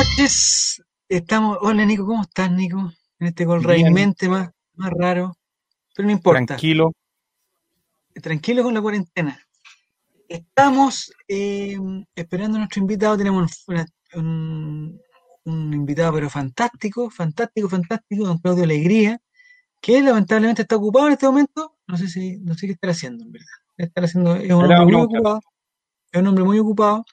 noches. Estamos. Hola Nico, ¿cómo estás, Nico? En este gol realmente más, más raro. Pero no importa. Tranquilo. Tranquilo con la cuarentena. Estamos eh, esperando a nuestro invitado. Tenemos una- un, un invitado, pero fantástico, fantástico, fantástico, don Claudio Alegría, que lamentablemente está ocupado en este momento. No sé si, no sé qué estar haciendo, en verdad. Estar haciendo, es un hombre muy ocupado. Es un hombre muy ocupado.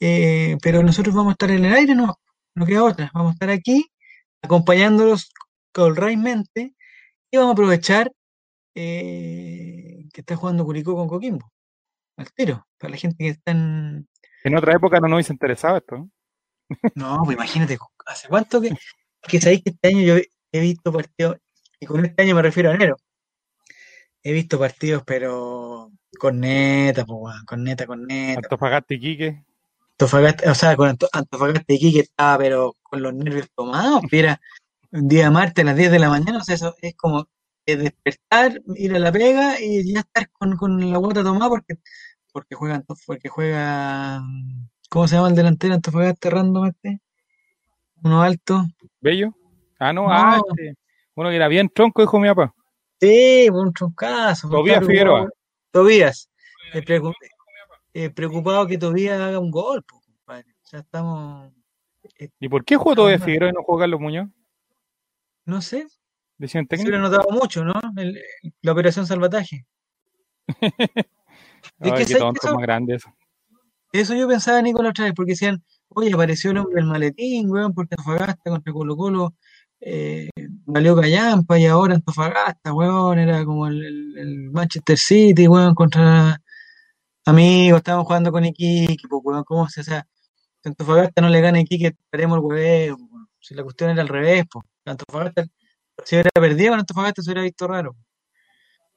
Eh, pero nosotros vamos a estar en el aire, no, no queda otra. Vamos a estar aquí acompañándolos colraismente y vamos a aprovechar eh, que está jugando Curicó con Coquimbo. Al tiro, para la gente que está en... En otra época no nos hubiese interesado esto. ¿no? No, pues imagínate, ¿hace cuánto que, que sabéis que este año yo he- visto partidos, y con este año me refiero a enero, he visto partidos, pero con neta, pues, con neta, con neta. Antofagasta y Quique. Antofagasta, o sea, con Anto- Antofagasta y Iquique estaba, pero con los nervios tomados, pues, era un día martes a las 10 de la mañana, o sea, eso es como despertar, ir a la pega y ya estar con, con la guata tomada porque, porque juega, porque juega, ¿cómo se llama el delantero de Antofagasta random este? Uno alto. ¿Bello? Ah, no, No. ah, este, Uno que era bien tronco, dijo mi papá. Sí, un troncazo. Tobías Figueroa. Tobías. Eh, preocupado que Tobías haga un gol, pues, compadre. O sea, estamos, ¿Y por qué jugó Ah, Figueroa y no jugó Carlos Muñoz? no sé, Decían Se técnico. hubiera notado mucho, ¿no? El- la operación salvataje. Es Ay, que qué ¿sabes tonto qué eso? más grande eso. Yo pensaba, Nicolás, otra vez, porque decían, oye, apareció el hombre del maletín, weón, porque Antofagasta contra Colo Colo eh, valió callampa y ahora Antofagasta, weón, era como el, el- el Manchester City, weón, contra amigos, estábamos jugando con Iquique, pues, weón, ¿cómo se, o sea, si Antofagasta no le gana a Iquique, estaremos el hueveo, pues, weón. Si la cuestión era al revés, pues, Antofagasta, si hubiera perdido con Antofagasta se hubiera visto raro.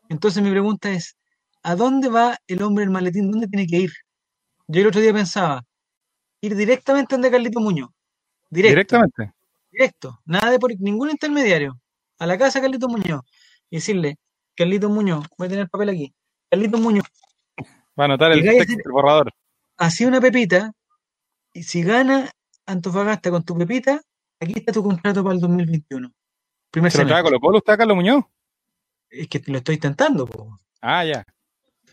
Entonces mi pregunta es, ¿a dónde va el hombre del maletín? ¿Dónde tiene que ir? Yo el otro día pensaba, ir directamente donde Carlito Muñoz. Directo, Directamente. directo. Nada de por ningún intermediario. A la casa de Carlito Muñoz. Y decirle, Carlito Muñoz, voy a tener papel aquí. Carlito Muñoz, Va a anotar el texto, el borrador. hacía una pepita, y si gana Antofagasta con tu pepita, aquí está tu contrato para el 2021. Primer ¿Se lo trae semestre. Colo Colo usted a Carlos Muñoz? Es que lo estoy tentando, po. Ah, ya.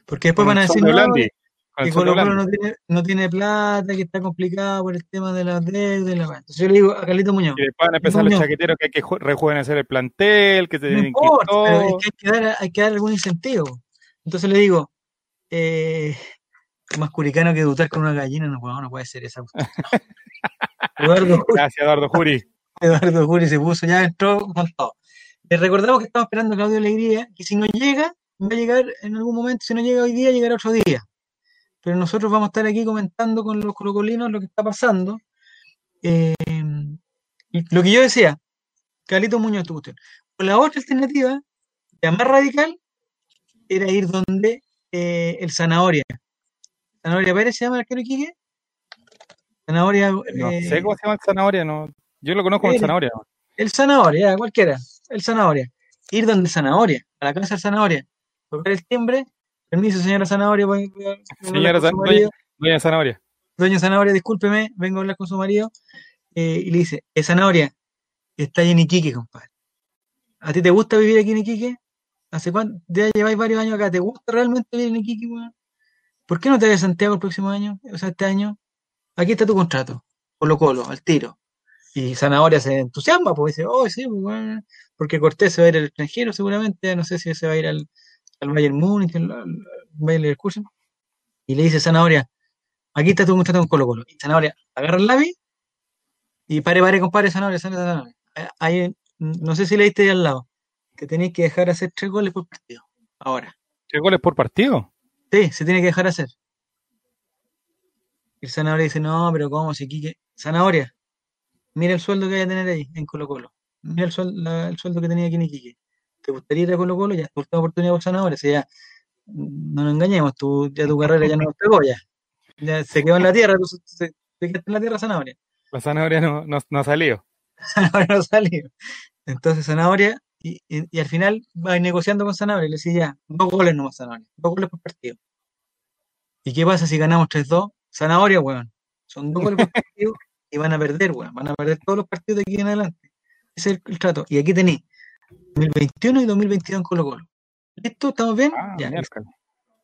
porque después Con van a decir, de no, que Colo Colo no tiene, no tiene plata, que está complicado por el tema de las deudas. y la. Entonces yo le digo a Carlito Muñoz, Y después van a empezar los chaqueteros que hay que ju- rejuvenecer el plantel, que se No tienen que ir importa, pero es que hay que dar, hay que dar algún incentivo. Entonces le digo, eh, más curicano que debutar con una gallina, no, no puede ser esa. Eduardo, Juri- Gracias, Eduardo Juri. Eduardo Juri se puso, ya entró con todo. Les recordamos que estamos esperando a Claudio Alegría, que si no llega, va a llegar en algún momento, si no llega hoy día, llegará otro día. Pero nosotros vamos a estar aquí comentando con los colocolinos lo que está pasando. Eh, y lo que yo decía, Carlito Muñoz, tu cuestión. O la otra alternativa, la más radical, era ir donde eh, el Zanahoria. ¿Zanahoria Pérez se llama el arquero Iquique? Zanahoria. No eh, sé cómo se llama el zanahoria, no. Yo lo conozco como el zanahoria. El Zanahoria, cualquiera. El Zanahoria. Ir donde Zanahoria, a la casa del Zanahoria. Tocar el timbre. Permiso, señora Zanahoria. voy- voy Señora Zan- marido. Doña Zanahoria. Doña Zanahoria, discúlpeme, vengo a hablar con su marido. eh, y le dice, eh, Zanahoria, está ahí en Iquique, compadre. ¿A ti te gusta vivir aquí en Iquique? ¿Hace cuánto? Ya lleváis varios años acá. ¿Te gusta realmente vivir en Iquique, weón? ¿Por qué no te vas a Santiago el próximo año? O sea, este año. Aquí está tu contrato. Colo Colo, al tiro. Y Zanahoria se entusiasma, pues dice, oh, sí, pues, porque Cortés se va a ir al extranjero seguramente, no sé si se va a ir al, al Bayern Múnich, al, al Bayern Leverkusen. Y le dice Zanahoria, aquí está tu contrato con Colo Colo. Y Zanahoria agarra el lápiz y pare, pare, compadre, Zanahoria, Zanahoria, Ahí, no sé si leíste ahí al lado, que tenéis que dejar hacer tres goles por partido. Ahora. ¿Qué goles por partido? Sí, se tiene que dejar hacer. Y el Zanahoria dice, no, pero ¿cómo? Si Quique... Zanahoria, mira el sueldo que hay a tener ahí en Colo Colo. Mira el sueldo, la- el sueldo que tenía aquí en Iquique. ¿Te gustaría ir a Colo Colo? Ya, última oportunidad por Zanahoria. Si ya, no nos engañemos, tu, ya tu carrera ya no nos pegó ya. Ya se quedó en la tierra, tú se, te quedaste en la tierra Zanahoria. La zanahoria no, no, no ha salido. Zanahoria no salió. Entonces Zanahoria, y, y- y al final va negociando con Zanahoria y le dice ya, dos goles nomás Zanahoria, dos goles por partido. ¿Y qué pasa si ganamos 3-2? Zanahoria, weón. Son dos goles por partido. y van a perder, weón. Van a perder todos los partidos de aquí en adelante. Ese es el, el trato. Y aquí tenéis 2021 y 2022 en Colo Colo. ¿Listo? ¿Estamos bien? Ah, ya.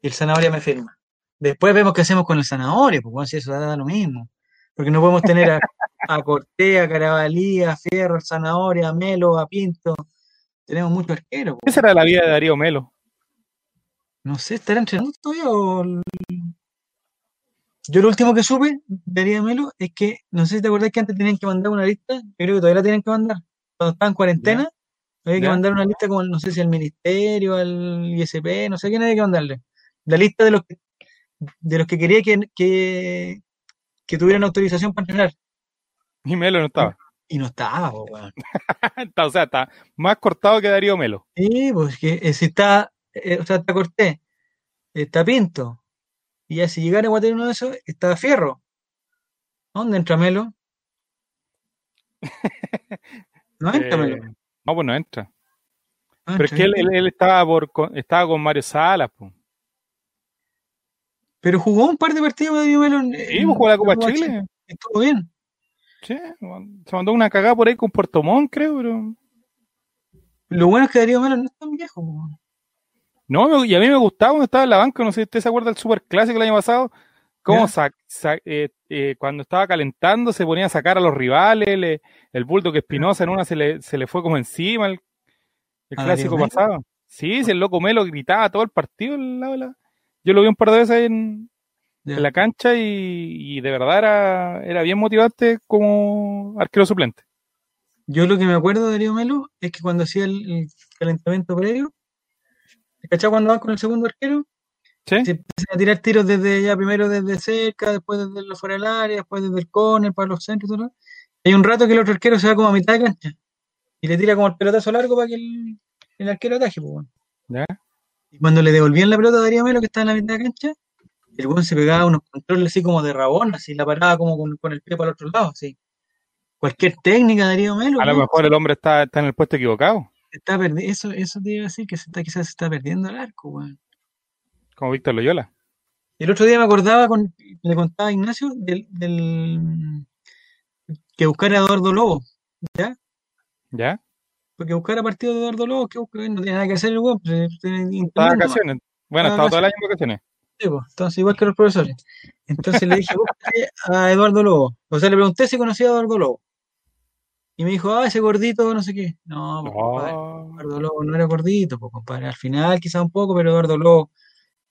Y el zanahoria me firma. Después vemos qué hacemos con el zanahoria, pues bueno, si eso da lo mismo. Porque no podemos tener a, a Cortés, a Carabalí, a Fierro, a Zanahoria, a Melo, a Pinto. Tenemos muchos arqueros. ¿Qué será la vida de Darío Melo? No sé, ¿estará entrenando todavía o...? Yo lo último que supe de Ariel Melo es que, no sé si te acordás que antes tenían que mandar una lista, yo creo que todavía la tienen que mandar. Cuando estaban en cuarentena, había que mandar una lista como, no sé si al ministerio, al ISP, no sé quién había que mandarle. La lista de los que, de los que quería que, que, que tuvieran autorización para entrenar. Y Melo no estaba. Y no estaba, po, weón. O sea, está más cortado que Darío Melo. Sí, pues que eh, si está, eh, o sea, está Cortés, está Pinto, y ya si llegara a tener uno de esos, está Fierro. ¿Dónde entra Melo? No entra Melo. Eh, no, pues no entra. no Pero es que él, ¿viste? él- él estaba, por, con- estaba con Mario Salas. Pues. Pero jugó un par de partidos Darío Melo en, Sí, en pues jugó la Copa Chile. Chile. Estuvo bien. Sí, se mandó una cagada por ahí con Puerto Montt, creo, pero. Lo bueno es que Darío Melo no es tan viejo. No, y a mí me gustaba cuando estaba en la banca, no sé si usted se acuerda del Super Clásico el año pasado, cómo eh, eh, cuando estaba calentando se ponía a sacar a los rivales, le- el Bulldog Espinosa en una se le, se le fue como encima el, el ¿A clásico pasado. Sí, si el loco Melo gritaba todo el partido de la- Yo lo vi un par de veces en, Ya. en la cancha y, y de verdad era, era bien motivante como arquero suplente. Yo lo que me acuerdo de Darío Melo es que cuando hacía el, el calentamiento previo, ¿cachai? Cuando van con el segundo arquero, ¿Sí? se empiezan a tirar tiros desde ya, primero desde cerca, después desde fuera del área, después desde el córner para los centros y todo. Hay un rato que el otro arquero se va como a mitad de cancha y le tira como el pelotazo largo para que el, el arquero ataje, pues. ¿Ya? Y cuando le devolvían la pelota a Darío Melo, que estaba en la mitad de cancha, el weón se pegaba unos controles así como de rabón, así la paraba como con, con el pie para el otro lado, así. Cualquier técnica Darío Melo, A lo weón, mejor el hombre está, está en el puesto equivocado, está eso, eso te iba a decir, que se está, quizás se está perdiendo el arco, weón. como Víctor Loyola. El otro día me acordaba, con, le contaba a Ignacio, del, del que buscara a Eduardo Lobo, ¿ya? ¿Ya? Porque buscara partido de Eduardo Lobo, que no tiene nada que hacer el weón, pues, nomás. vacaciones. Bueno, Está de estaba todo el año en vacaciones. Sí, pues, entonces, igual que los profesores. Entonces le dije, búscate a Eduardo Lobo. O sea, le pregunté si conocía a Eduardo Lobo. Y me dijo, ah, ese gordito, no sé qué. No, pues, compadre. Eduardo Lobo no era gordito, pues, compadre. Al final, quizá un poco, pero Eduardo Lobo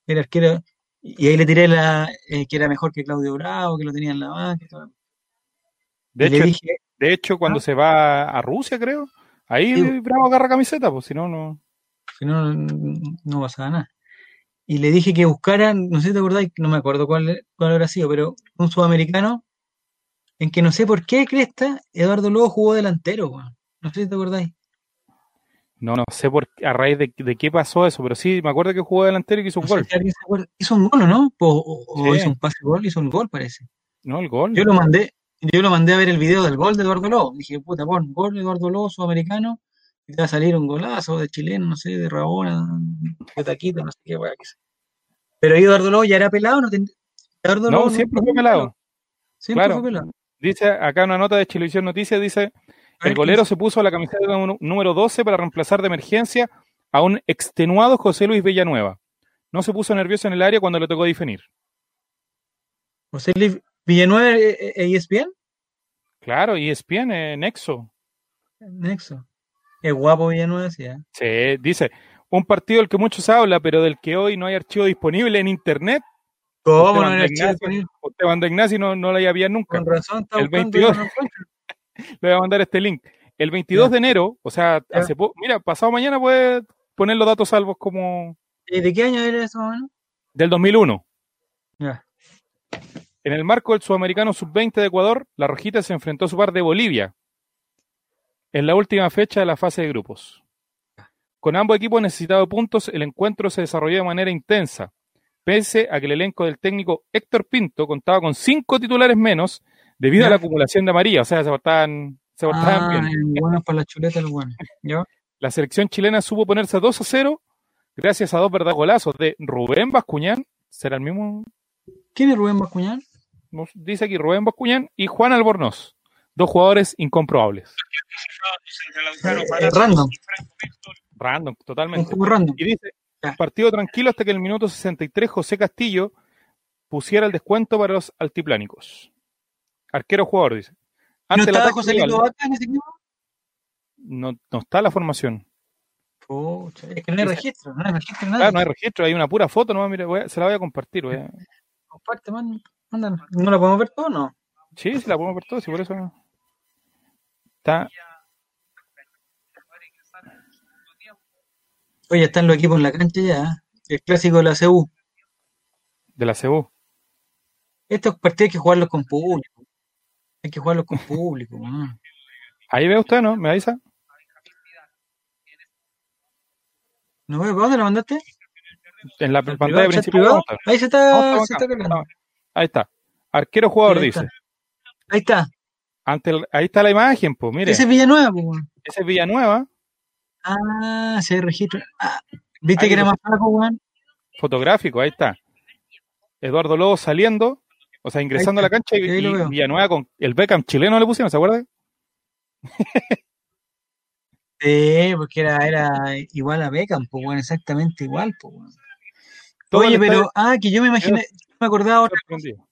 era arquero. Y ahí le tiré la, eh, que era mejor que Claudio Bravo, que lo tenía en la banca. De y hecho, dije, de hecho, cuando ¿Ah? se va a Rusia, creo, ahí Sí. Bravo agarra camiseta, pues si no, no. si no, no pasaba nada. Y le dije que buscaran, no sé si te acordáis, no me acuerdo cuál, cuál habrá sido, pero un sudamericano en que no sé por qué Cresta, Eduardo Lobo jugó delantero, weón. No sé si te acordáis. No, no sé por a raíz de, de qué pasó eso, pero sí, me acuerdo que jugó delantero y que hizo un No gol. Hizo un gol, ¿o no? O, o- o hizo un pase gol, hizo un gol, parece. No, el gol. Yo lo mandé, yo lo mandé a ver el video del gol de Eduardo Lobo. Dije, puta, pon gol de Eduardo Lobo, sudamericano, va a salir un golazo de chileno, no sé, de Rabona, de Taquito, no sé qué, weá que sea. Pero Eduardo Lobo ya era pelado, no ten- Eduardo no, Lobo siempre fue pelado. Siempre Claro. fue pelado. Dice acá una nota de Chilevisión Noticias, dice, A el golero se puso la camiseta número- número 12 para reemplazar de emergencia a un extenuado José Luis Villanueva. No se puso nervioso en el área cuando le tocó definir. José Luis Villanueva ESPN, Claro, y es bien, eh, Nexo. Nexo. Es guapo Villanueva, sí, ¿eh? Sí, dice, un partido del que muchos habla, pero del que hoy no hay archivo disponible en internet. ¿Cómo no era Ignacio, disponible? Usted manda Ignacio y no, no la había nunca. Con razón, está El buscando 22. y no encuentra. Le voy a mandar este link. El 22 Ya. de enero, o sea, hace poco, mira, pasado mañana puede poner los datos salvos como ¿Y ¿De qué año era eso, más o menos? del 2001. Ya. En el marco del Sudamericano Sub-20 de Ecuador, la Rojita se enfrentó a su par de Bolivia en la última fecha de la fase de grupos. Con ambos equipos necesitados puntos, el encuentro se desarrolló de manera intensa, pese a que el elenco del técnico Héctor Pinto contaba con cinco titulares menos debido a la acumulación de María, o sea, se portaban, se portaban Ah, bien. el bueno para la chuleta. ¿Ya? La selección chilena supo ponerse 2 a 0 gracias a dos verdaderos golazos de Rubén Bascuñán, será el mismo ¿Quién es Rubén Bascuñán? nos dice aquí Rubén Bascuñán y Juan Albornoz. Dos jugadores incomprobables. Eh, random. Random, totalmente. random. Y dice, partido tranquilo hasta que en el minuto 63 José Castillo pusiera el descuento para los altiplánicos. Arquero jugador, dice. ¿No Ante el estaba José Lito Vaca en ese equipo? no, no está la formación. Pucha, es que no hay registro, no hay registro nada. Claro, no hay registro, hay una pura foto, no, mira, voy a- se la voy a compartir. voy a- Comparte, man. ¿No la podemos ver todo o no? Sí, sí, la podemos ver todo, sí, por eso. Está, Oye, están los equipos en la cancha ya. ¿eh? El clásico de la CU. de la CBU. Estos partidos hay que jugarlos con público. Hay que jugarlos con público. man. Ahí ve usted, ¿no? ¿Me avisa? ¿No veo? ¿Para dónde lo mandaste? En la ¿Al pantalla principal. Ahí se está, estamos se acá, está cargando. Ahí está. Arquero jugador, Ahí dice. Ahí está. Ante el- ahí está la imagen, pues, mire. Ese es Villanueva, pues. Ese es Villanueva, Ah, sí hay registro. Ah, ¿Viste Ahí que era más flaco, weón? fotográfico, ahí está. Eduardo Lobo saliendo, o sea, ingresando a la cancha y, y. Villanueva con el Beckham chileno le pusieron, ¿se acuerdan? Sí, porque era, era igual a Beckham, pues, weón, exactamente igual, pues, Oye, pero, ah, que yo me imaginé, yo me acordaba ahora, sorprendido.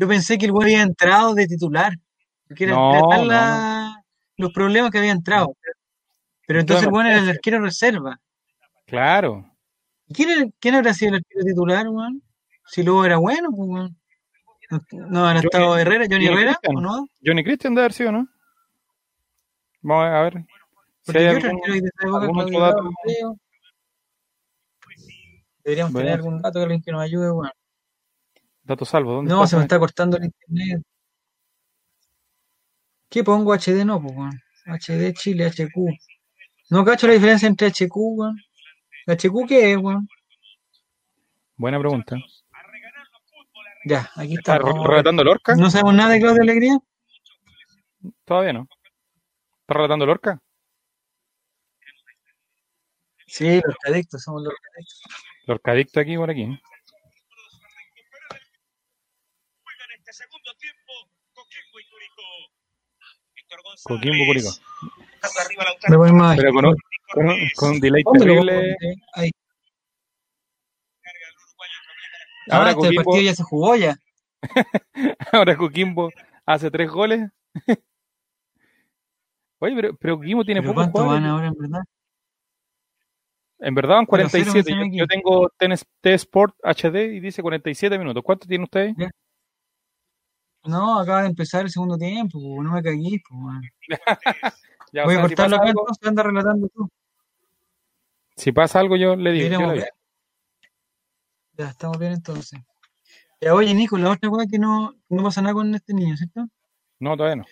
Yo pensé que el weón había entrado de titular, porque era, No, la- los problemas que había entrado. Pero entonces el weón era el arquero reserva. Claro. ¿Y ¿Quién, era- quién habrá sido el arquero titular, weón? Si luego era bueno, pues, weón. No, habrá estado Herrera, Johnny Johnny Herrera. ¿o no? Johnny Christian debe haber sido, ¿no? Vamos a ver. Si hay ¿qué otro algún- algún otro dato? Deberíamos Bueno. tener algún dato de alguien que nos ayude, weón. Dato salvo, ¿dónde No, se me está cortando el internet. ¿Qué pongo HD? No, pues, weón. HD Chile, HQ. No cacho la diferencia entre HQ, weón. ¿HQ qué es, weón? Buena pregunta. Ya, aquí ¿Está está. ver. relatando Lorca? ¿No sabemos nada de Claudio Alegría? Todavía no. ¿Está relatando Lorca? Sí, los adictos, somos los adictos. Lorca adicto aquí por aquí. ¿eh? Coquimbo Curicó. Me voy más. Pero con un, con delay ¿Dónde lo terrible. Ahí. Ahora Ah, este Coquimbo, partido ya se jugó ya. ahora Coquimbo hace tres goles. Oye, pero, pero Coquimbo tiene ¿Pero pocos cuánto van ahora, en verdad? En verdad van Pero cero 47. Yo, yo tengo T-Sport HD y dice 47 minutos. ¿Cuánto tiene usted? No, acaba de empezar el segundo tiempo, no me pues, weón. Ya, o Voy a sea, si, cortarlo pasa acá algo, entonces, anda relatando tú. si pasa algo, yo le digo. yo. Ya, estamos bien entonces. Ya, oye, Nico, la otra cosa que no, no pasa nada con este niño, ¿cierto? No, todavía no.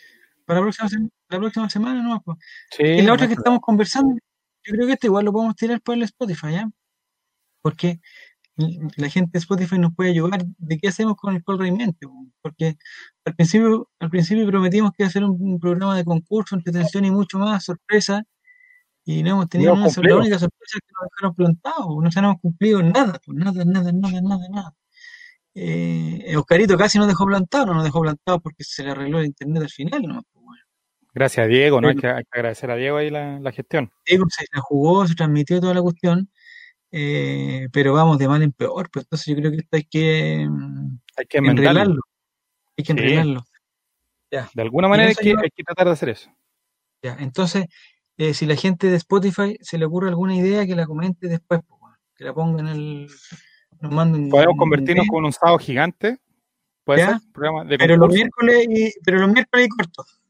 Para la próxima, la próxima semana, ¿no? Pues. Sí, Y la otra que estamos conversando, yo creo que este igual lo podemos tirar por el Spotify, ¿ya? Porque la gente de Spotify nos puede ayudar de qué hacemos con el Call Reinmente, po. porque al principio, al principio prometimos que iba a ser un, un programa de concurso, entretención y mucho más, sorpresa, y no hemos tenido hemos una la única sorpresa es que nos dejaron plantados, po. no se hemos cumplido nada, pues nada, nada, nada, nada, nada. Eh, Oscarito casi nos dejó plantado, no nos dejó plantado porque se le arregló el internet al final, ¿no? Pues, bueno. Gracias a Diego, ¿no? Hay Pero- que, hay que agradecer a Diego ahí la, la gestión. Diego se la jugó, se transmitió toda la cuestión, eh, pero vamos de mal en peor, pues entonces yo creo que esto hay que Hay que enreglarlo. Hay que Sí. enreglarlo. De alguna manera hay que, yo- hay que tratar de hacer eso. Ya, entonces, eh, si la gente de Spotify se le ocurre alguna idea, que la comente después, pues, bueno, que la ponga en el. Nos manden. Podemos convertirnos mail, con un sábado gigante. ¿Puede Ya. ser? Programa de pero los miércoles y, pero los miércoles y cortos.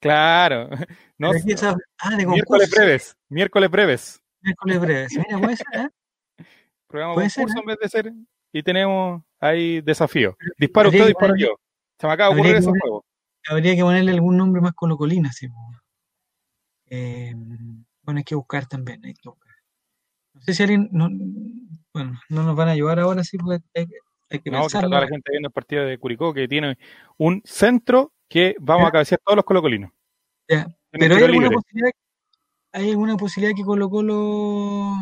Claro. No, ah, de miércoles breves. Miércoles breves. Miércoles breves. Mira, puede ser, ¿eh? Programa de Puede concurso ¿eh? en vez de ser. Y tenemos ahí desafío. Disparo usted, disparo yo. Se me acaba de habría ocurrir que ese juego. Habría que ponerle algún nombre más colocolina, sí. Eh, bueno, hay que buscar también, hay que buscar. No sé si alguien, no, bueno, no nos van a ayudar ahora, sí, pues hay, hay que No, que está toda la gente viendo el partido de Curicó que tiene un centro que vamos a cabecear todos los colocolinos. Ya, Pero hay alguna posibilidad, hay alguna posibilidad que Colo Colo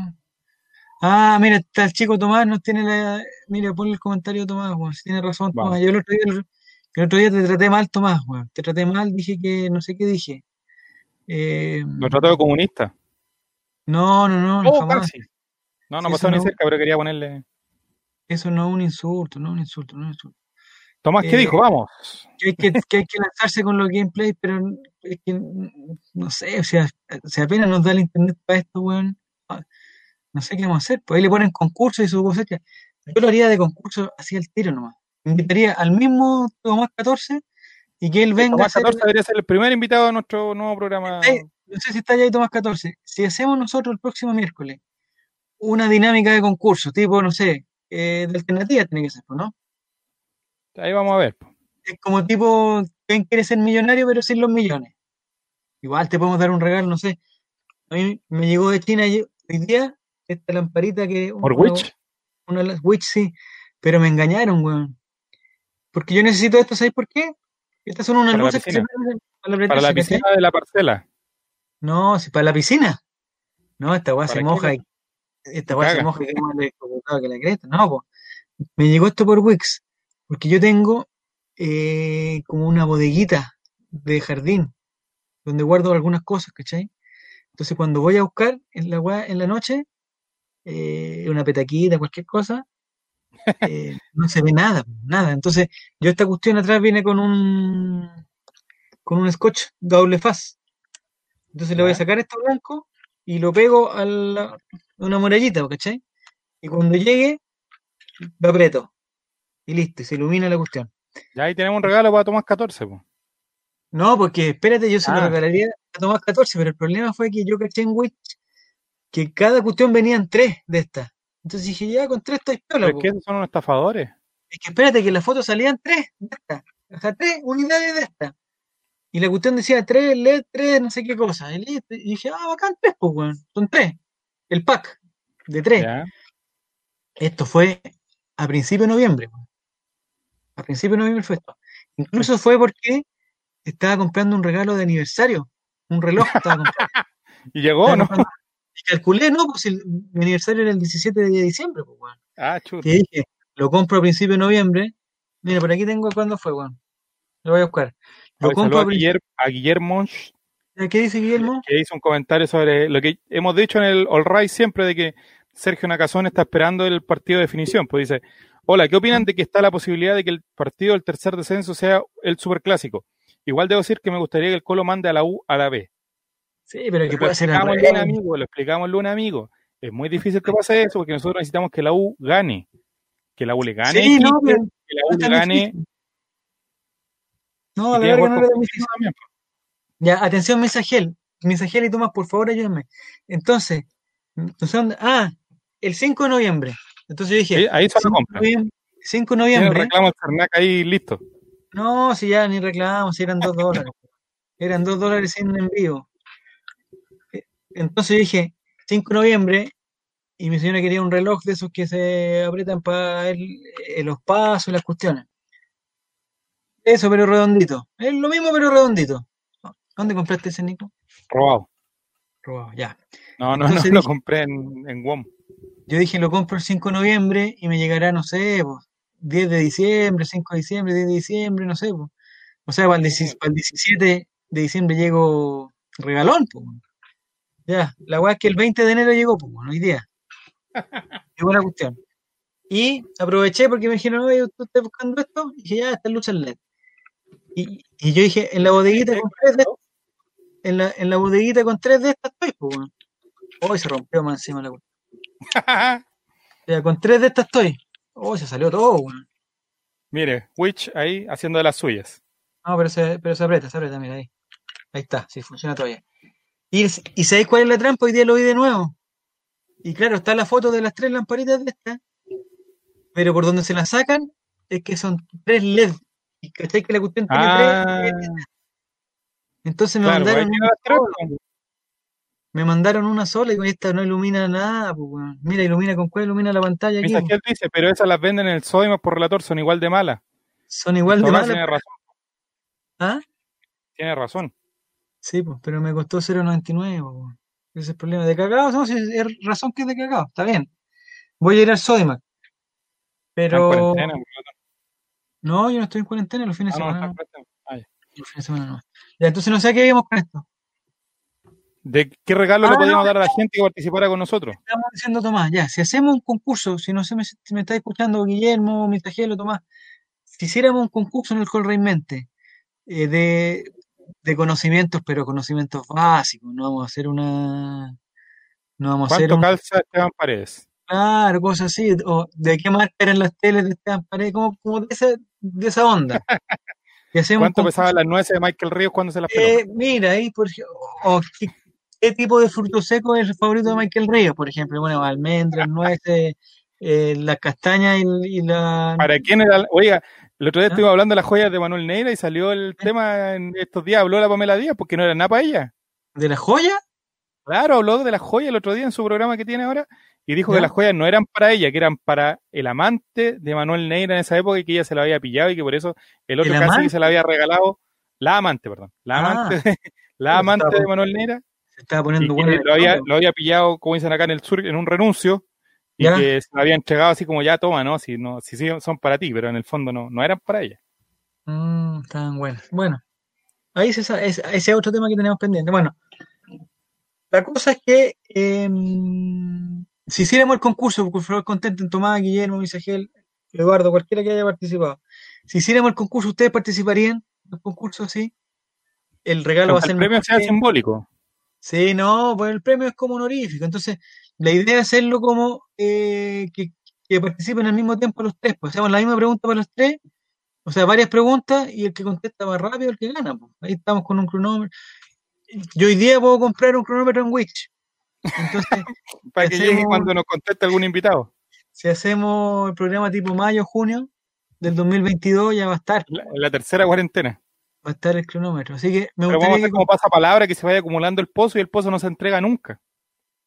Ah, mira, está el chico Tomás, no tiene la. Mira, ponle el comentario Tomás, weón. Si tiene razón. Tomás. Yo el otro, día, el otro día te traté mal, Tomás, weón. Te traté mal, dije que no sé qué dije. Eh, Lo trató de comunista. no, no, no, Oh, jamás. casi. No, no pasó ni no. cerca, pero quería ponerle. Eso no es un insulto, no es un insulto, no es un insulto. Tomás, ¿qué Eh, dijo? Vamos. Que hay que, que hay que lanzarse con los gameplays, pero es que no sé, o sea, si apenas nos da el internet para esto, weón. ah, No sé qué vamos a hacer. Pues ahí le ponen concurso y su cosecha. Yo lo haría de concurso así al tiro nomás. Invitaría al mismo Tomás 14 y que él venga a Tomás hacer. 14 debería ser el primer invitado de nuestro nuevo programa. No sé si está ya ahí Tomás 14. Si hacemos nosotros el próximo miércoles una dinámica de concurso, tipo, no sé, eh, de alternativa tiene que ser, pues, ¿no? Ahí vamos a ver. Es como tipo, ¿quién quiere ser millonario pero sin los millones? Igual te podemos dar un regalo, no sé. A mí me llegó de China hoy día esta lamparita que... ¿Por una- Witch? Una, de las Witch, sí, pero me engañaron, weón. Porque yo necesito esto, ¿sabes por qué? Estas son unas Para la luces que se prenden para Para la apretarse, ¿cachai? piscina de la parcela. No, si para la piscina. No, esta weá ¿Para se moja y esta weá se moja y que la cresta. No, po. Me llegó esto por Wix, porque yo tengo eh, como una bodeguita de jardín donde guardo algunas cosas, ¿cachai? Entonces cuando voy a buscar en la en la noche, eh, una petaquita, cualquier cosa, eh, no se ve nada, nada. Entonces, yo esta cuestión atrás viene con un con un scotch doble faz. Entonces le voy a sacar esto blanco y lo pego a, la- a una murallita, ¿cachai? Y cuando llegue, lo aprieto. Y listo, se ilumina la cuestión. Ya ahí tenemos un regalo para Tomás 14. po. No, porque espérate, yo se lo Ah. regalaría a Tomás 14, pero el problema fue que yo caché en Witch que cada cuestión venían tres de estas. Entonces dije, ya con tres estoy piola, Pero po. es que esos son unos estafadores. Es que espérate, que en la foto salían tres de estas. O sea, tres unidades de estas. Y la cuestión decía tres LED, tres no sé qué cosa. Y, listo. Y dije, ah, bacán, tres, pues, weón. Son tres. El pack de tres. Ya. Esto fue a principio de noviembre. weón. A principio de noviembre fue esto. Incluso fue porque estaba comprando un regalo de aniversario. Un reloj estaba comprando. Y llegó, Estaba ¿no? comprando- Y calculé, ¿no? Pues el, mi aniversario era el 17 de diciembre, pues. Ah, chuta. Y dije, lo compro a principio de noviembre. Mira, por aquí tengo cuándo fue, weón. Lo voy a buscar. Lo Oye, compro a a. Guillermo, a ¿Qué dice Guillermo? que hizo un comentario sobre lo que hemos dicho en el All Right siempre de que Sergio Nacazón está esperando el partido de definición. Pues dice, hola, ¿qué opinan de que está la posibilidad de que el partido del tercer descenso sea el superclásico? Igual debo decir que me gustaría que el Colo mande a la U a la B. Sí, pero que Lo puede ser al explicamos lunes, amigo, lo explicamos el lunes, amigo. Es muy difícil que pase eso porque nosotros necesitamos que la U gane. Que la U le gane, a Sí, no, que la U le gane. No, a jugar no difícil. también. Ya, atención, Mensagel. Mensagel y Tomás, por favor, ayúdenme. Entonces, ¿dónde? ah, el 5 de noviembre. Entonces yo dije, Sí, ahí se la 5 de compra. noviembre, 5 de Tiene el noviembre. reclamo del Cernac ahí listo. No, si ya ni reclamamos, si eran 2 dólares. Eran 2 dólares sin envío. Eh, Entonces yo dije, 5 de noviembre, y mi señora quería un reloj de esos que se aprietan para ver eh, los pasos y las cuestiones. Eso, pero redondito. Es lo mismo, pero redondito. ¿Dónde compraste ese, Nico? Robado. Robado, ya. No, no, Entonces no, lo dije- compré en, en WOM. Yo dije, lo compro el 5 de noviembre y me llegará, no sé, pues, 10 de diciembre, 5 de diciembre, 10 de diciembre, no sé, pues. O sea, para el, 17 para el 17 de diciembre llego regalón, pues. Ya, la weá es que el 20 de enero llegó, pues, hoy día. Qué buena cuestión. Y aproveché porque me dijeron, oye, ¿tú estás buscando esto? Y dije, ya, estas luces LED. Y, y yo dije, en la bodeguita con tres de en la, en la bodeguita con tres de estas estoy, pues. Hoy se rompió más encima la cuestión. Ya, con tres de estas estoy. Oh, se salió todo, weón. Mire, Witch ahí haciendo de las suyas. No, pero se, pero se aprieta, se aprieta, mira ahí. Ahí está, sí, funciona todavía. Y, y ¿sabéis cuál es la trampa? Hoy día lo vi de nuevo. Y claro, está la foto de las tres lamparitas de estas. Pero por donde se las sacan es que son tres LED. Y cachai que la cuestión tiene Ah, tres LED. Entonces me claro, pues ahí mandaron tiene una las tres, sola. pues. Me mandaron una sola y con esta no ilumina nada, pues. Mira, ilumina con cuál ilumina la pantalla aquí. Mensajero dice, pero esas las venden en el Sodimac por relator, son igual de malas. Son igual de malas. tiene razón, ¿Ah? tiene razón. Sí, pues, pero me costó 0.99, pues. Ese es el problema de cagado, no, si es razón que es de cagado, está bien. Voy a ir al Sodimac. En Pero. tanto. No, yo no estoy en cuarentena los fines Ah, de no, semana. en no. cuarentena. Ah, ya. Los fines de semana no. Ya, entonces no sé a qué íbamos con esto. ¿De qué regalo Ah, le podíamos no. dar a la gente que participara con nosotros? Estamos diciendo Tomás, ya, si hacemos un concurso, si no sé me- si me está escuchando Guillermo, Mitajelo, Tomás, si hiciéramos un concurso en el Col Mente eh, de, de conocimientos, pero conocimientos básicos, no vamos a hacer una, no vamos a hacer ¿Cuánto un, calza Esteban Paredes? claro, cosas así, o de qué marca eran las teles de Esteban Paredes, como, como de esa, de esa onda. ¿Cuánto pesaban las nueces de Michael Ríos cuando se las peló? Eh, mira, ahí, por ejemplo, o qué, qué tipo de fruto seco es el favorito de Michael Ríos, por ejemplo, bueno, almendras, nueces, eh, la castaña y, y la... ¿Para quién era? Oiga, el otro día ¿Ah? estuvimos hablando de las joyas de Manuel Neira y salió el tema en estos días, habló la Pamela Díaz porque no era nada para ella. ¿De la joya? Claro, habló de las joyas el otro día en su programa que tiene ahora y dijo ¿Ya? que las joyas no eran para ella, que eran para el amante de Manuel Neira en esa época y que ella se la había pillado y que por eso el otro ¿El casi que se la había regalado, la amante, perdón, la Ah. amante, de- la amante de Manuel Neira Se estaba poniendo bueno. lo había, lo había pillado, como dicen acá en el sur, en un renuncio y ¿Ya? que se la había entregado así como ya toma, ¿no? Si no, si sí son para ti, pero en el fondo no, no eran para ella. Mm, estaban buenas. Bueno, ahí se sabe, ese, ese es otro tema que tenemos pendiente. Bueno, la cosa es que em, si hiciéramos el concurso, por favor, contenten Tomás, Guillermo, Misagel, Eduardo, cualquiera que haya participado. Si hiciéramos el concurso, ¿ustedes participarían en el concurso así? El regalo va a ser el premio sea simbólico. Sí, no, pues el premio es como honorífico. Entonces, la idea es hacerlo como eh, que, que participen al mismo tiempo los tres. Pues hacemos la misma pregunta para los tres, o sea, varias preguntas y el que contesta más rápido el que gana. pues. Ahí estamos con un cronómetro. Yo hoy día puedo comprar un cronómetro en Wix. Entonces, Para que Hacemos- llegue cuando nos conteste algún invitado. si hacemos el programa tipo mayo, junio del 2022, ya va a estar, La, la tercera cuarentena. Va a estar el cronómetro. Así que me Pero vamos a gustaría hacer que... como pasapalabra que se vaya acumulando el pozo y el pozo no se entrega nunca.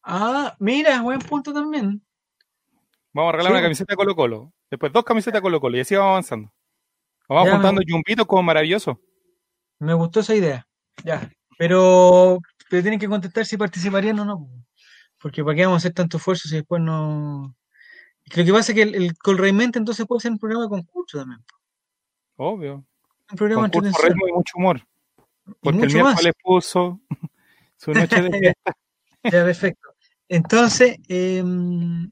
Ah, mira, buen punto también. Vamos a regalar Sí. una camiseta de Colo Colo. Después dos camisetas de Colo Colo y así vamos avanzando. Vamos Ya, juntando me- yumbitos como maravilloso. Me gustó esa idea. Ya. Pero, pero tienen que contestar si participarían o no. po. Porque para qué vamos a hacer tanto esfuerzo si después no. Lo que pasa es que el, el Colraimente entonces puede ser un programa de concurso también. Obvio. Un programa ritmo y mucho humor. Porque el mucho más. miércoles puso su noche de fiesta. Ya, perfecto. Entonces, em,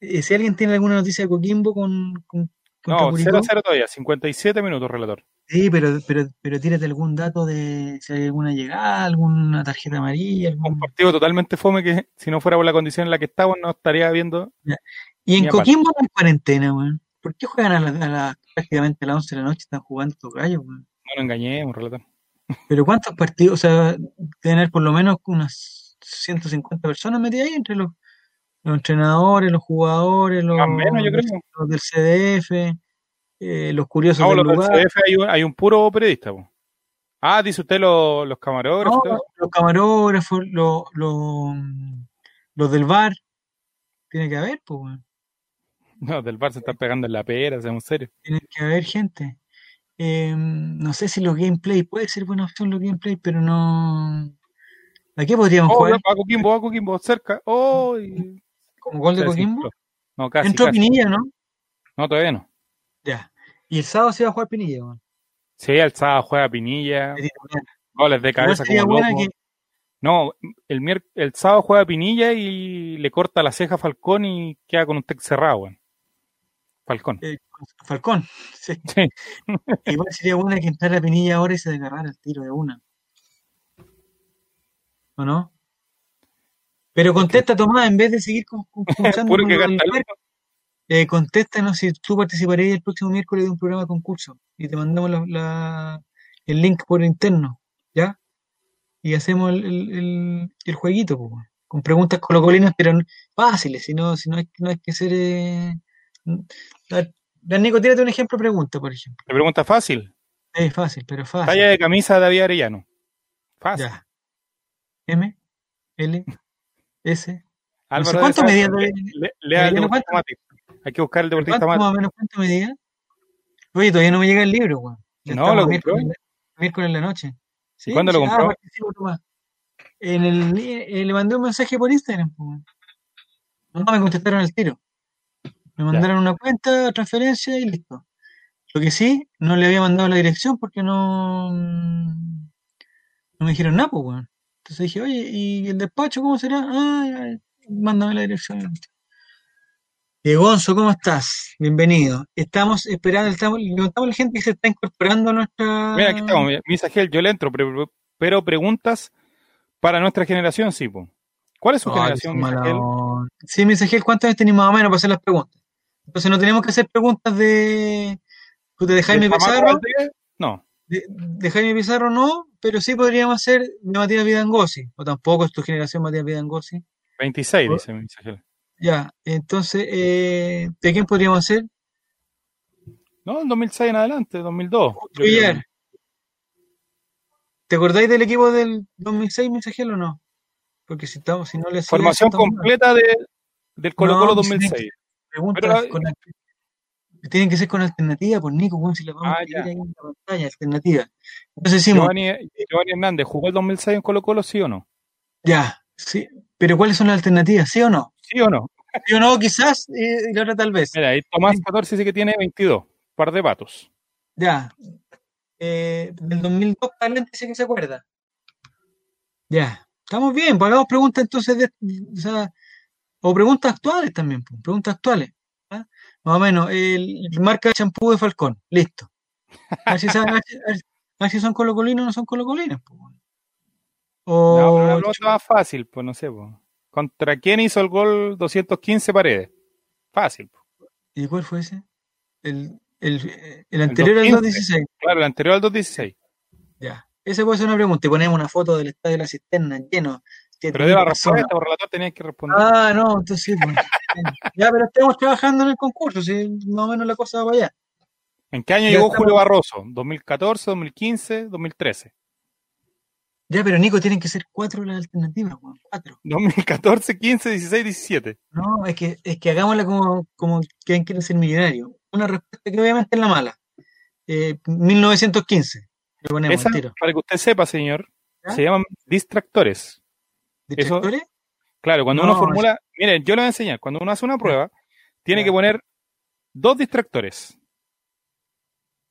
eh, si alguien tiene alguna noticia de Coquimbo con, con contra No, Curicó, 0-0 todavía. 57 minutos, relator. sí, pero, pero, pero tírate algún dato de si hay alguna llegada, alguna tarjeta amarilla, algún- Un partido totalmente fome que si no fuera por la condición en la que estamos no estaría viendo. Y en. Coquimbo no hay cuarentena, weón. ¿Por qué juegan a la- prácticamente a las 11 de la noche? Están jugando estos gallos, weón. No nos engañemos, relator. Pero ¿cuántos partidos? O sea, haber por lo menos unas 150 personas metidas ahí entre los, los entrenadores, los jugadores, los, Más o menos, yo creo. los del CDF, eh, los curiosos No, del los del. CDF hay un, hay un puro periodista. po. Ah, dice usted los, los camarógrafos. No, los camarógrafos, los, los, los del bar. Tiene que haber, pues. No, del bar se están pegando en la pera, seamos serios. Tiene que haber gente. Eh, no sé si los gameplay, puede ser buena opción los gameplay, pero no. ¿A qué podríamos Oh, jugar? va Coquimbo, va Coquimbo, cerca. Oh, y- ¿Como gol de Coquimbo? entró. No, casi, Entró casi. Pinilla, ¿no? No, todavía no. Ya. Y el sábado se va a jugar Pinilla, weón. Sí, el sábado juega Pinilla, goles de cabeza como loco. que. No, el, el sábado juega Pinilla y le corta la ceja a Falcón y queda con un tec cerrado, weón. Falcón. eh, Falcón. Sí. Sí. Igual sería buena que entrara Pinilla ahora y se desgarrara el tiro de una. ¿O no? Pero contesta, Tomás, en vez de seguir con, con- con eh, contéstanos si tú participarías el próximo miércoles de un programa de concurso y te mandamos la- la- el link por interno, ¿ya? Y hacemos el, el, el- el jueguito, po, con preguntas colocolinas, pero fáciles, si no, si no, hay, no hay que ser... Eh, Nico, tírate un ejemplo pregunta, por ejemplo. Le pregunta fácil. Es fácil, pero fácil. Talla de camisa de David Arellano. Fácil. Ya. M, L, S. Álvaro sé cuánto medía David- le- Lea el ¿cuánto? Hay que buscar el deportista ¿Cuánto más o menos cuánto medía? Oye, todavía no me llega el libro, weón. No, lo compró. miércoles, miércoles en la noche. Sí, cuándo lo ah, compró? Tomás. En el, eh, le mandé un mensaje por Instagram. No me contestaron el tiro. Me mandaron una cuenta, transferencia y listo. Lo que sí, no le había mandado la dirección porque no, no me dijeron nada, pues, weón. Entonces dije, oye, ¿y el despacho cómo será? Ah, mándame la dirección. Eh, Gonzo, ¿cómo estás? Bienvenido. Estamos esperando, estamos, levantamos la gente que se está incorporando a nuestra. Mira, aquí estamos, Misa Gel, yo le entro, pero, pero preguntas para nuestra generación, sí, po. ¿Cuál es su Ay, generación, son mala Misa Gel? onda. Sí, Mensajel, ¿cuántos años tenés más o menos para hacer las preguntas? Entonces no tenemos que hacer preguntas de, pues, de Jaime ¿De Pamaco Pizarro. No. De, de Jaime Pizarro no, pero sí podríamos hacer de Matías Vidangosi. O tampoco es tu generación Matías Vidangosi. 26, ¿Oh? dice Misa Gel. Ya, entonces, eh, ¿de quién podríamos hacer? No, en 2006 en adelante, 2002. yo creo. Villar. ¿Te acordáis del equipo del 2006, Mensajel o no? Porque si estamos, si no le hacía Formación completa de, del Colo Colo No, pues, 2006. Preguntas Pero, con tienen que ser con alternativa, por Nico, weón, si la vamos Ah, a ya. ahí en la pantalla, alternativa. Entonces decimos, Giovanni, Giovanni Hernández, ¿jugó el 2006 en Colo Colo, sí o no? ya, sí, pero ¿cuáles son las alternativas? ¿Sí o no? ¿Sí o no? Sí o no, quizás, eh, y la otra tal vez. Mira, ahí Tomás 14 dice que tiene 22, par de patos. Ya. Eh, del 2002 para adelante dice que se acuerda. Ya. Estamos bien, pues hagamos preguntas entonces de, o sea, o preguntas actuales también, preguntas actuales. ¿ah? Más o menos, el, marca de champú de Falcón, listo. A ver si, saben- a ver si- a ver- a ver si son colocolinos o no son colocolinos. bueno. No, pero O, una pregunta más fácil, pues no sé. Pues. ¿Contra quién hizo el gol 215 paredes? Fácil. pues. ¿Y cuál fue ese? El, el, el anterior al 215. 216. Claro, el anterior al 216. Ya. Esa puede ser una pregunta. Y ponemos una foto del estadio de la cisterna lleno. Pero de la 7.000 personas. respuesta, por relator tenías que responder. Ah, no, entonces sí. pues. ya, pero estamos trabajando en el concurso, si más o menos la cosa va para allá. ¿En qué año ya llegó estamos- Julio Barroso? ¿2014, 2015, 2013? Ya, pero Nico, tienen que ser cuatro las alternativas, weón, cuatro. 2014, 15, 16, 17. No, es que, es que hagámosla como, como quien quiere ser millonario. Una respuesta que obviamente es la mala. Eh, 1915. Le ponemos Esa, el tiro. para que usted sepa, señor, se llaman distractores. ¿Distractores? Claro, cuando No, uno formula, miren, yo le voy a enseñar, cuando uno hace una prueba, tiene que poner dos distractores.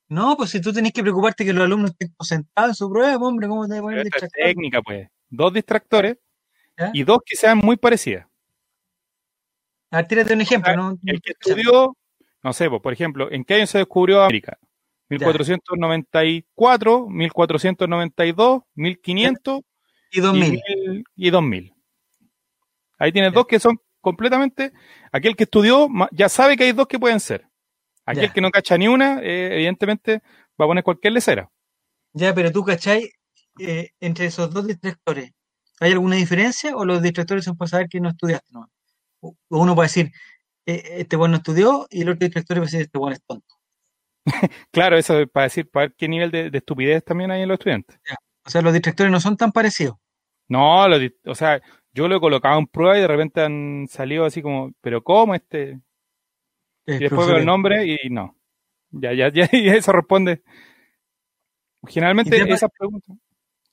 No, pues si tú tenés que preocuparte que los alumnos estén concentrados en su prueba, pues, hombre, ¿cómo te vas a poner Esta es distractor? técnica, pues. Dos distractores ¿Ya? y dos que sean muy parecidas. A ver, tírate un ejemplo, Ah, ¿no? El que estudió, no sé, pues, por ejemplo, ¿en qué año se descubrió América? 1494, 1492, 1500 Y 2000. y, mil- y 2000. Ahí tienes Ya. dos que son completamente. Aquel que estudió ya sabe que hay dos que pueden ser. Aquel Ya. que no cacha ni una, eh, evidentemente va a poner cualquier lecera. Ya, pero tú, ¿cachai? Eh, entre esos dos distractores, ¿hay alguna diferencia o los distractores son para saber que no estudiaste? No? O uno puede decir, eh, este bueno estudió y el otro distractor puede decir, este bueno es tonto. Claro, eso es para decir, para ver qué nivel de, de estupidez también hay en los estudiantes. O sea, los distractores no son tan parecidos. No, lo o sea, yo lo he colocado en prueba y de repente han salido así como, ¿pero cómo este? Y después veo el nombre y no. Ya, ya, ya, y eso responde. Generalmente ¿Y te ha- esas preguntas,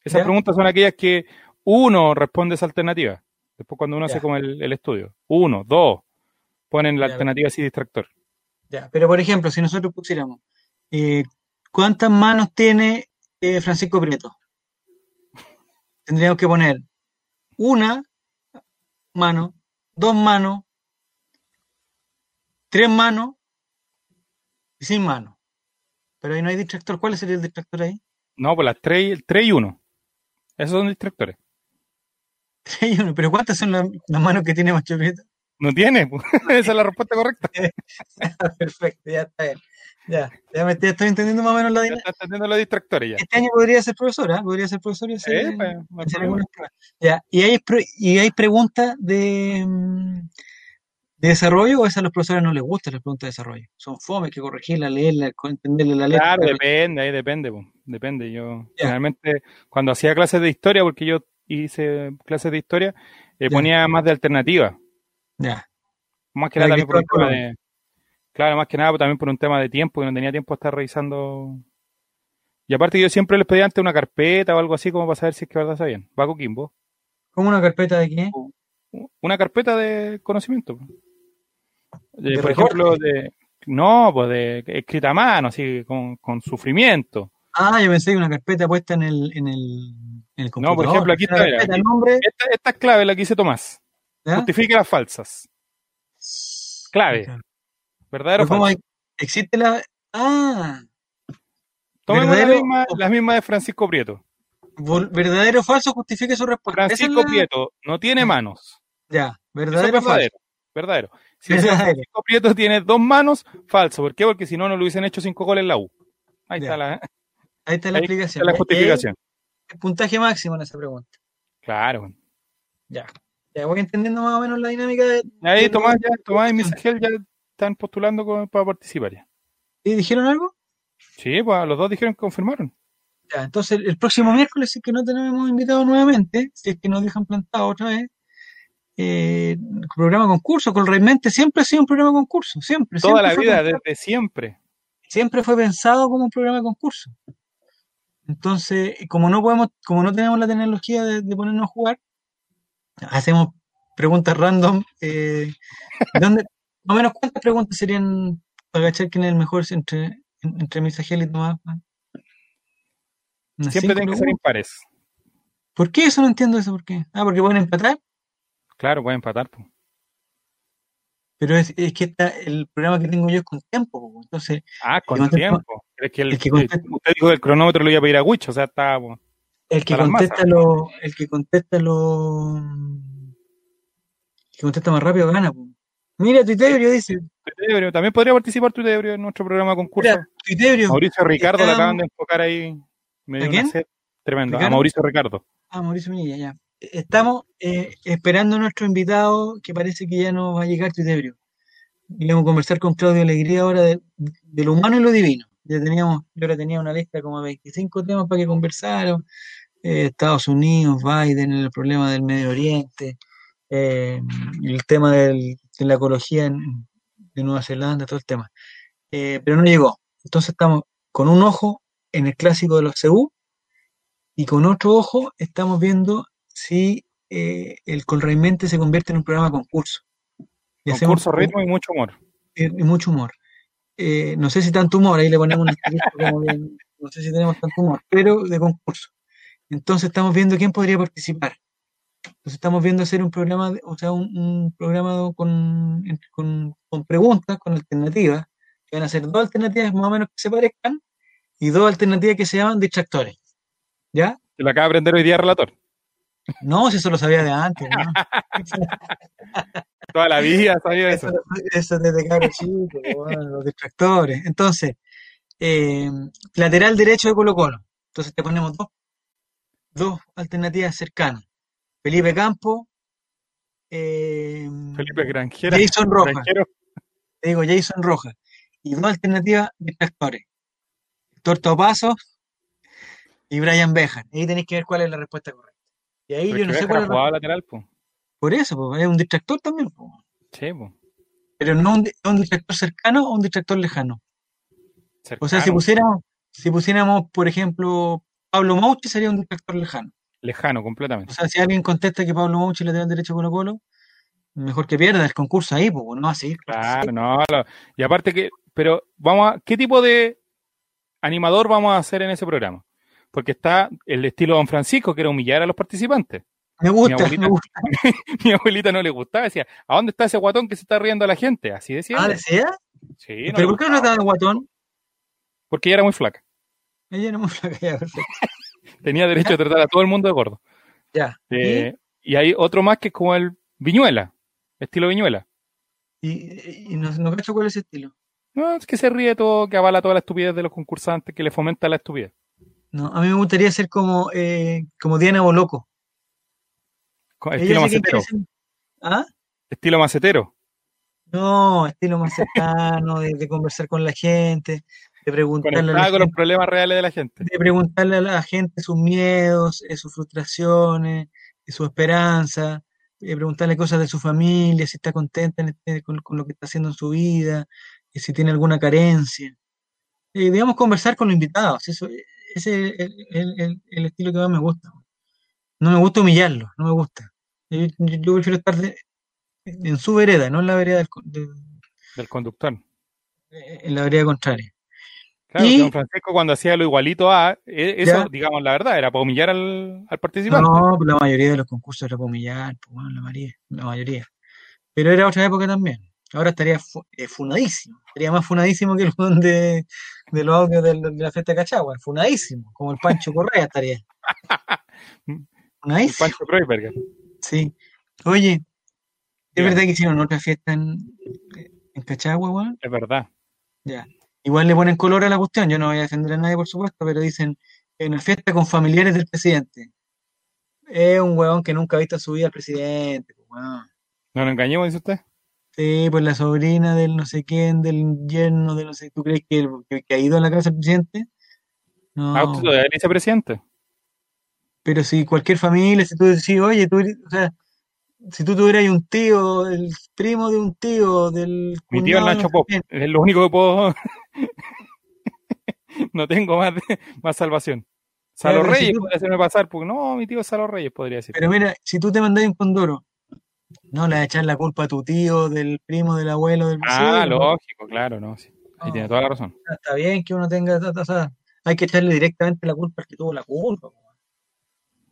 esas ¿Ya? preguntas son aquellas que uno responde esa alternativa. Después cuando uno Ya. hace como el, el estudio. Uno, dos, ponen la Ya, alternativa así distractor. Ya, pero por ejemplo, si nosotros pusiéramos, eh, ¿cuántas manos tiene eh, Francisco Prieto? Tendríamos que poner una mano, dos manos, tres manos y sin mano. Pero ahí no hay distractor. ¿Cuál sería el distractor ahí? No, pues las tres, 3 y 1. Esos son distractores. Tres y uno. Pero ¿cuántas son las, las manos que tiene Macho Prieto? No tiene. pues. Esa es la respuesta correcta. Perfecto, ya está bien. Ya, ya, me, estoy entendiendo más o menos la dinámica. estás entendiendo los distractores ya. Este año podría ser profesora, podría ser profesor y hacer, Eh, pues. Ya, ¿y hay, y hay preguntas de, de desarrollo o esas a los profesores no les gustan las preguntas de desarrollo? Son fome, hay que corregirla, leerla, entenderle la letra. Claro, depende, ahí depende, pues, depende. Yo Ya. generalmente cuando hacía clases de historia, porque yo hice clases de historia, eh, ponía más de alternativa, Ya, más que nada también por un Cristóbal tema de, claro, más que nada también por un tema de tiempo, que no tenía tiempo de estar revisando. Y aparte yo siempre les pedía antes una carpeta o algo así como para saber si es que verdad sabían. Va Coquimbo. ¿Cómo una carpeta de qué? Una carpeta de conocimiento. pues. De, ¿De por ejemplo, de. No, pues de escrita a mano, así, con, con sufrimiento. Ah, yo pensé que una carpeta puesta en el, en el, en el computador. No, por ejemplo, aquí está, carpeta, aquí- nombre, Esta, esta es clave la que dice Tomás. ¿ya? Justifique las falsas. Clave. ¿Verdadero o ¿cómo falso? hay- existe la. Ah, Tomemos la ¿verdadero misma, o- la misma de Francisco Prieto. verdadero o falso, justifique su respuesta. Es Francisco la- Prieto no tiene manos. Ya, verdadero o falso. verdadero. Si. Francisco Prieto tiene dos manos, falso. ¿Por qué? Porque si no, no lo hubiesen hecho cinco goles en la U. Ahí Ya. está la, Ahí está la ahí explicación. está la justificación. el puntaje máximo en esa pregunta. Claro. Ya. Ya voy entendiendo más o menos la dinámica de. Ahí Tomás, ya, Tomás y Misagel ya están postulando con- para participar ya. ¿Y dijeron algo? Sí, pues los dos dijeron que confirmaron. Ya, entonces el próximo miércoles, si es que no tenemos invitados nuevamente, si es que nos dejan plantados otra vez, eh, programa concurso, con realmente siempre ha sido un programa concurso, siempre. Toda siempre la vida, pensado- desde siempre. siempre fue pensado como un programa de concurso. Entonces, como no podemos, como no tenemos la tecnología de, de ponernos a jugar, hacemos preguntas random. Eh, ¿dónde, más o menos cuántas preguntas serían para cachar quién es el mejor entre, en- entre Misagel y Siempre tienen que ser impares. ¿Por qué eso? No entiendo eso. ¿Por qué? Ah, porque pueden empatar. Claro, pueden empatar. pues. Pero es, es que está, el programa que tengo yo es con tiempo. po. Entonces, Ah, con tiempo. Es que, el, el que contesta- usted dijo que el cronómetro lo iba a pedir a Wicho, o sea, está. pues, el que contesta lo, el que contesta lo, el que contesta más rápido gana. po. Mira, Tuitebrio dice. Tuitebrio, También podría participar Tuitebrio en nuestro programa concurso. Mira, Tuitebrio. Mauricio Ricardo Está- acaban de enfocar ahí. Me dio ¿A quién? tremendo. A. Mauricio Ricardo. Ah, Mauricio Minilla, ya. Estamos eh, esperando a nuestro invitado que parece que ya no va a llegar Tuitebrio. Y vamos a conversar con Claudio Alegría ahora de, de lo humano y lo divino. Ya teníamos, yo ahora tenía una lista como de 25 temas para que conversaran. Eh, Estados Unidos, Biden, el problema del Medio Oriente, eh, el tema del- de la ecología en, de Nueva Zelanda, todo el tema. Eh, pero no llegó. Entonces estamos con un ojo en el clásico de los CU y con otro ojo estamos viendo si eh, el Colraimente se convierte en un programa concurso. Y hacemos Concurso, ritmo y mucho humor. y, y mucho humor. Eh, no sé si tanto humor, ahí le ponemos un como bien, no sé si tenemos tanto humor, pero de concurso. Entonces estamos viendo quién podría participar. Entonces estamos viendo hacer un programa, o sea, un, un programa con, con, con preguntas, con alternativas, que van a ser dos alternativas más o menos que se parezcan y dos alternativas que se llaman distractores. ¿Ya? Que lo acaba de aprender hoy día el relator. No, si eso lo sabía de antes, ¿no? Toda la vida sabía eso. Eso, eso desde cabro chico, bueno, los distractores. Entonces, eh, lateral derecho de Colo Colo. Entonces te ponemos dos, dos alternativas cercanas. Felipe Campo, eh, Felipe Granjera. Jason Rojas. Granjero. Te digo Jason Rojas. Y dos alternativas distractores. Héctor Topazo y Brian Bejan. Ahí tenéis que ver cuál es la respuesta correcta. Y ahí Pero yo no sé cuál es la- lateral. Por eso, es un distractor también. pues. Sí, pues. Pero no un, un distractor cercano o un distractor lejano. O sea, si pusiéramos, si pusiéramos, por ejemplo, Pablo Mouche sería un distractor lejano. Lejano O completamente. sea, si alguien contesta que Pablo da el derecho a Colo Colo, mejor que pierda el concurso ahí, pues, no así. Claro, no. lo- y aparte que, pero vamos a, ¿qué tipo de animador vamos a hacer en ese programa? Porque está el estilo Don Francisco, que era humillar a los participantes. Me gusta, abuelita- me gusta. Mi abuelita no le gustaba, decía, ¿a dónde está ese guatón que se está riendo a la gente? Así decía. Ah. ¿decía? Sí, no ¿Pero por qué no estaba el guatón? Porque ella era muy flaca. Ella era muy flaca, ya, perfecto. Tenía derecho a tratar a todo el mundo de gordo. Ya. Eh, y hay otro más que es como el Viñuela, estilo Viñuela. Y, y, no, no cacho cuál es ese estilo. No, es que se ríe todo, que avala toda la estupidez de los concursantes, que le fomenta la estupidez. No, a mí me gustaría ser como, eh, como Diana Boloco. Estilo macetero. ser- ¿Ah? Estilo macetero. No, estilo más cercano, de, de conversar con la gente, de preguntarle a la con los gente, problemas reales de la gente. de preguntarle a la gente sus miedos, eh, sus frustraciones, eh, su esperanza, eh, preguntarle cosas de su familia, si está contenta en este- con, con lo que está haciendo en su vida, y si tiene alguna carencia. Eh, digamos, conversar con los invitados, eso, ese es el, el- el- el estilo que más me gusta. No me gusta humillarlo, no me gusta. Yo, yo- yo prefiero estar de- en su vereda, no en la vereda del, del- conductor. en la vereda contraria. Claro, Y- don Francisco cuando hacía lo igualito a, eh, eso, Ya. digamos la verdad, era para humillar al, al participante. No, pues la mayoría de los concursos era para humillar, pues bueno, la mayoría, la mayoría. Pero era otra época también. Ahora estaría fu- eh, funadísimo. Estaría más funadísimo que el de, de los audios de, la fiesta de Cachagua. Funadísimo. Como el Pancho Correa estaría. El Funadísimo. Pancho Kreuzberger. Sí. Oye, ¿es Ya. verdad que hicieron otra fiesta en, en Cachagua, weón? Es verdad. Ya. Igual le ponen color a la cuestión. Yo no voy a defender a nadie, por supuesto, pero dicen en una fiesta con familiares del presidente. Es un weón que nunca ha visto su vida al presidente, pues, weón. ¿No nos engañemos, dice usted? Sí, pues la sobrina del no sé quién, del yerno del no sé, ¿tú crees que, el- que- que ha ido a la casa del presidente? No, Ah, usted es vicepresidente. pero si cualquier familia, si tú decís, oye, tú, o sea, si tú tuvieras un tío, el primo de un tío, del Mi tío de Nacho Pop. Es lo único que puedo. no tengo más, de- más salvación. Salo si Reyes tú- podría hacerme pasar, porque no, mi tío es Salo Reyes, podría decir. Pero mira, si tú te mandas un condoro, no le vas a echar la culpa a tu tío, del primo, del abuelo, del ah, vecino, lógico, claro, no. sí. Ahí No. tiene toda la razón. Está bien que uno tenga, o sea, hay que echarle directamente la culpa al que tuvo la culpa.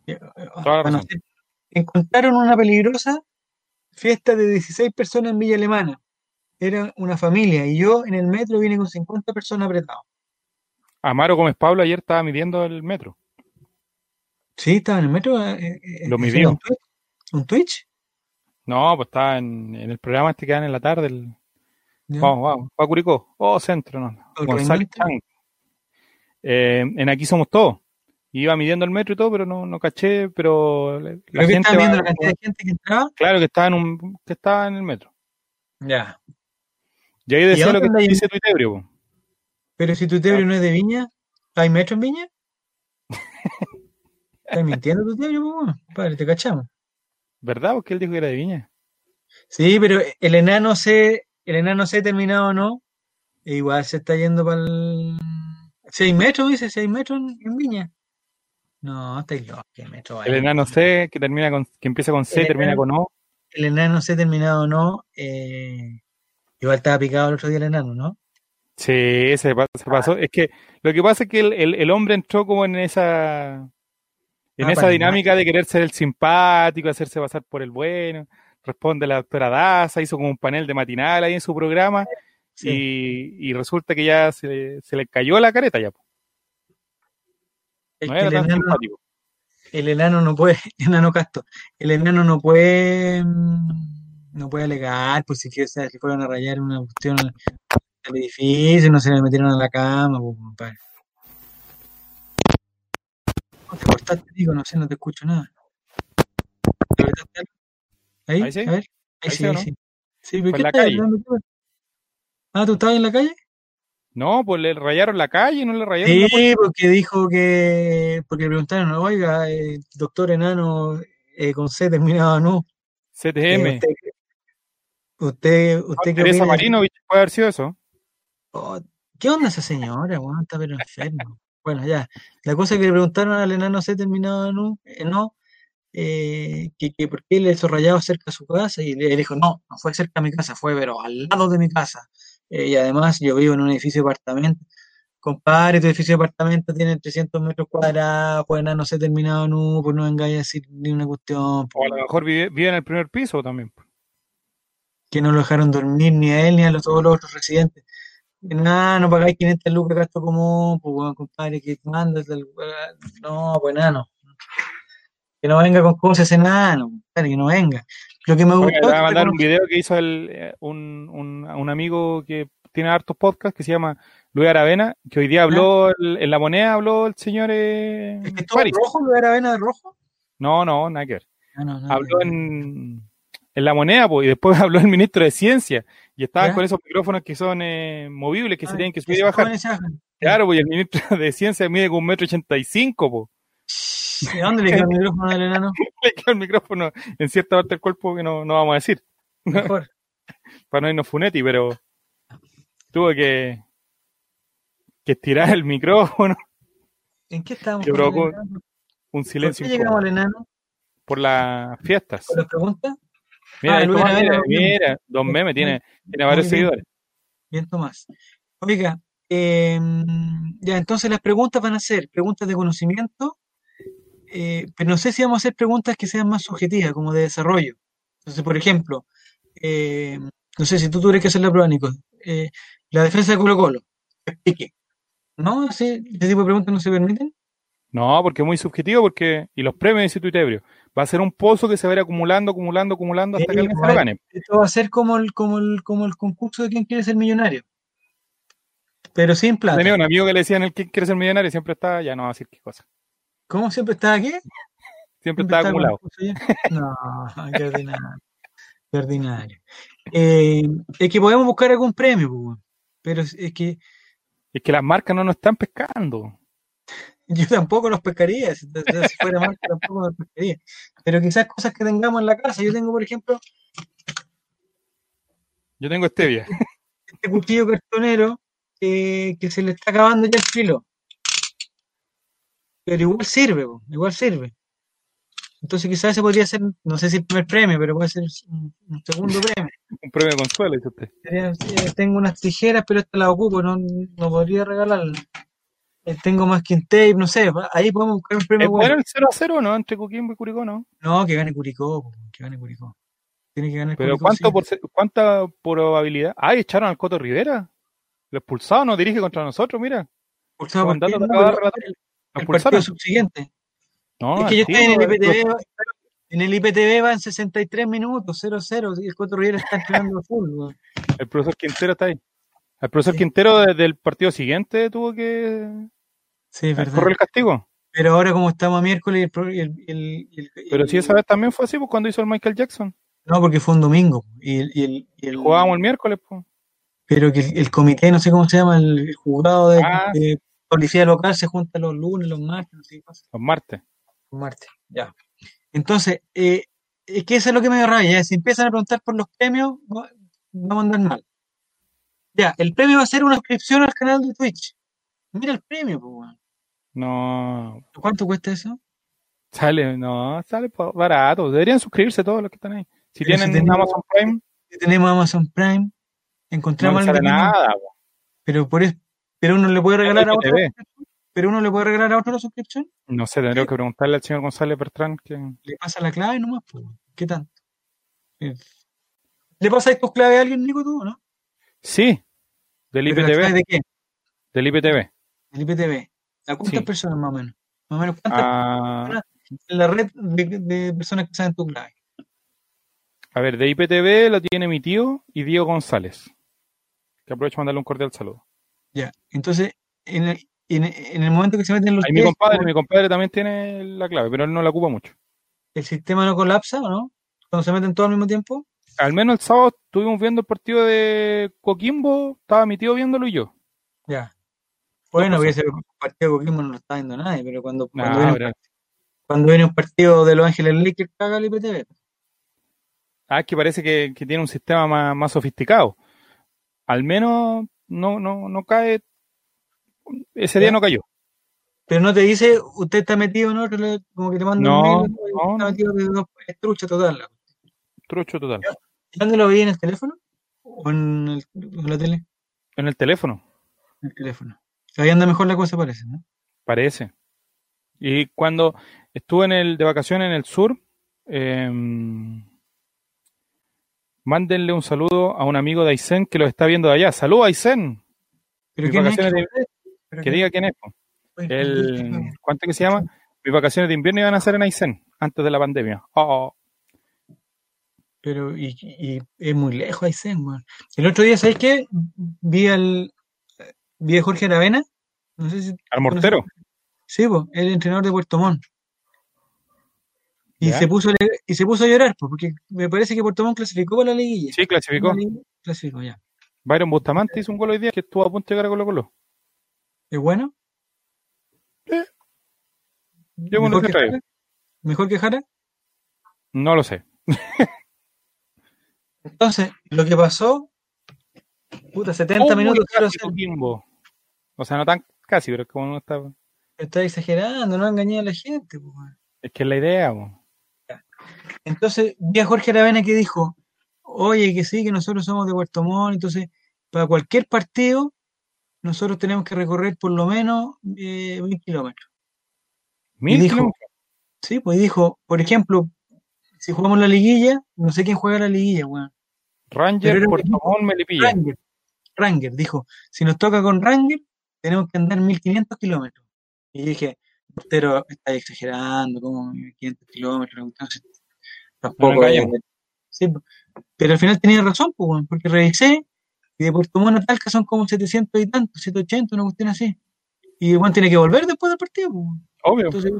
Eh, eh, Toda la bueno, razón. sí, encontraron una peligrosa fiesta de 16 personas en Villa Alemana. Era una familia y yo en el metro vine con 50 personas apretados. Amaro Gómez Pablo ayer estaba midiendo el metro. Sí, estaba en el metro. eh, eh, Lo eh, midió. ¿Un Twitch? ¿Un Twitch? No, pues estaba en, en el programa este que dan en la tarde. el-. Vamos, vamos. Pa' Curicó. Oh, centro, no. ¿El González? Chang. Eh, en Aquí Somos Todos. Iba midiendo el metro y todo, pero no, no caché, pero la Pero gente estaba viendo va- la cantidad de gente que entraba. Claro que estaba en un, que estaba en el metro. Ya. Y ahí decía dónde lo que ahí? dice tu Ebrio, po. Pero si tu tebrio no es de Viña, ¿hay metro en Viña? ¿Estás mintiendo tu tebrio, po? Padre, te cachamos. ¿verdad? Porque él dijo que era de Viña. Sí, pero el enano C, el enano C terminado o no, e igual se está yendo para el... ¿Seis metros, dice? ¿Seis metros en, en Viña? No, estáis locos, ¿qué metro El enano C, que termina con, que empieza con C, El termina enano- con O. El enano C terminado o no, eh, igual estaba picado el otro día el enano, ¿no? Sí, se, se pasó. Es que lo que pasa es que el, el- el hombre entró como en esa en Ah, esa dinámica de querer ser el simpático, hacerse pasar por el bueno. Responde la doctora Daza, hizo como un panel de matinal ahí en su programa Sí. y, y resulta que ya se, le- se le cayó la careta ya. No era el tan enano, simpático. el enano no puede, enano casto, el enano no puede, mm, no puede alegar, pues si que le fueron a rayar una cuestión al, al edificio, no se le metieron a la cama, pues, compadre. No, te cortaste, digo, no sé, no te escucho nada. ¿Te cortaste algo? ¿Ahí? Ahí sí. A ver, ahí Ahí sí, sí, ¿o ahí no? sí. Sí, ¿pero Fue qué en la estás calle. hablando tú? Ah, ¿tú estabas en la calle? No, pues le rayaron la calle, no le rayaron la. Sí, porque dijo que, porque le preguntaron, oiga, eh, doctor enano, eh, con C terminado, no. Eh, CTM. usted, usted, usted qué Teresa? Marinovich puede haber sido eso. Oh, ¿qué onda esa señora, weón? Está pero enfermo. Bueno, ya. La cosa que le preguntaron al enano C terminado no, eh, no eh, que, que por qué le hizo rayado cerca de su casa, y le, él dijo, no, no fue cerca de mi casa, fue pero al lado de mi casa. Eh, y además yo vivo en un edificio de apartamento. Compadre, tu edificio de apartamento tiene 300 metros cuadrados, pues enano C terminado no, pues no vengáis a decir ni una cuestión, O pues, a lo mejor vive, vive en el primer piso también. Que no lo dejaron dormir ni a él ni a los, todos los otros residentes. Nada, no pagáis 500 lucas de gasto común, pues bueno, compadre, que mandas. No, pues enano. Que no venga con cosas enano, compadre, que no venga. Lo que me Oiga, gustó le voy a mandar un video que hizo el, eh, un, un, un amigo que tiene hartos podcasts que se llama Luis Aravena, que hoy día habló el- en la moneda, habló el señor eh, ¿Es que todo rojo, lo era avena de rojo? No, no, nada que ver. Ah, no, no, Habló no. en, en la moneda, pues, y después habló el ministro de Ciencia, y estaban ¿Ya? con esos micrófonos que son eh, movibles, que se Ah, tienen que subir y bajar. Claro, pues y el ministro de Ciencia mide como un metro ochenta y cinco, pues. ¿De dónde le quedó el micrófono del enano? Le queda el micrófono en cierta parte del cuerpo que no, no vamos a decir, Mejor. para no irnos funeti, pero tuve que, que estirar el micrófono, ¿En qué estábamos? Que con provocó un ¿Por silencio qué llegamos al enano? por las fiestas. ¿Con las preguntas? Mira, Ah, Tomás, mira, Don Meme. mira, Don Meme tiene, tiene varios bien. seguidores. bien Tomás. Oiga, eh, ya entonces las preguntas van a ser preguntas de conocimiento, eh, pero no sé si vamos a hacer preguntas que sean más subjetivas, como de desarrollo. Entonces, por ejemplo, eh, no sé si tú tuvieras que hacer la prueba, Nico. eh, la defensa de Colo Colo, explique. ¿No? ¿Ese, ese tipo de preguntas no se permiten? No, porque es muy subjetivo, porque y los premios de Instituto Ebrio. Va a ser un pozo que se va a ir acumulando, acumulando, acumulando hasta Sí, que alguien se lo gane. Esto va a ser como el, como el, como el concurso de quién quiere ser millonario. Pero sin plata. Tenía un amigo que le decían el que quiere ser millonario y siempre está, ya no va a decir qué cosa. ¿Cómo siempre está aquí? Siempre Siempre está acumulado. No, qué ordinario. Qué ordinario. Eh, es que podemos buscar algún premio, pues, pero es que Es que las marcas no nos están pescando. yo tampoco los pescaría. Si, si fuera marca, tampoco los pescaría. Pero quizás cosas que tengamos en la casa. Yo tengo, por ejemplo, Yo tengo stevia. este cuchillo cartonero eh, que se le está acabando ya el filo. Pero igual sirve, po, igual sirve. Entonces quizás ese podría ser, no sé si el primer premio, pero puede ser un, un segundo premio. Un premio de consuelo, dice usted. Sería- eh, tengo unas tijeras, pero estas las ocupo, no, no podría regalarlas. Eh, tengo más que un tape, no sé, va- ahí podemos buscar un premio ¿Es bueno. el 0 a 0 no? Entre Coquimbo y Curicó, ¿no? No, que gane Curicó, que gane Curicó. Tiene que ganar Pero Curicó, ¿cuánto por, ¿cuánta probabilidad? Ah, echaron al Coto Rivera. Lo expulsado no dirige contra nosotros, mira. Expulsado por el, el expulsaron. partido subsiguiente. No, es que yo estoy en el IPTV, va- en el IPTV van 63 minutos, 0-0, y el Coto Rivera está entrenando weón. El profesor Quintero está ahí. El profesor Sí. Quintero desde el partido siguiente tuvo que Sí, es verdad. correr el castigo. Pero ahora como estamos a miércoles y el, y el- y el- y el- Pero y el- esa vez también fue así, pues cuando hizo el Michael Jackson. No, porque fue un domingo. Y el, y el- y el- Jugábamos el miércoles, pues. pero que el, comité, no sé cómo se llama, el, juzgado de, Ah. de policía local se junta los lunes, los martes, no sé qué pasa. Los martes. Los martes, ya. Entonces, eh, es que eso es lo que me da rabia. Si empiezan a preguntar por los premios, va- vamos a andar mal. Ya, el premio va a ser una suscripción al canal de Twitch. Mira el premio, pues, weón. No, ¿Cuánto cuesta eso? sale, no, sale barato. Deberían suscribirse todos los que están ahí. Si Pero si tienen tenemos- Amazon Prime, Si tenemos Amazon Prime, no encontramos les algo nada. po. pero por eso, pero uno le puede regalar a otro, pero uno le puede regalar a otro la suscripción. No sé, tendría que preguntarle al señor González Bertrán que Le pasa la clave nomás, pues, ¿qué tanto? ¿Le pasas tus claves a alguien, Nico, tú, no? Sí, del ¿Pero la clave IPTV, de qué? del IPTV. Del IPTV. ¿A cuántas Sí. personas más o menos? Más o menos, ¿cuántas Ah, en la red de, de personas que saben tu clave? a ver, de IPTV lo tiene mi tío y Diego González. Que aprovecho para mandarle un cordial saludo. Ya, entonces, en el, en, en el momento que se meten los Ahí mi compadre, mi compadre también tiene la clave, pero él no la ocupa mucho. ¿el sistema no colapsa o no? Cuando se meten todos al mismo tiempo. Al menos el sábado estuvimos viendo el partido de Coquimbo, estaba mi tío viéndolo y yo. Ya. Bueno, cosas. porque ese partido de Coquimbo no lo está viendo nadie, pero cuando, cuando, Nah, viene, un cuando viene un partido de Los Ángeles Lakers, caga el IPTV. Ah, es que parece que, que tiene un sistema más, más sofisticado. Al menos no, no, no cae. Ese día Ya. no cayó. Pero no te dice, usted está metido en otro, como que te manda No, un mail, no, está metido es trucha total. Trucho total. ¿Dónde lo veía en el teléfono? ¿O en, el- en la tele? En el teléfono, En el teléfono. Ahí anda mejor la cosa, parece, ¿no? parece. Y cuando estuve en el de vacaciones en el sur, em, mándenle un saludo a un amigo de Aysén que lo está viendo de allá. ¡Saludos, Aysén! Pero Mis ¿quién es que- pero Que quién- diga quién es. po. El, ¿Cuánto que se llama? Mis vacaciones de invierno iban a ser en Aysén, antes de la pandemia. Oh, Pero, y, y es muy lejos Aysén, weón. El otro día, ¿sabes qué? Vi al. Vi a Jorge Aravena. No sé si. al mortero. Sí, pues, el entrenador de Puerto Montt. Y Ya. se puso a y se puso a llorar, porque me parece que Puerto Montt clasificó para la liguilla. Sí, clasificó. La liguilla Clasificó, ya. Byron Bustamante hizo un gol hoy día que estuvo a punto de llegar a Colo Colo. ¿Es bueno? Sí. Yo ¿Mejor que Jara? ¿Mejor que Jara? No lo sé. Entonces, lo que pasó, puta, 70 Oh, minutos, muy casi 0-0. Coquimbo. O sea, no tan casi, pero es como no está. Está exagerando, no engañé a la gente. weón. Es que es la idea, po. Entonces, vi a Jorge Aravena que dijo, oye, que sí, que nosotros somos de Puerto Montt, entonces para cualquier partido, nosotros tenemos que recorrer por lo menos eh, mil kilómetros. ¿Mil kilómetros? Sí, pues dijo, por ejemplo, si jugamos la liguilla, no sé quién juega la liguilla, weón. Ranger, Puerto Montt, Melipilla. Ranger. Ranger, dijo, si nos toca con Ranger, tenemos que andar 1500 kilómetros. Y dije, portero, está exagerando, como 1500 kilómetros, entonces tampoco. Sí, po. pero al final tenía razón, pues, weón, porque revisé y de Puerto Montt a Talca son como 700 y tantos, 780, una cuestión así. Y Juan tiene que volver después del partido, pues. Obvio. Entonces, o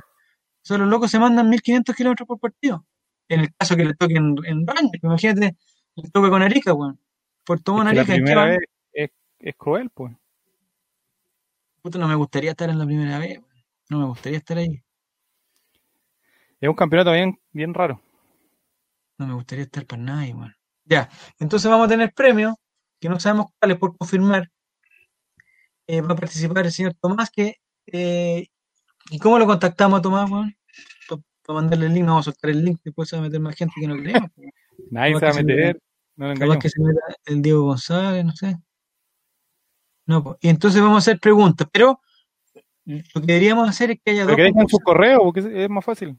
sea, los locos se mandan 1500 kilómetros por partido. En el caso que le toque en, en Ranger, imagínate, le toca con Arica, weón. Puerto Montt, la Arica, ¿en qué primera vez es, es cruel, pues. Puta, no me gustaría estar en la primera vez, weón. No me gustaría estar ahí. Es un campeonato bien, bien raro. No me gustaría estar para nadie, weón. Ya, entonces vamos a tener premios, que no sabemos cuáles por confirmar. Eh, va a participar el señor Tomás, que... eh, ¿Y cómo lo contactamos a Tomás, weón? Para mandarle el link, no vamos a soltar el link, después se va a meter más gente que no creemos. Nadie se va a que se meter. No lo Capaz que se meta el Diego González, no sé. No, pues, y entonces vamos a hacer preguntas, pero lo que deberíamos hacer es que haya Pero dos que dejen su correo, porque es- más fácil.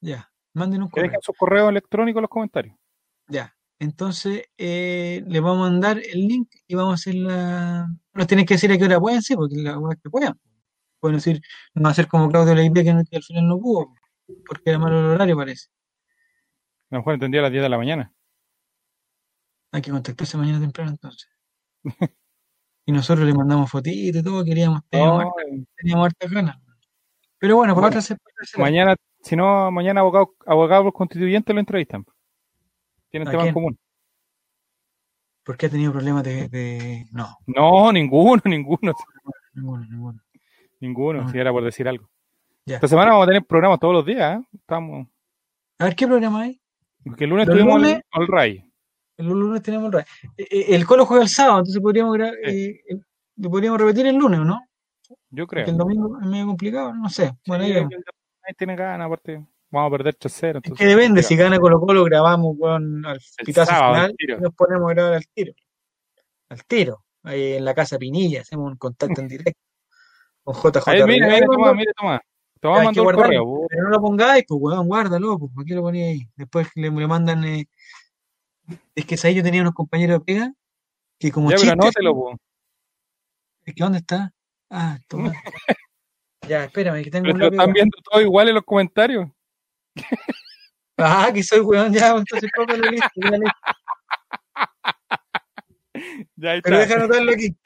Ya, manden un Que correo. dejen su correo electrónico en los comentarios. Ya. Entonces, eh, le vamos a mandar el link y vamos a hacer la. Nos tienen que decir a qué hora pueden, sí, porque la hora que puedan. Pueden decir, no va a ser como Claudio que, no- que al final no pudo, porque era malo el horario, parece. A lo mejor entendía a las 10 de la mañana. Hay que contactarse mañana temprano entonces. y nosotros le mandamos fotitos y todo, queríamos, teníamos, No, teníamos hartas ganas. Pero bueno, para Bueno, otra mañana, si no, mañana abogados abogado constituyentes lo entrevistan. Tienen ¿A temas en común. Porque ha tenido problemas de, de- No, No, ninguno, ninguno, ninguno, ninguno. ninguno, Ah. si era por decir algo. Ya. Esta semana vamos a tener programas todos los días, ¿eh? Estamos. A ver, ¿qué programa hay? Porque el lunes Los tuvimos lunes- el, All Ray. El lunes tenemos el, ra- eh, eh, el Colo juega el sábado, entonces podríamos, gra- eh, eh, lo podríamos repetir el lunes, ¿o ¿no? Yo creo. Porque el domingo es medio complicado, no sé. Bueno, Sí, ahí tiene ganas, aparte. Vamos a perder 3-0. Es que depende, si gana Colo Colo grabamos con al El pitazo sábado, final y nos ponemos a grabar al tiro. Al tiro. Ahí en la casa Pinilla, hacemos un contacto en directo con JJ. Ahí, mira, mira, toma, mira, toma. Tomás hay que mandó un correo. po. Pero no lo pongáis, pues weón, guárdalo, pues, ¿por qué lo ponía ahí? Después le, le mandan. eh, Es que ahí yo tenía unos compañeros de pega que como Ya, pero chiste, anótelo, po. Es que ¿dónde está? Ah, toma. ya, espérame, que tengo Pero un te lo están viendo todo igual en los comentarios. Ah, que soy weón, ya, entonces cópialo listo, ya listo. Ya Pero deja anotarlo aquí.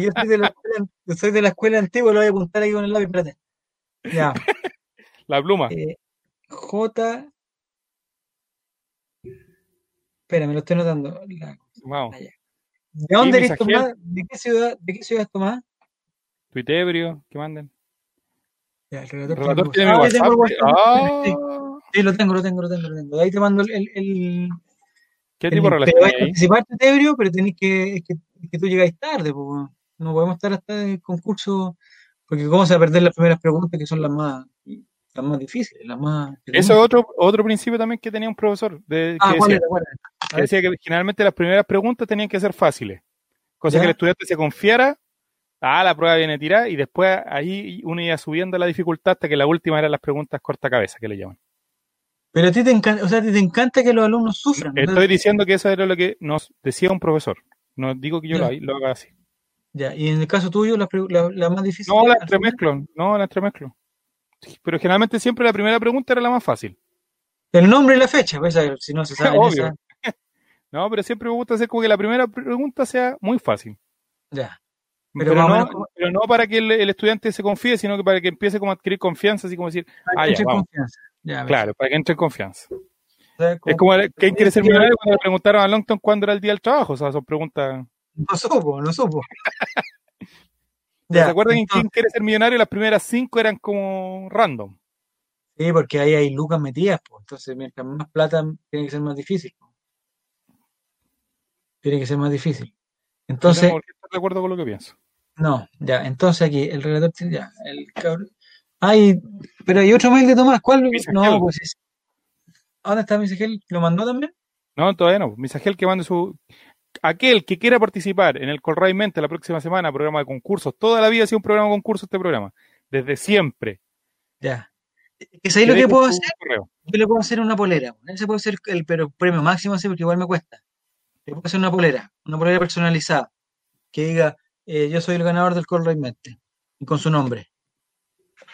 Yo soy de la escuela, yo soy de la escuela antigua, lo voy a apuntar aquí con el lápiz, espérate. Ya, La pluma. eh, J. Espera, me lo estoy notando. La- Vamos. ¿De dónde eres. Tomás? ¿De qué ciudad, de qué ciudad es Tomás? Tuitebrio, que manden. Ya, el El relator, tiene Ah, tengo WhatsApp. Sí, sí, lo tengo, lo tengo, lo tengo, lo tengo. De ahí te mando el, el, ¿Qué tipo de relación Pero hay vais a ahí? participar, Tebrio, pero tenéis que, es que, es que tú llegáis tarde, weón. no podemos estar hasta el concurso, porque cómo se va a perder las primeras preguntas que son las más, las más difíciles, las más... Eso es otro, otro principio también que tenía un profesor. De, Ah, que ¿cuál decía, que decía que generalmente las primeras preguntas tenían que ser fáciles. Cosa Ya. que el estudiante se confiara. Ah, la prueba viene tirada y después ahí uno iba subiendo la dificultad hasta que la última eran las preguntas corta cabeza que le llaman. Pero a ti te encanta, o sea, a ti te encanta que los alumnos sufran. ¿no? Estoy diciendo que eso era lo que nos decía un profesor. No digo que yo Ya. lo haga así. Ya, y en el caso tuyo, la, la, la más difícil... No, la entremezclo. No, la entremezclo. Pero generalmente siempre la primera pregunta era la más fácil. El nombre y la fecha, pues, si no se sabe. Obvio. esa- No, pero siempre me gusta hacer como que la primera pregunta sea muy fácil. ya. Pero no, como- pero no para que el, el estudiante se confíe, sino que para que empiece como a adquirir confianza, así como decir, ah, ya, Mucha vamos. confianza. Ya, Claro, para que entre en confianza. o sea, Es como ¿quién quiere ser millonario? Cuando le preguntaron a Longton cuándo era el día del trabajo. O sea, son preguntas. No supo, no supo. ¿Se acuerdan en quién quiere ser millonario? Las primeras cinco eran como random. Sí, porque ahí hay lucas metidas, pues. Entonces, mientras más plata, tiene que ser más difícil. po. Tiene que ser más difícil. No Entonces, qué estar de acuerdo con lo que pienso. no, ya. Entonces aquí, el relator tiene, ya, el cabrón. Ay, pero hay otro mail de Tomás. ¿Cuál? No, pues es. ¿Dónde está Misagel? ¿Lo mandó también? No, todavía no. Misagel que mande su. Aquel que quiera participar en el Colray Mente la próxima semana, programa de concursos, toda la vida ha sido un programa de concursos este programa, desde siempre. Ya. ¿Es ahí lo que puedo Deje hacer? correo. Yo le puedo hacer una polera. Ese puede ser el pero premio máximo, sí, porque igual me cuesta. Le puedo hacer una polera, una polera personalizada, que diga, eh, yo soy el ganador del Call Mente, y con su nombre.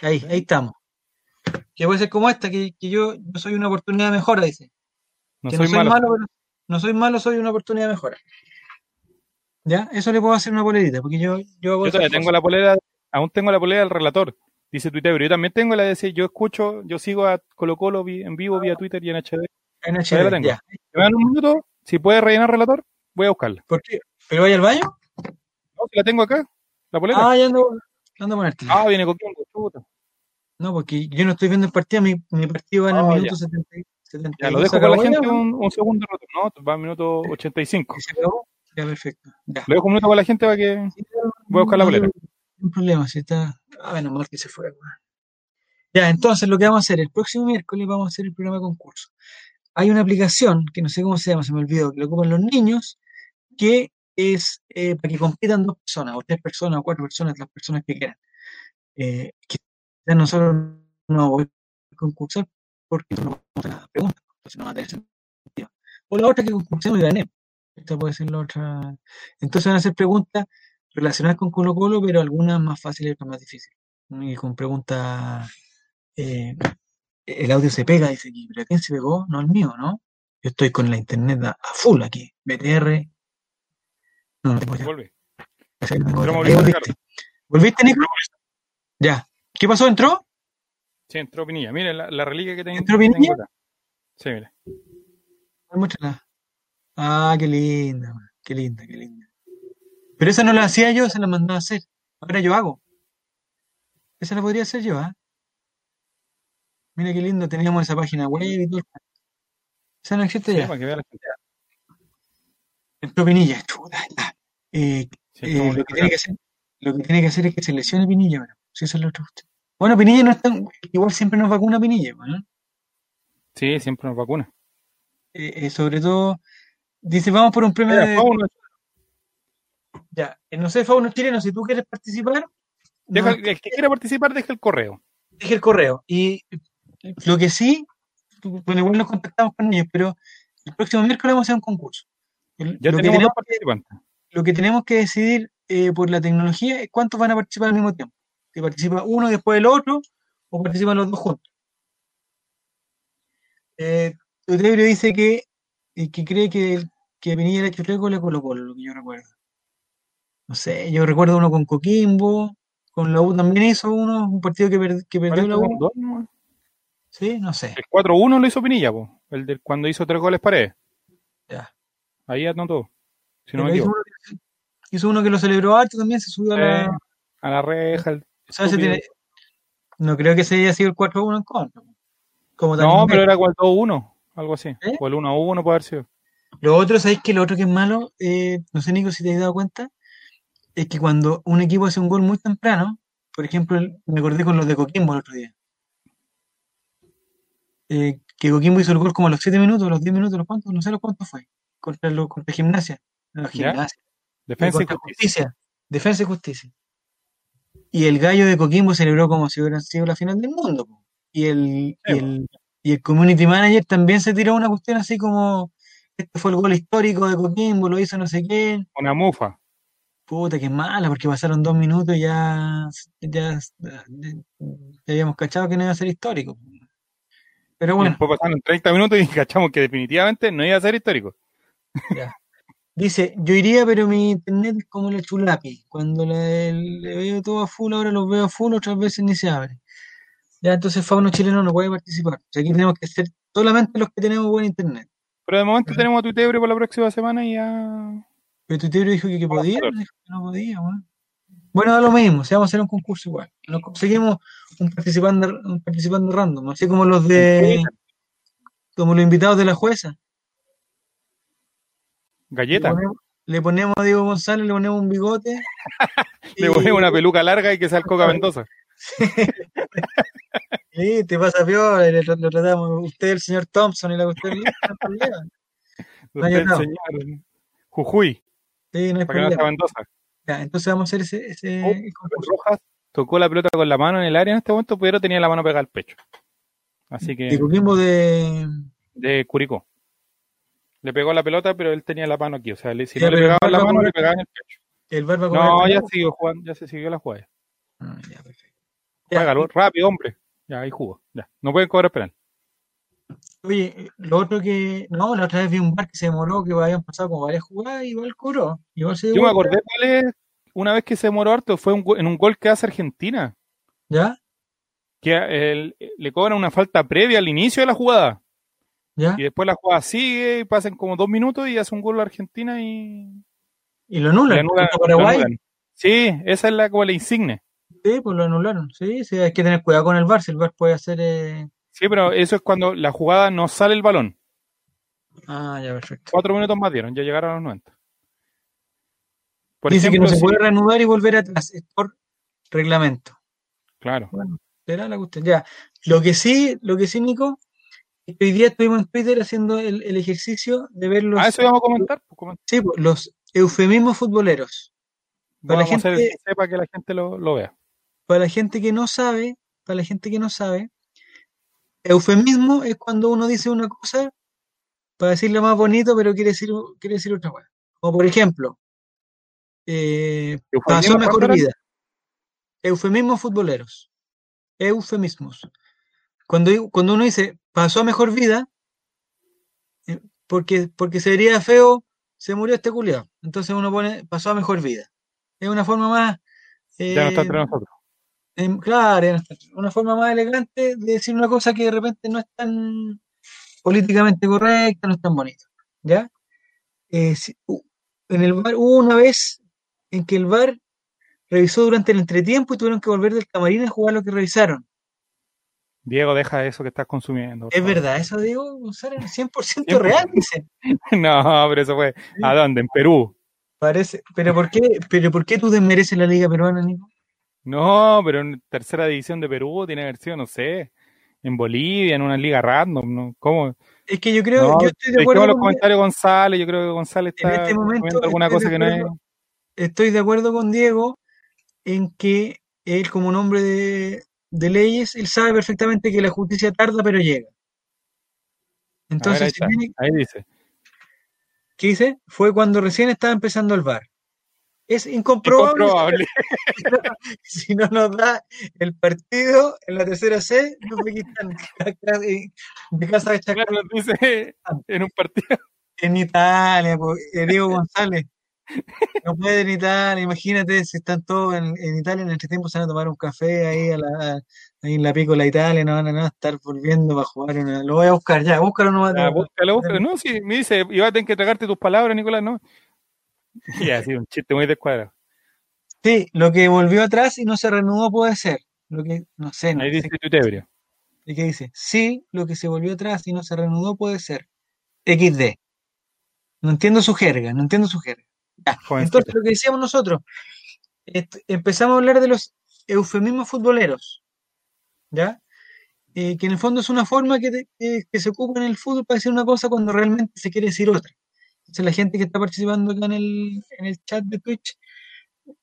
Ahí, ahí estamos. Que puede ser como esta, que, que yo, yo soy una oportunidad de mejora, dice. No que soy, no soy malo. malo, pero no soy malo, soy una oportunidad de mejora. ¿Ya? Eso le puedo hacer una polerita, porque yo, yo hago Yo esas todavía tengo la polera, aún tengo la polera del relator, dice Twitter, pero yo también tengo la de decir, yo escucho, yo sigo a Colo Colo en vivo vía Twitter y en HD. en HD, la tengo. ya. Me dan un minuto, si puede rellenar relator, voy a buscarla. ¿Por qué? ¿Pero vaya al baño? No, si la tengo acá, la polera. Ah, ya ando, ando a ponértela. Ah, viene coqueando, chuta. No, porque yo no estoy viendo el partido, mi, mi partido va en el Ah, minuto ya. 70, 72. Ya, lo ¿Se dejo para la ya, gente un, un segundo, no, va a minuto 85. ¿Se acabó? Ya, perfecto. Ya. Lo dejo un minuto para la gente para que... Voy a buscar la bolera. No hay problema, si está. Ah, bueno, mal que se fue. Ya, entonces lo que vamos a hacer, el próximo miércoles vamos a hacer el programa de concurso. Hay una aplicación que no sé cómo se llama, se me olvidó, que lo ocupan los niños, que es eh, para que compitan dos personas, o tres personas, o cuatro personas, las personas que quieran. Eh, quizás nosotros no vamos a concursar porque no vamos a hacer nada, preguntas, entonces no va a tener sentido. O la otra que concursemos y ganemos. Esta puede ser la otra. Entonces van a hacer preguntas relacionadas con Colo Colo, pero algunas más fáciles y otras más difíciles. Y con preguntas. eh, el audio se pega, dice aquí, pero ¿a quién se pegó? No el mío, ¿no? Yo estoy con la internet a, a full aquí. BTR. No, no tengo ya. Volviste. ¿Volviste, Nico? Ya. ¿Qué pasó? ¿Entró? Sí, entró Pinilla. Mire la, la reliquia que tengo. ¿Entró que tengo acá. Sí, mire. Muéstrala. Ah, qué linda, qué linda, qué linda. Pero esa no la hacía yo, esa la mandaba a hacer. Ahora yo hago. Esa la podría hacer yo, ¿ah? Mira qué lindo, teníamos esa página web y todo. Esa no existe Sí, ya. para que vea la gente. Entró Pinilla, chuta. Eh, Sí, eh, lo, que tiene que hacer, lo que tiene que hacer es que se lesione Pinilla, bueno. Si eso es lo otro. Bueno, Pinilla no es tan, igual siempre nos vacuna Pinilla, ¿no? Sí, siempre nos vacuna. Eh, eh, sobre todo, dice, vamos por un premio Mira, de... Fauno, Ya, eh, no sé, Fauno Chileno, si tú quieres participar, deja- no, el que quiera participar, deja el correo. deje el correo. Y lo que sí, bueno, igual nos contactamos con ellos, pero el próximo miércoles vamos a hacer un concurso. El- Ya lo, que tenemos tenemos, dos participantes. lo que tenemos que decidir eh, por la tecnología es cuántos van a participar al mismo tiempo. Si participa uno después del otro, o participan los dos juntos. Eh, dice que, que cree que, que Pinilla era Churreco le Colo Colo, lo que yo recuerdo. No sé, yo recuerdo uno con Coquimbo, con la U también hizo uno, un partido que, per- que perdió la que U. dos nomás. Sí, no sé. El 4-1 lo hizo Pinilla, po. el de cuando hizo tres goles paredes. Ya. Ahí anotó. Si no me hizo, uno que, hizo uno que lo celebró harto también, se subió a la. Eh, a la reja. el- o sea, estúpido. tiene- no creo que ese haya sido el 4-1 en contra. Como No, pero era como el 2-1, algo así. ¿Eh? O el 1-1 puede haber sido. Lo otro, ¿sabéis que lo otro que es malo? Eh, no sé, Nico, si te has dado cuenta, es que cuando un equipo hace un gol muy temprano, por ejemplo, me acordé con los de Coquimbo el otro día, eh, que Coquimbo hizo el gol como a los 7 minutos, a los 10 minutos, los cuántos, no sé los cuántos fue, contra, lo, contra Gimnasia. No. Gimnasia. y Defensa y contra justicia. justicia. Defensa y justicia. Y el gallo de Coquimbo celebró como si hubiera sido la final del mundo. Y el, y el, y el community manager también se tiró una cuestión así como, este fue el gol histórico de Coquimbo, lo hizo no sé quién. Una mufa. Puta, que mala, porque pasaron dos minutos y ya, ya, ya habíamos cachado que no iba a ser histórico. Pero bueno, después pasaron 30 minutos y cachamos que definitivamente no iba a ser histórico. ya. Dice, yo iría, pero mi internet es como la chulapi. Cuando le, le veo todo a full, ahora los veo a full, otras veces ni se abre. Ya, entonces Fauno chileno no puede participar. O sea, aquí tenemos que ser solamente los que tenemos buen internet. Pero de momento tenemos a Tuitebre para la próxima semana y ya. Pero Twitter dijo que, a podía, dijo que no podía. Bueno, da lo mismo, si vamos a hacer un concurso igual. Nos conseguimos un participante, un participante random, así como los de, como los invitados de la jueza. Le Galleta. ponemos, le ponemos a Diego González, le ponemos un bigote. Le y- ponemos una peluca larga y que sea el Coca Mendoza. Sí, te pasa peor, le, tra- lo tratamos, usted el señor Thompson y la no. No Usted, atado. señor. Jujuy, Sí, no hay para que no. Mendoza. Ya, entonces vamos a hacer ese, ese Oh. Rojas tocó la pelota con la mano en el área en este momento, pero tenía la mano pegada al pecho. Así que, De Coquimbo de. de Curicó. Le pegó la pelota, pero él tenía la mano aquí. O sea, le- si Ya, no le pegaba la mano, le pegaba en el pecho. El Barba No, ya Calabo. siguió jugando, ya se siguió la jugada. Ah, ya, perfecto. Ya, Juégalo, rápido, hombre. Ya, ahí jugó. Ya. No pueden cobrar penal. Oye, lo otro que. No, la otra vez vi un bar que se demoró, que habían pasado como varias jugadas, igual cobró. Igual se Yo me acordé cuál es, una vez que se demoró harto, fue un en un gol que hace Argentina. ¿Ya? Que el- le cobran una falta previa al inicio de la jugada. ¿Ya? Y después la jugada sigue y pasan como dos minutos y hace un gol a Argentina y Y lo anulan. Paraguay. lo anulan. Sí, esa es la como la insignia. Sí, pues lo anularon. Sí, sí, hay que tener cuidado con el VAR, si el VAR puede hacer. eh, Sí, pero eso es cuando la jugada no sale el balón. Ah, ya, perfecto. Cuatro minutos más dieron, ya llegaron a los 90. Por Dice ejemplo, que no se si- puede reanudar y volver atrás, es por reglamento. Claro. Bueno, será la cuestión. Ya. Lo que sí, lo que sí, Nico, hoy día estuvimos en Twitter haciendo el, el ejercicio de ver los, Ah, eso íbamos a comentar. pues, sí, pues, los eufemismos futboleros. Para la Vamos a hacer gente- que sepa que la gente lo, lo vea. Para la gente que no sabe, para la gente que no sabe, eufemismo es cuando uno dice una cosa para decirlo más bonito, pero quiere decir, quiere decir otra cosa. Como por ejemplo, eh, pasó ¿Eufemismo mejor vida. Eufemismos futboleros. Eufemismos. Cuando, cuando uno dice pasó a mejor vida, eh, porque, porque se vería feo, se murió este culiado. Entonces uno pone pasó a mejor vida. Es una forma más. Ya no está eh, entre nosotros. em, claro, una forma más elegante de decir una cosa que de repente no es tan políticamente correcta, no es tan bonita. ¿Ya? Eh, si- en el bar hubo una vez en que el bar revisó durante el entretiempo y tuvieron que volver del camarín a jugar lo que revisaron. Diego, deja eso que estás consumiendo. Es verdad, eso digo, González, 100% real, dice. No, pero eso fue. ¿A dónde? En Perú. Parece, pero ¿por qué, pero ¿por qué tú desmereces la liga peruana, Nico? No, pero en tercera división de Perú tiene versión, no sé. En Bolivia, en una liga random. ¿no? ¿Cómo? Es que yo creo, No, yo estoy de acuerdo los con, comentarios González. Yo creo que González En está este momento alguna de cosa que no es. estoy de acuerdo con Diego en que él, como un hombre de, de leyes, él sabe perfectamente que la justicia tarda, pero llega. Ver, Entonces, ahí si está. tiene- Ahí dice. ¿qué dice? Fue cuando recién estaba empezando el VAR. Es incomprobable Incomprobable. si no nos da el partido en la tercera C de Uzbekistán, de casa de Chacar, Claro, dice en un partido. en Italia, eh, Diego González. No puede en Italia, imagínate si están todos en, en Italia en este tiempo se van a tomar un café ahí, a la, ahí en la Pícola Italia, no van a, no estar volviendo para jugar. una- lo voy a buscar ya, búscalo nomás. Ah, búscalo, búscalo. No, sí, me dice, iba a tener que tragarte tus palabras, Nicolás, ¿no? Ya, ha sido un chiste muy descuadrado. Sí, lo que volvió atrás y no se reanudó puede ser. Lo que, no sé, no Ahí dice Tutebrio. ¿Y qué dice? Sí, lo que se volvió atrás y no se reanudó puede ser. XD. No entiendo su jerga, no entiendo su jerga. Entonces, lo que decíamos nosotros, empezamos a hablar de los eufemismos futboleros, ¿ya? Eh, que en el fondo es una forma que, te- que- que se ocupa en el fútbol para decir una cosa cuando realmente se quiere decir otra. Entonces, la gente que está participando acá en el, en el chat de Twitch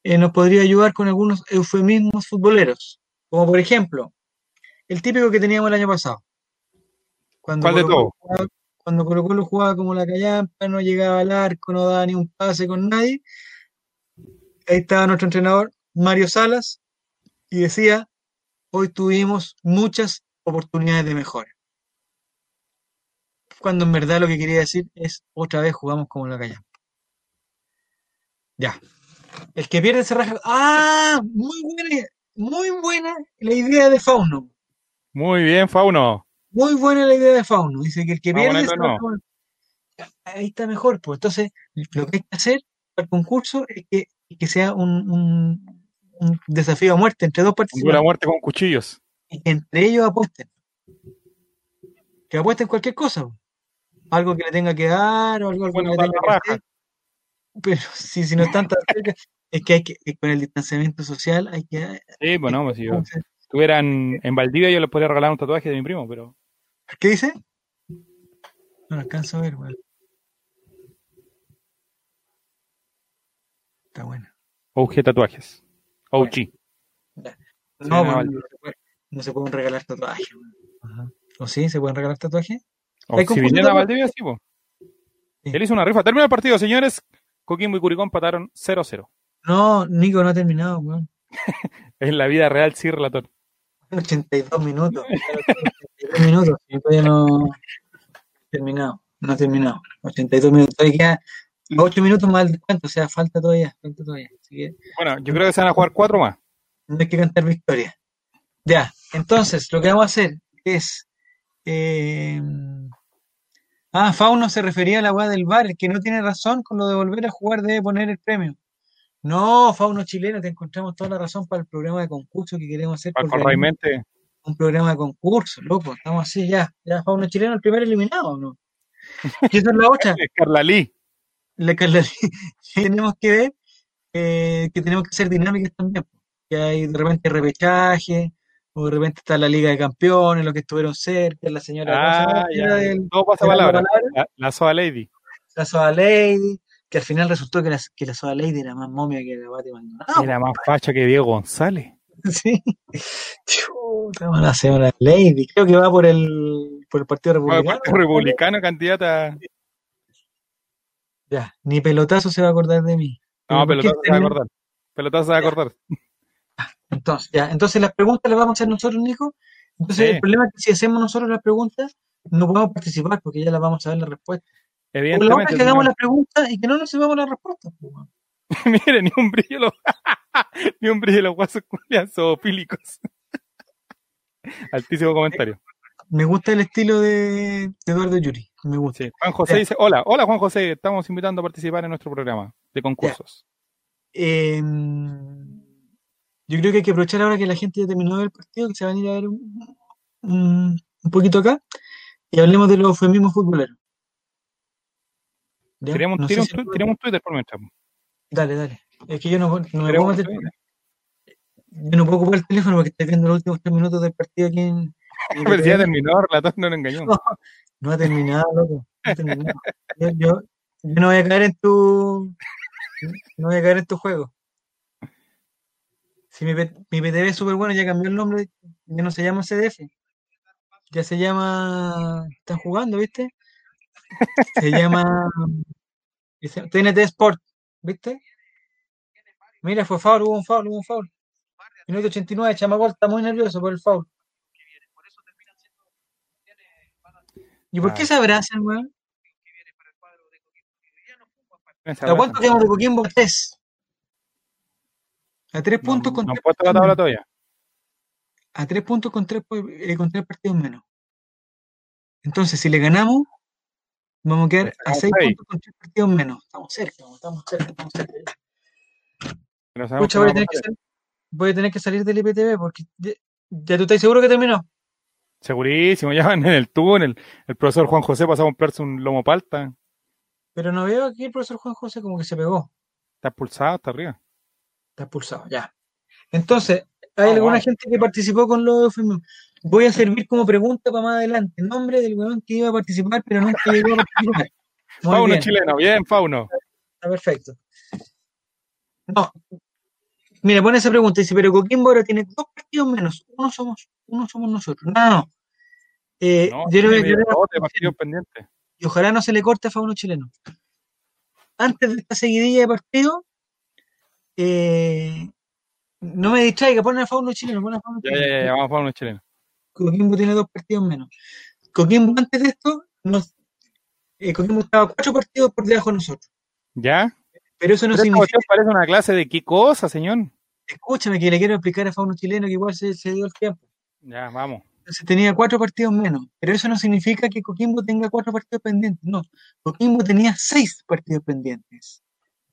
eh, nos podría ayudar con algunos eufemismos futboleros, como por ejemplo, el típico que teníamos el año pasado. Cuando ¿Cuál de jugaba- Cuando Colo Colo jugaba como la callampa, no llegaba al arco, no daba ni un pase con nadie. Ahí estaba nuestro entrenador, Mario Salas, y decía, hoy tuvimos muchas oportunidades de mejora. Cuando en verdad lo que quería decir es, otra vez jugamos como la callampa. Ya. El que pierde se raja. ¡Ah! Muy buena, muy buena la idea de Fauno. Muy bien, Fauno. Muy buena la idea de Fauno. Dice que el que pierde. a- Ahí está mejor, pues. Entonces, lo que hay que hacer para el concurso es que, que sea un, un- un desafío a muerte entre dos participantes muerte con cuchillos. y que entre ellos apuesten. Que apuesten cualquier cosa. pues. Algo que le tenga que dar o algo, algo Bueno, que le tenga que hacer. Pero si, si no están tan cerca, es que hay que, con el distanciamiento social hay que. Sí, bueno, pues si yo estuviera en, en Valdivia, yo les podría regalar un tatuaje de mi primo, pero ¿Qué dice? No lo alcanzo a ver, weón. Está bueno. OG Tatuajes. OG. Sí, No, no, se puede- no se pueden regalar tatuajes. weón. Ajá. ¿O sí? ¿Se pueden regalar tatuajes? O ¿Hay si viniera de- Valdivia, sí, po. Sí. Él hizo una rifa. Termina el partido, señores. Coquimbo y Curicó empataron 0-0. No, Nico no ha terminado, weón. En la vida real, sí, relator. 82 minutos. 82 minutos. Y todavía no terminado. No ha terminado. 82 minutos. Todavía queda los 8 minutos más el descuento. O sea, falta todavía. Falta todavía. Así que Bueno, yo creo que se van a jugar cuatro más. no hay que cantar victoria. Ya. Entonces, lo que vamos a hacer es. eh, Ah, Fauno se refería a la weá del bar, el que no tiene razón con lo de volver a jugar debe poner el premio. No, Fauno chileno, te encontramos toda la razón para el programa de concurso que queremos hacer. Raimente. un programa de concurso, loco. Estamos así ya. Ya Fauno chileno, el primer eliminado, ¿o ¿no? Y esa es la otra. Carla Lee. La que la- tenemos que ver eh, que tenemos que hacer dinámicas también. Que hay de repente repechaje, o de repente está la Liga de Campeones, los que estuvieron cerca, la señora, ¿cómo se llama Ah, ya. del- Todo pasa la? La, la Soa Lady. la Soda Lady, que al final resultó que la, que la Soda Lady era más momia que la Bati Maldonado. Era más facha que Diego González. Sí. Chuta, la señora Lady. Creo que va por el, por el Partido Ah, Republicano. Partido Republicano, candidata. Ya, ni pelotazo se va a acordar de mí. No, ¿Por qué pelotazo se va a acordar. Pelotazo se va a acordar. Entonces, ya, entonces las preguntas las vamos a hacer nosotros, Nico. Entonces, Sí. el problema es que si hacemos nosotros las preguntas, no podemos participar porque ya las vamos a ver la respuesta. O la es que hagamos señor. las preguntas y que no nos sepamos pues, weón. Mire, ni un brillo los, ni un brillo los guasos zoofílicos. Altísimo comentario. Me gusta el estilo de, de Eduardo Yuri. Me gusta. Sí. Juan José Ya. dice, hola, hola Juan José, estamos invitando a participar en nuestro programa de concursos. Eh, yo creo que hay que aprovechar ahora que la gente ya terminó el partido, que se van a ir a ver un, un- un poquito acá, y hablemos de los eufemismos futboleros. Tiremos, No tiremos si- tiremos Twitter por mientras. Dale, dale. Es que yo no, no me puedo meter- yo no puedo ocupar el teléfono porque estoy viendo los últimos tres minutos del partido aquí en. en Pero ya terminó, relator no lo engañó. No, no ha terminado, loco. No ha terminado. Yo, yo- yo no voy a caer en tu. No voy a caer en tu juego. Si mi, mi PTV es súper bueno, ya cambió el nombre, ya no se llama CDF. Ya se llama. Están jugando, ¿viste? Se llama. TNT Sport, ¿viste? Mira, fue foul, hubo un foul, hubo un foul. Minuto 89, Chamagol está muy nervioso por el foul. ¿Y por qué se abrazan, weón? Esa ¿A cuánto raza. quedamos de Coquimbo? A tres. A tres puntos con no tres puesto la tabla todavía. A tres puntos con tres, eh, con tres partidos menos. Entonces, si le ganamos, vamos a quedar a sacamos seis seis. puntos con tres partidos menos. Estamos cerca, estamos cerca, estamos cerca. Que voy a tener que salir, voy a tener que salir del IPTV porque ya, ya tú estás seguro que terminó. Segurísimo, ya van en el túnel. El profesor Juan José pasó a comprarse un lomo palta. Pero no veo aquí el profesor Juan José como que se pegó. Está expulsado hasta arriba. Está expulsado, ya. Entonces, hay alguna gente que participó con los eufemismos. Voy a servir como pregunta para más adelante. El nombre del weón que iba a participar, pero nunca llegó a participar. Muy Fauno bien, chileno, bien, Fauno. está perfecto. No. Mira, pone esa pregunta. Dice, pero Coquimbo ahora tiene dos partidos menos. Uno somos, uno somos nosotros. No, no. Eh, No, yo partidos pendientes. y ojalá no se le corte a Fauno chileno. Antes de esta seguidilla de partidos, eh, no me distraiga, pon a Fauno chileno, pon a Fauno Ya, chileno. ya, ya, ya, vamos Fauno chileno. Coquimbo tiene dos partidos menos. Coquimbo antes de esto, nos, eh, Coquimbo estaba cuatro partidos por debajo de nosotros. ¿Ya? Pero eso no Pero significa, parece una clase de qué cosa, señor. escúchame, que le quiero explicar a Fauno chileno que igual se, se dio el tiempo. Ya, vamos. Entonces tenía cuatro partidos menos. Pero eso no significa que Coquimbo tenga cuatro partidos pendientes. No. Coquimbo tenía seis partidos pendientes.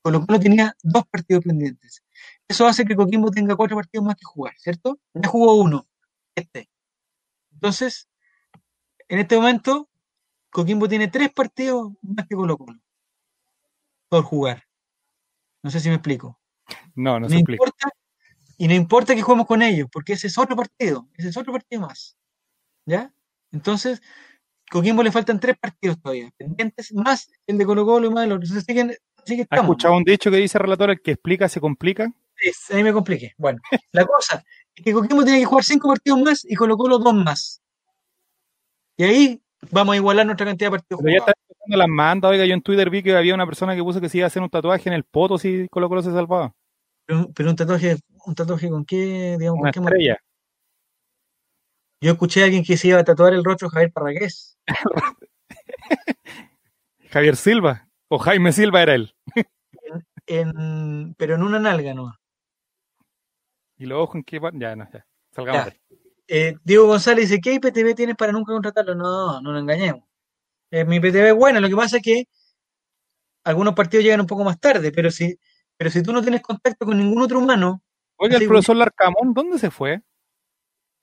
Colo Colo tenía dos partidos pendientes. Eso hace que Coquimbo tenga cuatro partidos más que jugar, ¿cierto? Ya jugó uno. Este. Entonces, en este momento, Coquimbo tiene tres partidos más que Colo Colo. Por jugar. No sé si me explico. No, no No se explica. importa, y no importa que juguemos con ellos, porque ese es otro partido, ese es otro partido más. ¿Ya? Entonces, Coquimbo le faltan tres partidos todavía, pendientes, más el de Colo Colo y más el otro. Entonces, siguen- Así que ¿Has escuchado un dicho que dice relator, el que explica se complica? Ahí me compliqué. Bueno, la cosa es que Coquimbo tiene que jugar cinco partidos más y colocó los dos más. Y ahí vamos a igualar nuestra cantidad de partidos Pero ya está empezando las mandas. Oiga, yo en Twitter vi que había una persona que puso que se iba a hacer un tatuaje en el poto si Colo Colo se salvaba. Pero, pero un tatuaje, un tatuaje con qué, digamos, Una con qué. Yo escuché a alguien que se iba a tatuar el rostro Javier Parragués. Javier Silva. O Jaime Silva era él. En, pero en una nalga no. Y los ojos en qué Ya, no, ya. Salgamos. Ya. Eh, Diego González dice, ¿qué IPTV tienes para nunca contratarlo? No, no nos engañemos. Eh, mi IPTV es buena, lo que pasa es que algunos partidos llegan un poco más tarde, pero si, pero si tú no tienes contacto con ningún otro humano, Oiga, el profesor Larcamón, ¿dónde se fue?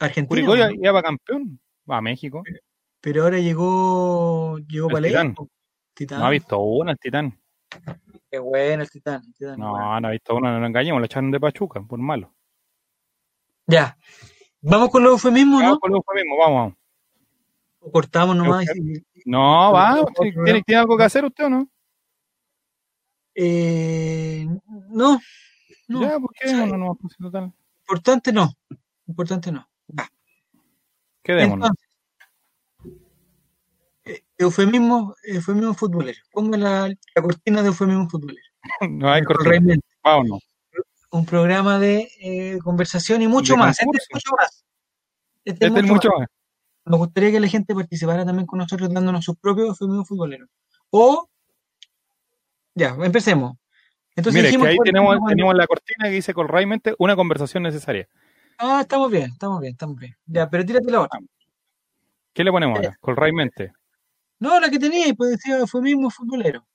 argentino, Curicó ya, ¿no? ya va campeón. Va a México. pero ahora llegó, llegó El para Titán. Titán. No ha visto una, el Titán. Qué bueno el Titán. el Titán, No, bueno. no ha visto una, no nos engañemos. Lo echaron de Pachuca, por malo. Ya. Vamos con los eufemismos, Vamos ¿no? con lo mismo, vamos. O cortamos nomás. y- No, va. ¿Tiene, tiene algo que hacer usted o no? Eh, no, no. Ya, ¿por qué? No, no, no, pues, total. Importante no. Importante no. Ya. Quedémonos. Entonces, eh, eufemismo, eufemismo futbolero. Ponga la, la cortina de eufemismo futbolero. No hay cortina. Vámonos. Un programa de eh, conversación y mucho más. Este es mucho más. Este, Este es mucho más. Me gustaría que la gente participara también con nosotros dándonos sus propios eufemismos futboleros. O, ya, empecemos. Entonces Mire, dijimos, que ahí tenemos, tenemos la cortina que dice Colraimente una conversación necesaria. Ah, estamos bien, estamos bien, estamos bien. Ya, pero tírate la otra. ¿Qué le ponemos Eh. ahora? Colraimente. No, la que tenía, pues decía eufemismo futbolero.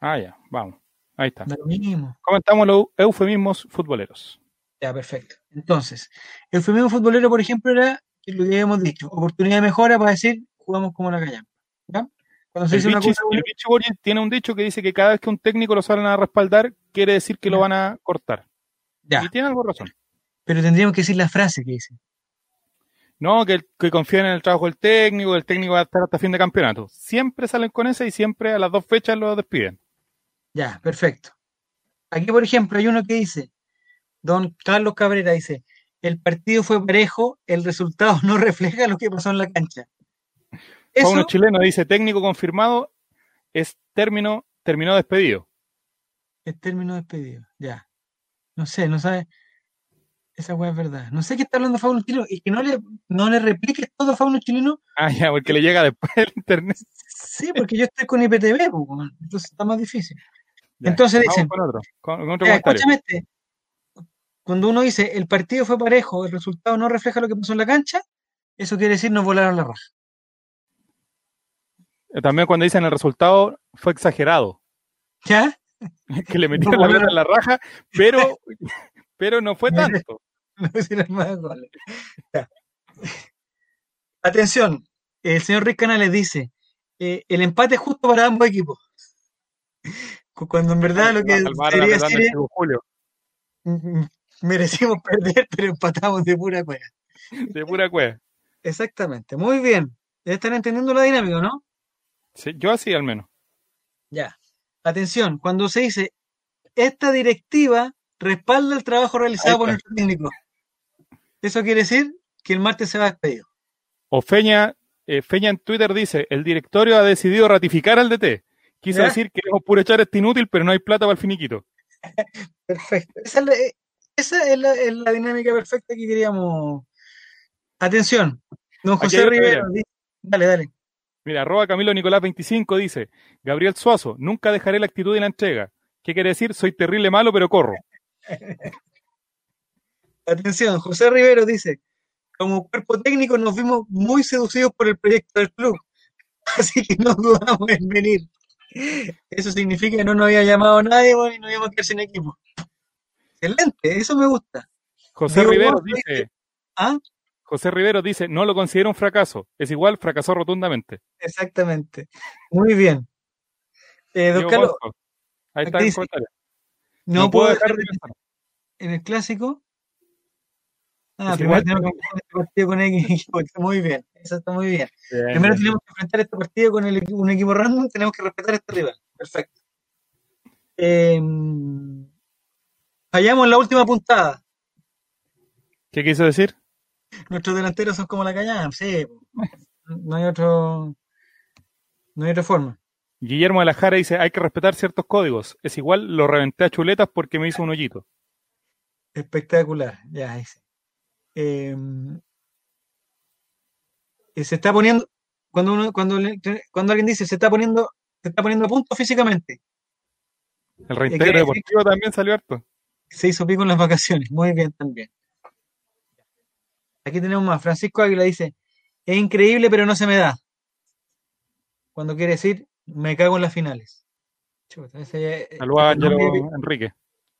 Ah, ya, vamos. Ahí está. Lo mismo. Comentamos los eufemismos futboleros. Ya, perfecto. Entonces, eufemismo futbolero, por ejemplo, era lo que habíamos dicho, oportunidad de mejora para decir jugamos como la callampa. ¿Ya? Cuando se El dice una Vichy, cosa el tiene un dicho que dice que cada vez que un técnico lo salen a respaldar, quiere decir que lo van a cortar. ya, Y tiene algo razón. pero tendríamos que decir la frase que dice. No, que, que confían en el trabajo del técnico, el técnico va a estar hasta fin de campeonato. Siempre salen con esa y siempre a las dos fechas lo despiden. Ya, perfecto. Aquí, por ejemplo, hay uno que dice, don Carlos Cabrera dice, el partido fue parejo, el resultado no refleja lo que pasó en la cancha. Eso, Pauno chileno dice técnico confirmado es término, terminó despedido. es término despedido. Ya. No sé, no sabe. Esa weá es verdad. No sé qué está hablando Fauno Chileno. Y que no le, no le repliques todo a Fauno Chileno. Ah, ya, porque le llega después el internet. Sí, porque yo estoy con IPTV, pues, entonces está más difícil. Ya, Entonces dicen, con otro, con, otro este. Cuando uno dice el partido fue parejo, el resultado no refleja lo que pasó en la cancha, eso quiere decir nos volaron la raja. Eh, También cuando dicen el resultado fue exagerado, ¿Ya? que le metieron No, la pelota en la raja, pero, pero no fue tanto. No más goles. Atención, el señor Rick Canales dice, eh, el empate es justo para ambos equipos. Cu- Cuando en verdad lo que la debería decir es, Julio, merecimos perder, pero empatamos de pura cueva. de pura cueva. Exactamente, muy bien. Están entendiendo la dinámica, ¿no? Sí, yo así al menos. Ya. Atención, cuando se dice esta directiva respalda el trabajo realizado por nuestro técnico. Eso quiere decir que el martes se va despedido. O Feña, eh, Feña en Twitter dice, el directorio ha decidido ratificar al DT. Quiso ¿Ya? decir que queremos puro echar este inútil, pero no hay plata para el finiquito. Perfecto. Esa es la, eh, esa es la- es la dinámica perfecta que queríamos. Atención, don José di- Dale, dale. Mira, arroba Camilo Nicolás 25 dice, Gabriel Suazo, nunca dejaré la actitud y la entrega. ¿Qué quiere decir? Soy terrible malo, pero corro. Atención, José Rivero dice, como cuerpo técnico nos vimos muy seducidos por el proyecto del club, así que no dudamos en venir. Eso significa que no nos había llamado nadie bueno, y no íbamos a quedar sin equipo. Excelente, eso me gusta. José Diego Rivero dice, ¿Ah? José Rivero dice, no lo considero un fracaso. Es igual, fracasó rotundamente. Exactamente. Muy bien. Eh, don Carlos. Ahí está el comentario. no, puedo dejar de de pensar. en el clásico. Ah, Es primero tenemos que enfrentar este partido con X equipo. Está muy bien. Eso está muy bien. Bien, Primero bien. tenemos que enfrentar este partido con el equipo- un equipo random. Tenemos que respetar a este rival. Perfecto. Eh, fallamos en la última puntada. ¿Qué quiso decir? Nuestros delanteros son como la cañada, sí. No hay otro. No hay otra forma. Guillermo de la Jara dice, hay que respetar ciertos códigos. Es igual, lo reventé a chuletas porque me hizo un hoyito. Espectacular, ya dice. Eh, eh, se está poniendo, cuando uno, cuando, cuando alguien dice se está poniendo, se está poniendo a punto físicamente, El reintegro quiere decir- deportivo también salió harto. se hizo pico en las vacaciones. Muy bien también. Aquí tenemos más. Francisco Águila dice, es increíble pero no se me da. Cuando quiere decir, me cago en las finales. Saludos Ángelo Enrique.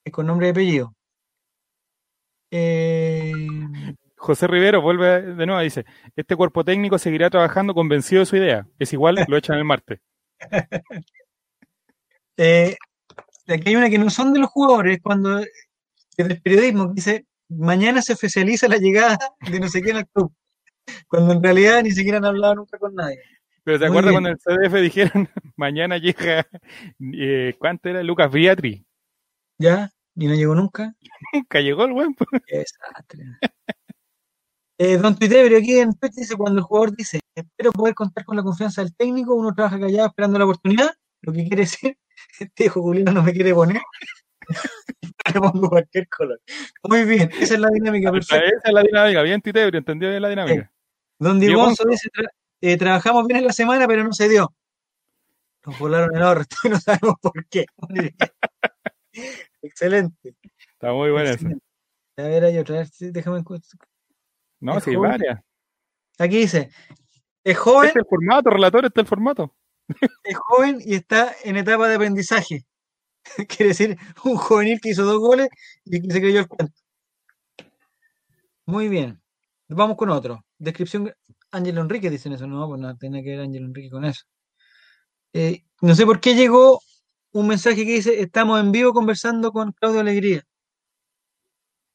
es con nombre y apellido. Eh, José Rivero vuelve de nuevo dice, este cuerpo técnico seguirá trabajando convencido de su idea. Es igual, lo echan el martes. eh, aquí hay una que no son de los jugadores, cuando es del periodismo, que dice, mañana se oficializa la llegada de no sé quién al club. Cuando en realidad ni siquiera han hablado nunca con nadie. Pero ¿se Muy acuerda bien. cuando el CDF dijeron, mañana llega, eh, ¿cuánto era? Lucas Beatri. ¿Ya? Y no llegó nunca. Nunca llegó el buen. Qué desastre. Eh, Don Tuitebrio aquí en Twitch dice, cuando el jugador dice, espero poder contar con la confianza del técnico, uno trabaja callado esperando la oportunidad, lo que quiere decir, este hijo no me quiere poner, le pongo cualquier color. Muy bien, esa es la dinámica Esa es la dinámica, bien Titebrio, entendió bien la dinámica. Don Alonso dice, tra- eh, trabajamos bien en la semana, pero no se dio. Nos volaron el y no sabemos por qué. Excelente. Está muy buena esa. A ver, hay otra, déjame No, sí, joven. varias. Aquí dice, es joven, Este es el formato, relator, este es el formato. es joven y está en etapa de aprendizaje. Quiere decir, un juvenil que hizo dos goles y que se creyó el cuento. Muy bien. Vamos con otro. Descripción. Ángelo Enrique dicen eso. No, pues no tiene que ver Ángelo Enrique con eso. Eh, no sé por qué llegó un mensaje que dice: Estamos en vivo conversando con Claudio Alegría.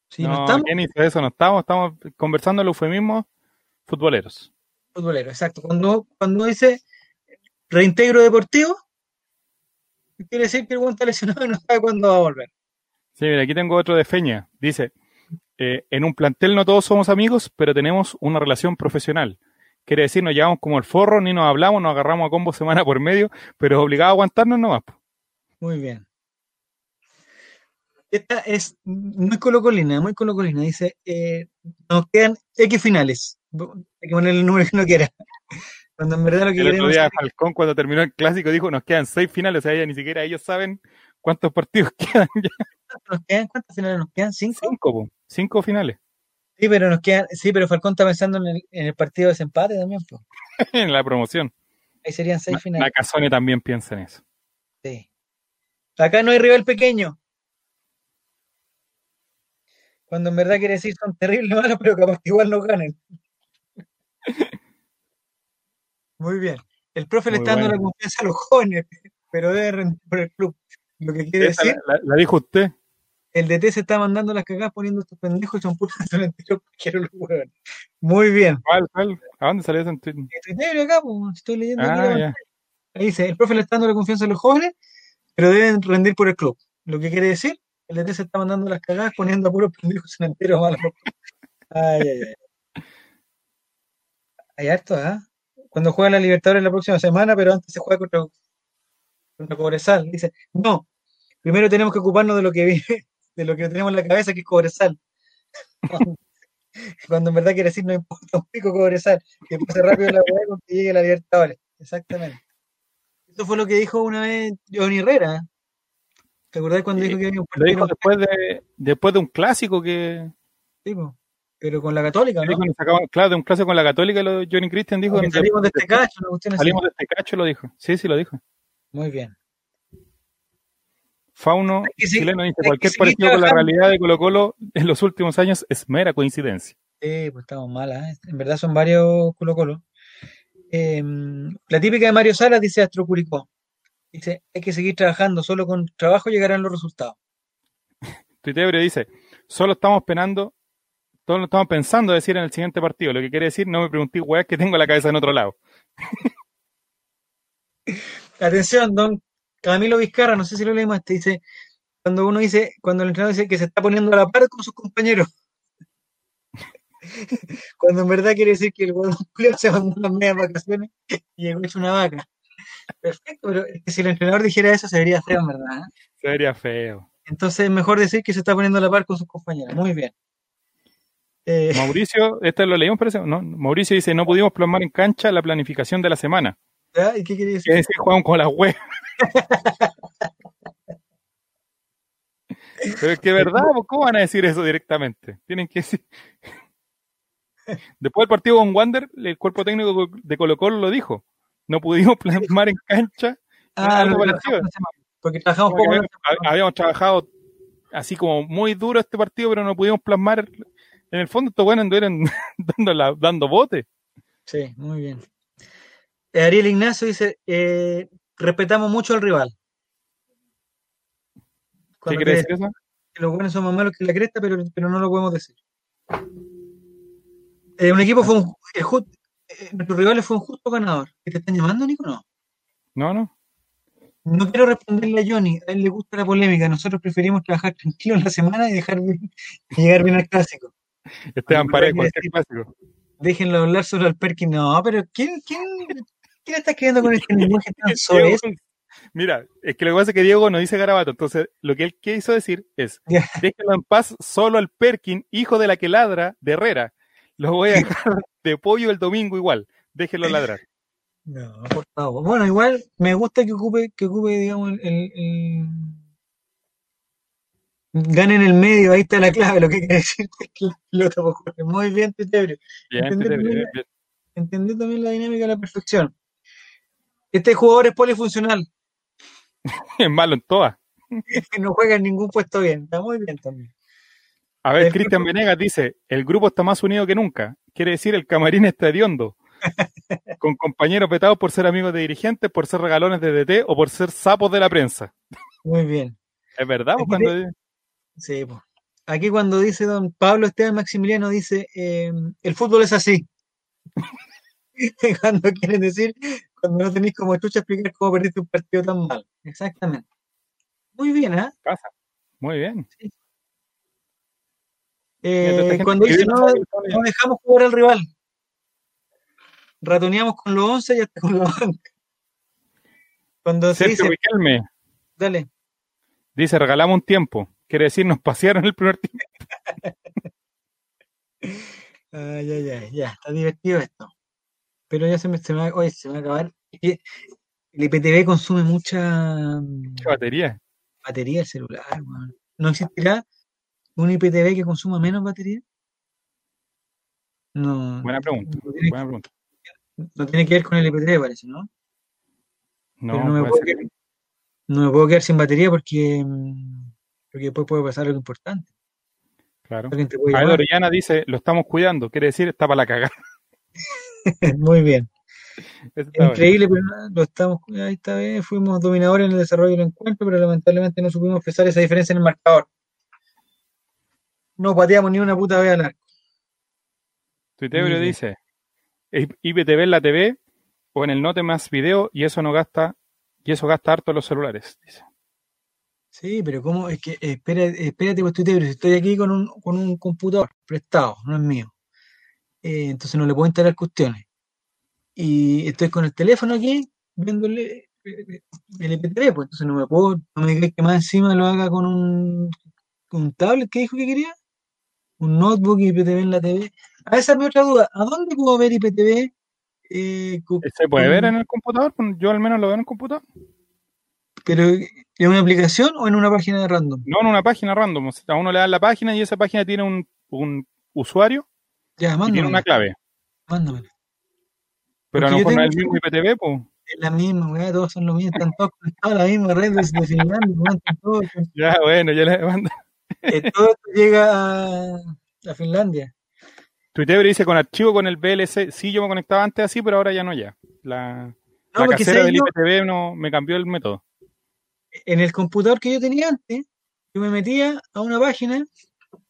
Si no, no, estamos, ¿quién hizo eso? No estamos, estamos conversando el eufemismo futboleros. futbolero, exacto. Cuando, cuando dice reintegro deportivo, quiere decir que el está lesionado y no sabe cuándo va a volver. Sí, mira, aquí tengo otro de Feña. Dice, eh, en un plantel no todos somos amigos, pero tenemos una relación profesional. Quiere decir, nos llevamos como el forro, ni nos hablamos, nos agarramos a combo semana por medio, pero es obligado a aguantarnos nomás. po. Muy bien. Esta es muy colocolina, muy colocolina. Dice, eh, nos quedan X finales. Hay que ponerle el número que no quiera. Cuando en verdad lo que El otro día es- Falcón, cuando terminó el clásico, dijo, nos quedan seis finales, o sea, ya ni siquiera ellos saben cuántos partidos quedan. Ya. ¿nos quedan, ¿cuántas finales nos quedan? ¿Cinco? Cinco, po. cinco finales. Sí, pero nos quedan, sí, pero Falcón está pensando en el, en el partido de desempate también, pues. en la promoción. Ahí serían seis finales. Macazone también piensa en eso. Acá no hay rival pequeño. Cuando en verdad quiere decir son terribles malos, pero capaz que igual nos ganen. Muy bien. El profe le Muy está dando bueno. la confianza a los jóvenes, pero debe rendir por el club. Lo que quiere Esa decir, la, la- dijo usted. el DT se está mandando las cagadas poniendo estos pendejos champuras en el tiro quiero los huevones. Muy bien. ¿Cuál, cuál? ¿A dónde salió Twitter? Estoy acá, pues, estoy leyendo aquí la Ah, ya. Ahí dice, el profe le está dando la confianza a los jóvenes, pero deben rendir por el club. Lo que quiere decir, el DT se está mandando las cagadas poniendo a puros pendejos en entero malos. Ay, ay, ay. Hay harto, ¿ah? Cuando juega la Libertadores la próxima semana, pero antes se juega contra, contra Cobresal. Dice, no, primero tenemos que ocuparnos de lo que vive, de lo que tenemos en la cabeza, que es Cobresal. Cuando, en verdad quiere decir, no importa un pico Cobresal, que pase rápido la weá con que llegue la Libertadores. Exactamente. Eso fue lo que dijo una vez Johnny Herrera. ¿Te acordás cuando Sí, dijo que había un Lo dijo partido? después de, después de un clásico que. Sí, pero con la Católica, ¿no? sacaban- claro, de un clásico con la Católica, lo, Johnny Christian dijo. Salimos de este cacho, así. salimos de este cacho, lo dijo. Sí, sí, lo dijo. Muy bien. Fauno que sí- chileno dice: cualquier parecido con la trabajando". realidad de Colo-Colo en los últimos años es mera coincidencia. Sí, pues estamos malas. ¿eh? En verdad son varios Colo Colo. Eh, la típica de Mario Salas dice Astro Curicó. Dice, hay que seguir trabajando, solo con trabajo llegarán los resultados. Tuitebrio dice: Solo estamos penando, todos lo estamos pensando decir en el siguiente partido. Lo que quiere decir, no me pregunté, weá, es que tengo la cabeza en otro lado. Atención, don Camilo Vizcarra, no sé si lo leímos, te dice, cuando uno dice, cuando el entrenador dice que se está poniendo a la par con sus compañeros. cuando en verdad quiere decir que el huevón se mandó las medias vacaciones y llegó hecho una vaca. Perfecto, pero es que si el entrenador dijera eso se vería feo, en verdad. ¿eh? Se vería feo. Entonces es mejor decir que se está poniendo a la par con sus compañeros. Muy bien. Eh, Mauricio, este lo leímos, parece. ¿no? Mauricio dice: No pudimos plasmar en cancha la planificación de la semana. ¿Y qué quiere decir? Es decir, jugamos con las web. Pero es que verdad, ¿cómo van a decir eso directamente? Tienen que decir. Después del partido con Wander, el cuerpo técnico de Colo Colo lo dijo. No pudimos plasmar en cancha Ah, que porque trabajamos que poco. habíamos, habíamos trabajado así como muy duro este partido, pero no pudimos plasmar. En el fondo, estos buenos anduvieron dando, la- dando bote. Sí, muy bien. Eh, Ariel Ignacio dice, eh, respetamos mucho al rival. ¿Qué Cuando decir eso? que los buenos son más malos que la cresta, pero, pero no lo podemos decir. Eh, un equipo fue un, el eh, nuestro rival fue un justo ganador. ¿Qué ¿Te están llamando, Nico? No. No, no. No quiero responderle a Johnny, a él le gusta la polémica. Nosotros preferimos trabajar tranquilo en la semana y dejar bien- y llegar bien al clásico. Esteban Paredes, cualquier clásico. Déjenlo hablar solo al Perkin. No, pero ¿quién, quién, quién está escribiendo con este lenguaje tan soez? Mira, es que lo que pasa es que Diego no dice garabato, entonces lo que él quiso decir es, Ya. déjenlo en paz solo al Perkin, hijo de la que ladra, de Herrera. Lo voy a dejar de pollo el domingo igual, déjenlo ladrar. No, por favor. Bueno, igual me gusta que ocupe, que ocupe, digamos, el, el- el- Gane en el medio, ahí está la clave, lo que quiere decir es que el piloto muy bien, Tetebrio. Entender también la dinámica a la perfección. Este jugador es polifuncional, es malo en todas. no juega en ningún puesto bien, está muy bien también. A ver, Cristian Venegas dice, el grupo está más unido que nunca. Quiere decir, el camarín está hediondo. Con compañeros petados por ser amigos de dirigentes, por ser regalones de DT o por ser sapos de la prensa. Muy bien. ¿Es verdad? pues, Aquí Cuando... Sí, pues. Aquí cuando dice don Pablo Esteban Maximiliano, dice, eh, el fútbol es así. cuando quieren decir, cuando no tenéis como chucha explicar cómo perdiste un partido tan mal. Exactamente. Muy bien, ¿ah? pasa. Muy bien. Eh, cuando dice, no, no dejamos jugar al rival. Ratoneamos con los 11 y hasta con la banca. Cuando se Sergio dice, Riquelme dale, dice, regalamos un tiempo. Quiere decir, nos pasearon el primer tiempo. Ay, ay, ay, ya, está divertido esto. Pero ya se me, se me va, oye, se me va a acabar. El IPTV consume mucha ¿Qué batería? batería celular, weón. ¿No existirá un IPTV que consuma menos batería? No, Buena pregunta. no tiene, Buena pregunta. no tiene que ver con el IPTV, parece, ¿no? No, Pero no me, puedo quedar, no me puedo quedar sin batería porque, porque después puede pasar algo importante. Claro. Llamar. Orellana dice, lo estamos cuidando. Quiere decir, está para la cagada. Muy bien. Increíble, pero nada, lo estamos, ahí está bien, fuimos dominadores en el desarrollo del encuentro, pero lamentablemente no supimos expresar esa diferencia en el marcador. No pateamos ni una puta vez al arco. Tuitebrio bien. dice, IPTV en la TV o en el Note más video y eso no gasta, y eso gasta harto los celulares. Dice. Sí, pero ¿cómo? Es que, espera, espérate, pues si estoy aquí con un, con un computador prestado, no es mío. Eh, entonces no le puedo instalar cuestiones. Y estoy con el teléfono aquí, viéndole eh, el IPTV, pues entonces no me puedo, no me digas que más encima lo haga con un, con un tablet que dijo que quería. Un notebook y IPTV en la TV. A esa es mi otra duda. ¿A dónde puedo ver IPTV? Eh, co- ¿Se puede ver en el computador? Yo al menos lo veo en el computador. ¿Pero en una aplicación o en una página de random? No en una página random. O sea, a uno le dan la página y esa página tiene un, un usuario Ya, y tiene una clave. Mándame. Pero a Porque mejor no es el mismo IPTV, pues. Es la misma, weá, todos son lo mismo, están todos conectados a la misma red de, Finlandia, están todos- Ya, bueno, ya le mando. Eh, todo esto llega a, a Finlandia. Tuitebrio dice con archivo con el VLC. Sí, yo me conectaba antes así, pero ahora ya no ya. La, No, la casera ¿sabes del? IPTV no, me cambió el método. en el computador que yo tenía antes, yo me metía a una página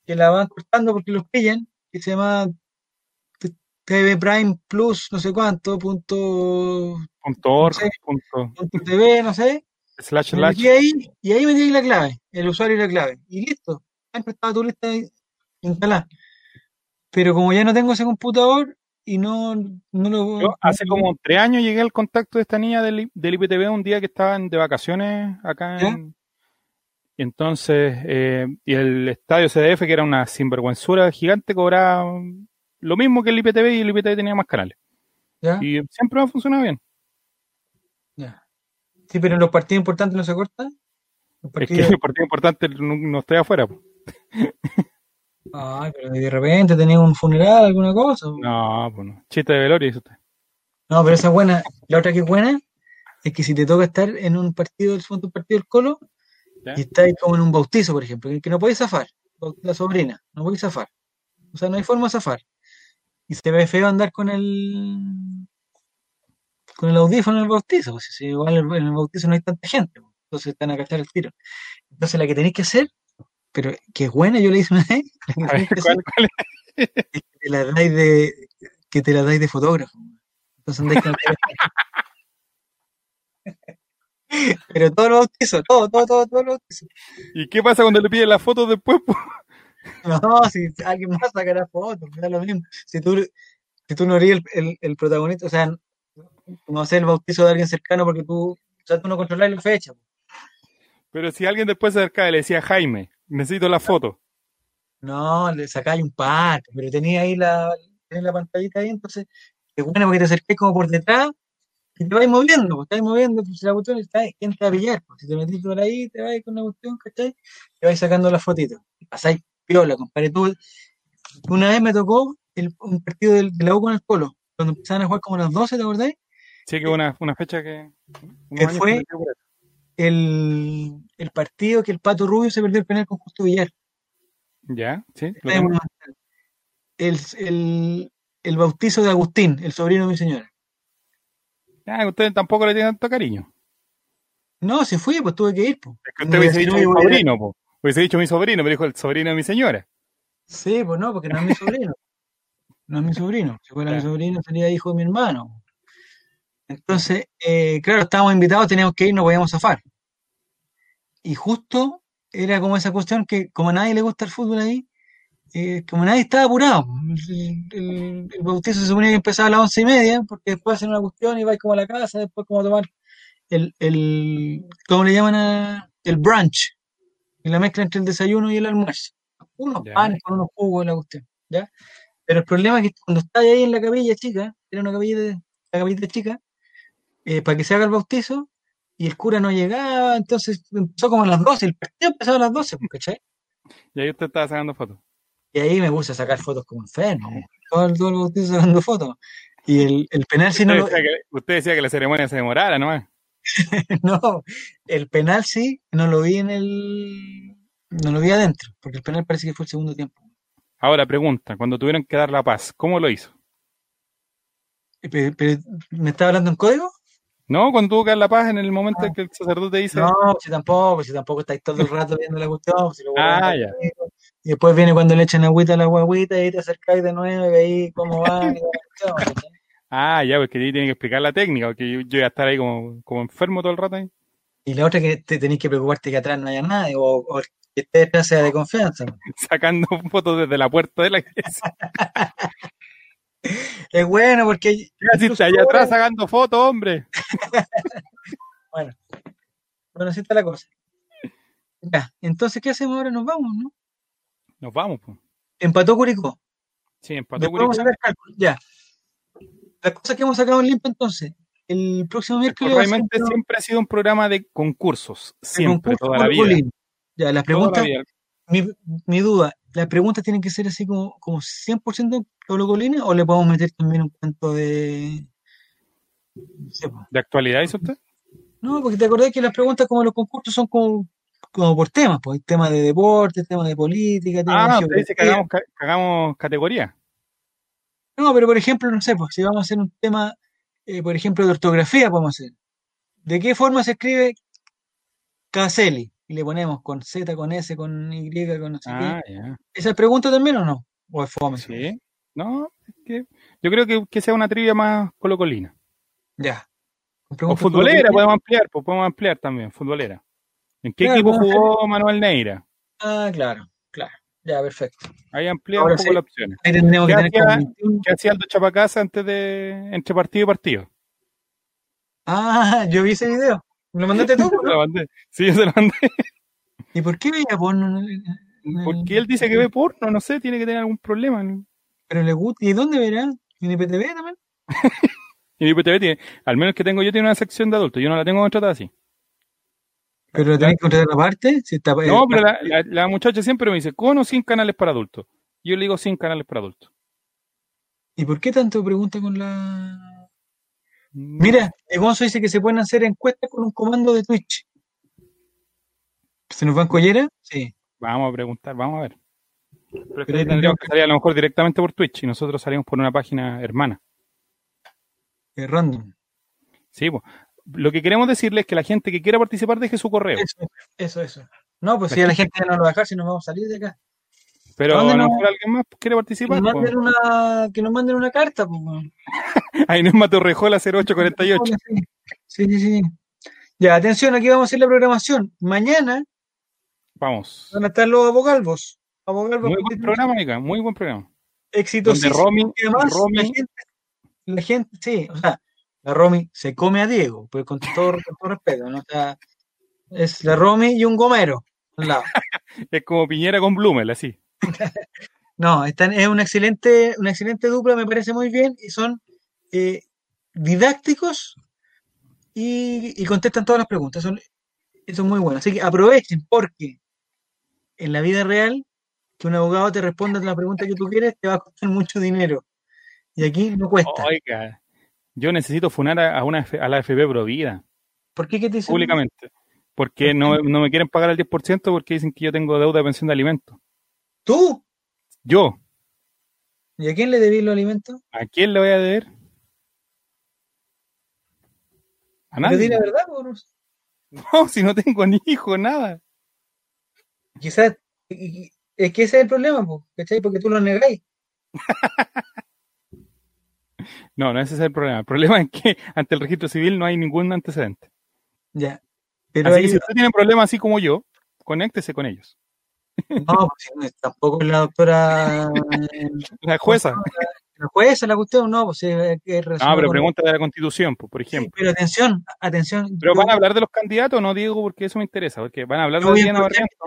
que la van cortando porque los pillan, que se llama TV Prime Plus, no sé cuánto, punto, Punto org, Sí. punto punto TV, no sé. Slash Me slash. metí ahí y ahí metí la clave, el usuario y la clave. Y listo. Siempre estaba tu lista ahí instalada. Pero como ya no tengo ese computador y no, no lo. Yo hace como tres años llegué al contacto de esta niña del, del IPTV un día que estaban de vacaciones acá ¿Ya? en. Y entonces, eh, y el estadio CDF, que era una sinvergüenzura gigante, cobraba lo mismo que el IPTV y el IPTV tenía más canales. ¿Ya? Y siempre me ha funcionado bien. Ya. Sí, pero en los partidos importantes no se corta. Los Es que partidos- el partido importante no, no estoy afuera. Ay, pero de repente tenía un funeral, alguna cosa. No, pues no. Chiste de velorio, dice usted. No, pero esa es buena. La otra que es buena es que si te toca estar en un partido, del un partido del Colo, ¿Ya? y estáis como en un bautizo, por ejemplo, que, que no podéis zafar, la sobrina, no podéis zafar. O sea, no hay forma de zafar. Y se ve feo andar con el con el audífono en el bautizo, pues, si igual en el bautizo no hay tanta gente, pues, entonces están a cachar el tiro. Entonces la que tenéis que hacer, pero que es buena, yo le hice una vez, la que A ver, tenéis que hacer ¿cuál, cuál es? que te la dais de, que te la dais de fotógrafo. Entonces andáis con. Pero todo lo bautizo, todo, todo, todo, todo lo bautizo. ¿Y qué pasa cuando le piden las fotos después? po? No, si alguien más sacará fotos, me da lo mismo. Si tú, si tú no eres el, el, el protagonista, o sea, no hacer el bautizo de alguien cercano porque tú, o sea, tú no controlas la fecha. Pero si alguien después se acercaba y le decía, Jaime, necesito la foto. No, le sacáis un par, pero tenía ahí la, tenés la pantallita ahí, entonces es bueno porque te acerqué como por detrás y te vais moviendo, pues, te vais moviendo, pues la cuestión está ahí, ¿quién te va a pillar? Pues, si te metís por ahí, te vas con la cuestión, ¿cachai? Te vais sacando las fotitos. Y pasáis piola, compadre. Tú, una vez me tocó el, un partido del, de la U con el Colo, cuando empezaban a jugar como a las 12, ¿te acordás? Sí, que una, una fecha que... unos ¿Qué años fue? que eso. El, el partido que el Pato Rubio se perdió el penal con Justo Villar. Ya, sí. El, el, el bautizo de Agustín, el sobrino de mi señora. Ah, usted tampoco le tiene tanto cariño. No, se fue, pues tuve que ir. Pues. Es que usted No, hubiese dicho mi sobrino, po. Hubiese dicho mi sobrino, pero dijo el sobrino de mi señora. Sí, pues no, porque no es mi sobrino. No es mi sobrino. Si fuera mi Claro. sobrino, sería hijo de mi hermano. Entonces, eh, claro, estábamos invitados, teníamos que ir, no podíamos zafar. Y justo era como esa cuestión que, como a nadie le gusta el fútbol ahí, eh, como nadie estaba apurado. El, el- el bautizo se suponía que empezaba a las once y media, porque después hacen una cuestión y vais como a la casa, después como a tomar el, el ¿cómo le llaman a? El brunch. Y la mezcla entre el desayuno y el almuerzo. Unos Ya. panes con unos jugos, la cuestión, ¿ya? Pero el problema es que cuando estás ahí en la capilla chica, era una capilla de, la capilla chica, eh, para que se haga el bautizo, y el cura no llegaba, entonces empezó como a las 12, el partido empezaba a las 12, pues, ¿cachai? Y ahí usted estaba sacando fotos. Y ahí me puse a sacar fotos como enfermo, todo el, todo el bautizo sacando fotos. Y el, el penal sí no Usted lo, que, usted decía que la ceremonia se demorara nomás. no, el penal sí, no lo vi en el, no lo vi adentro, porque el penal parece que fue el segundo tiempo. Ahora, pregunta, cuando tuvieron que dar la paz, ¿cómo lo hizo? Eh, Pero, pero, ¿me está hablando en código? No, cuando tuvo que dar la paz en el momento en que el sacerdote dice, No, si tampoco, si tampoco estáis todo el rato viendo la cuestión. Si lo Ah, ya. Y después viene cuando le echan agüita a la guaguita y te acercáis de nuevo y veis cómo va. y la ah, ya, porque ahí tiene que explicar la técnica, porque yo, yo iba a estar ahí como, como enfermo todo el rato ahí. y la otra que te tenéis que preocuparte que atrás no haya nadie o, o que esté detrás sea de confianza. sacando fotos desde la puerta de la iglesia. Es bueno porque. ¿Qué haciste allá atrás sacando fotos, hombre? Bueno, bueno, así está la cosa. Ya, entonces, ¿qué hacemos ahora? Nos vamos, ¿no? Nos vamos, pues. Empató Curicó. Sí, empató Después vamos a Curicó. sacar cálculos. Ya. Las cosas que hemos sacado en limpio entonces. El próximo miércoles. Realmente siempre ha sido un programa de concursos, siempre, concurso toda la vida. Ya, las la preguntas, mi, mi duda, ¿las preguntas tienen que ser así como, como 100% Colo-Colina o le podemos meter también un cuento de. No sé. ¿De actualidad hizo usted? No, porque te acordás que las preguntas como los concursos son como, como por temas, pues temas de deporte, temas de política, temas Ah, de usted dice que hagamos, que hagamos categoría. No, pero por ejemplo, no sé, pues si vamos a hacer un tema, eh, por ejemplo, de ortografía, podemos hacer. ¿De qué forma se escribe Caselli? Y le ponemos con Z, con S, con Y, con no sé Ah, qué. ¿Esa pregunta también o no? ¿O es fome? Sí. No, es que yo creo que, que sea una trivia más colocolina. Ya. O futbolera, podemos ampliar, pues podemos ampliar también, futbolera. ¿En qué equipo jugó Manuel Neira? Ah, claro, claro. Ya, perfecto. Ahí ampliamos un poco las opciones. Ahí tenemos ¿Qué, que hacía, ¿Qué hacía Aldo Chapacasa antes de entre partido y partido? Ah, yo vi ese video. ¿Lo mandaste tú? lo mandé. Sí, yo se lo mandé. ¿Y por qué veía porno? Porque él dice que ve porno, no sé, tiene que tener algún problema. Pero le gusta. ¿Y dónde verá? ¿En IPTV también? en IPTV tiene, al menos que tengo yo, tiene una sección de adultos. Yo no la tengo contratada así. ¿Pero la tenés que contratar aparte? Si está, no, pero la, la, muchacha siempre me dice, ¿con o sin canales para adultos? Yo le digo sin canales para adultos. ¿Y por qué tanto pregunta con la...? Mira, Gonzo dice que se pueden hacer encuestas con un comando de Twitch. ¿Se nos van collera? Sí. Vamos a preguntar, vamos a ver. Pero, tendríamos que salir a lo mejor directamente por Twitch y nosotros salimos por una página hermana. Es random. Sí, pues. Lo que queremos decirles es que la gente que quiera participar deje su correo. Eso, eso. eso. No, pues si a la gente no lo va a dejar, si nos vamos a salir de acá. Pero a lo mejor alguien más quiere participar. Que nos manden, una, que nos manden una carta. Ahí nos mató Rejola 0848. Sí, sí, sí. Ya, atención, aquí vamos a hacer la programación. Mañana Vamos. Van a estar los abogalvos. muy buen programa, amiga, muy buen programa. Exitosísimo. Romy, Romy... La, gente, la gente, sí, o sea, la Romy se come a Diego, pues con todo, respeto, ¿no? O sea, es la Romy y un gomero al lado. es como Piñera con Blumel, así. No, están, es una excelente, una excelente dupla, me parece muy bien, y son eh, didácticos y, y, contestan todas las preguntas. Son, son muy buenos. Así que aprovechen porque en la vida real, que un abogado te responda a la pregunta que tú quieres, te va a costar mucho dinero. Y aquí no cuesta. Oiga, yo necesito funar a, una, a la FP Provida. ¿Por qué? ¿Qué te dicen? Públicamente. Porque no, no, me quieren pagar el 10% porque dicen que yo tengo deuda de pensión de alimentos. ¿Tú? Yo. ¿Y a quién le debí los alimentos? ¿A quién le voy a deber? ¿A nadie? la verdad, No, si no tengo ni hijo, nada. Quizás, es que ese es el problema, ¿cachai? Porque tú lo negáis. no, no ese es el problema. El problema es que ante el registro civil no hay ningún antecedente. Ya. Pero así que si usted tiene problemas así como yo, conéctese con ellos. No, pues, tampoco es la doctora. la jueza. La jueza, la cuestión, no, pues es Ah, pero pregunta de la constitución, pues, por ejemplo. pero atención, atención. Pero van a hablar de los candidatos, no digo porque eso me interesa, porque van a hablar de Adriana Barrientos.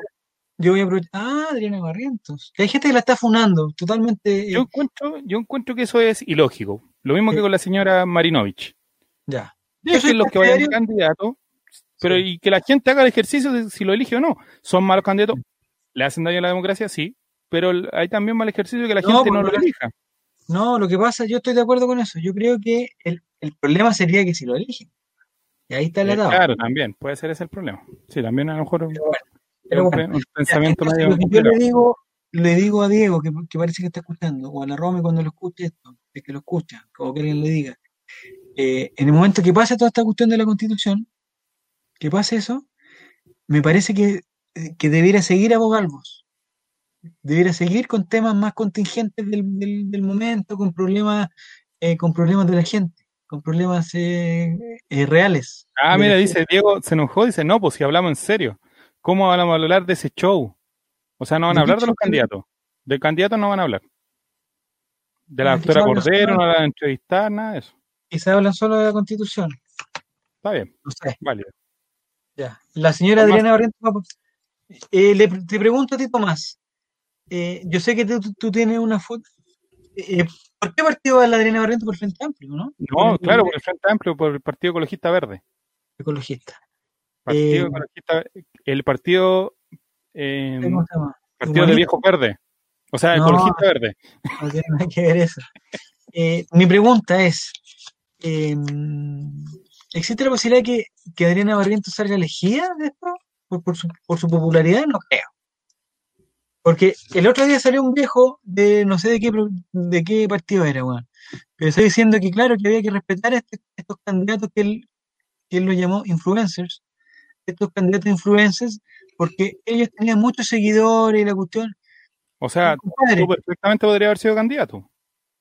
Yo voy a. Ah, Adriana Barrientos. hay gente que la está funando, totalmente. Eh, yo encuentro, yo encuentro que eso es ilógico. Lo mismo que con la señora Marinovich. Ya. soy los que vayan de candidato, pero y que la gente haga el ejercicio de si lo elige o no. ¿Son malos candidatos? ¿Le hacen daño a la democracia? Sí. Pero hay también mal ejercicio que la gente no lo elija. No, lo que pasa, yo estoy de acuerdo con eso. Yo creo que el, problema sería que si lo eligen. Y ahí está la edad. Claro, también, puede ser ese el problema. Sí, también a lo mejor un, pensamiento medio. Yo le digo, le digo a Diego, que, parece que está escuchando, o a la Rome cuando lo escuche esto, es que lo escucha, como que alguien le diga. Eh, en el momento que pase toda esta cuestión de la constitución, que pase eso, me parece que, que debiera seguir a Bogalvos debiera seguir con temas más contingentes del, del, momento, con problemas, eh, con problemas de la gente, con problemas eh, eh, reales. Ah, mira, dice Diego, se enojó, dice, no, pues si hablamos en serio, ¿cómo vamos a hablar de ese show? O sea, no van a hablar de los candidatos. Del candidato no van a hablar. De la doctora Cordero, no van a entrevistar, nada de eso. Y se hablan solo de la constitución. Está bien. No sé. Válido. Ya. La señora Adriana Barrientos, eh, le, te pregunto a ti, Tomás, eh, yo sé que tú, tienes una foto. Eh, ¿Por qué partido va la Adriana Barrientos por el Frente Amplio, no? No, claro, por el Frente Amplio, por el Partido Ecologista Verde. Ecologista. Partido eh, Ecologista, el partido. Eh, partido de Viejo Verde. O sea, Ecologista Verde. No tiene nada que ver eso. mi pregunta es: ¿existe la posibilidad de que, que Adriana Barrientos salga elegida después? Por, su, por su popularidad, no creo. Porque el otro día salió un viejo de no sé de qué de qué partido era, weón. Pero está diciendo que claro que había que respetar a este, estos candidatos que él, que él los llamó influencers, estos candidatos influencers, porque ellos tenían muchos seguidores y la cuestión. O sea, tú perfectamente podría haber sido candidato.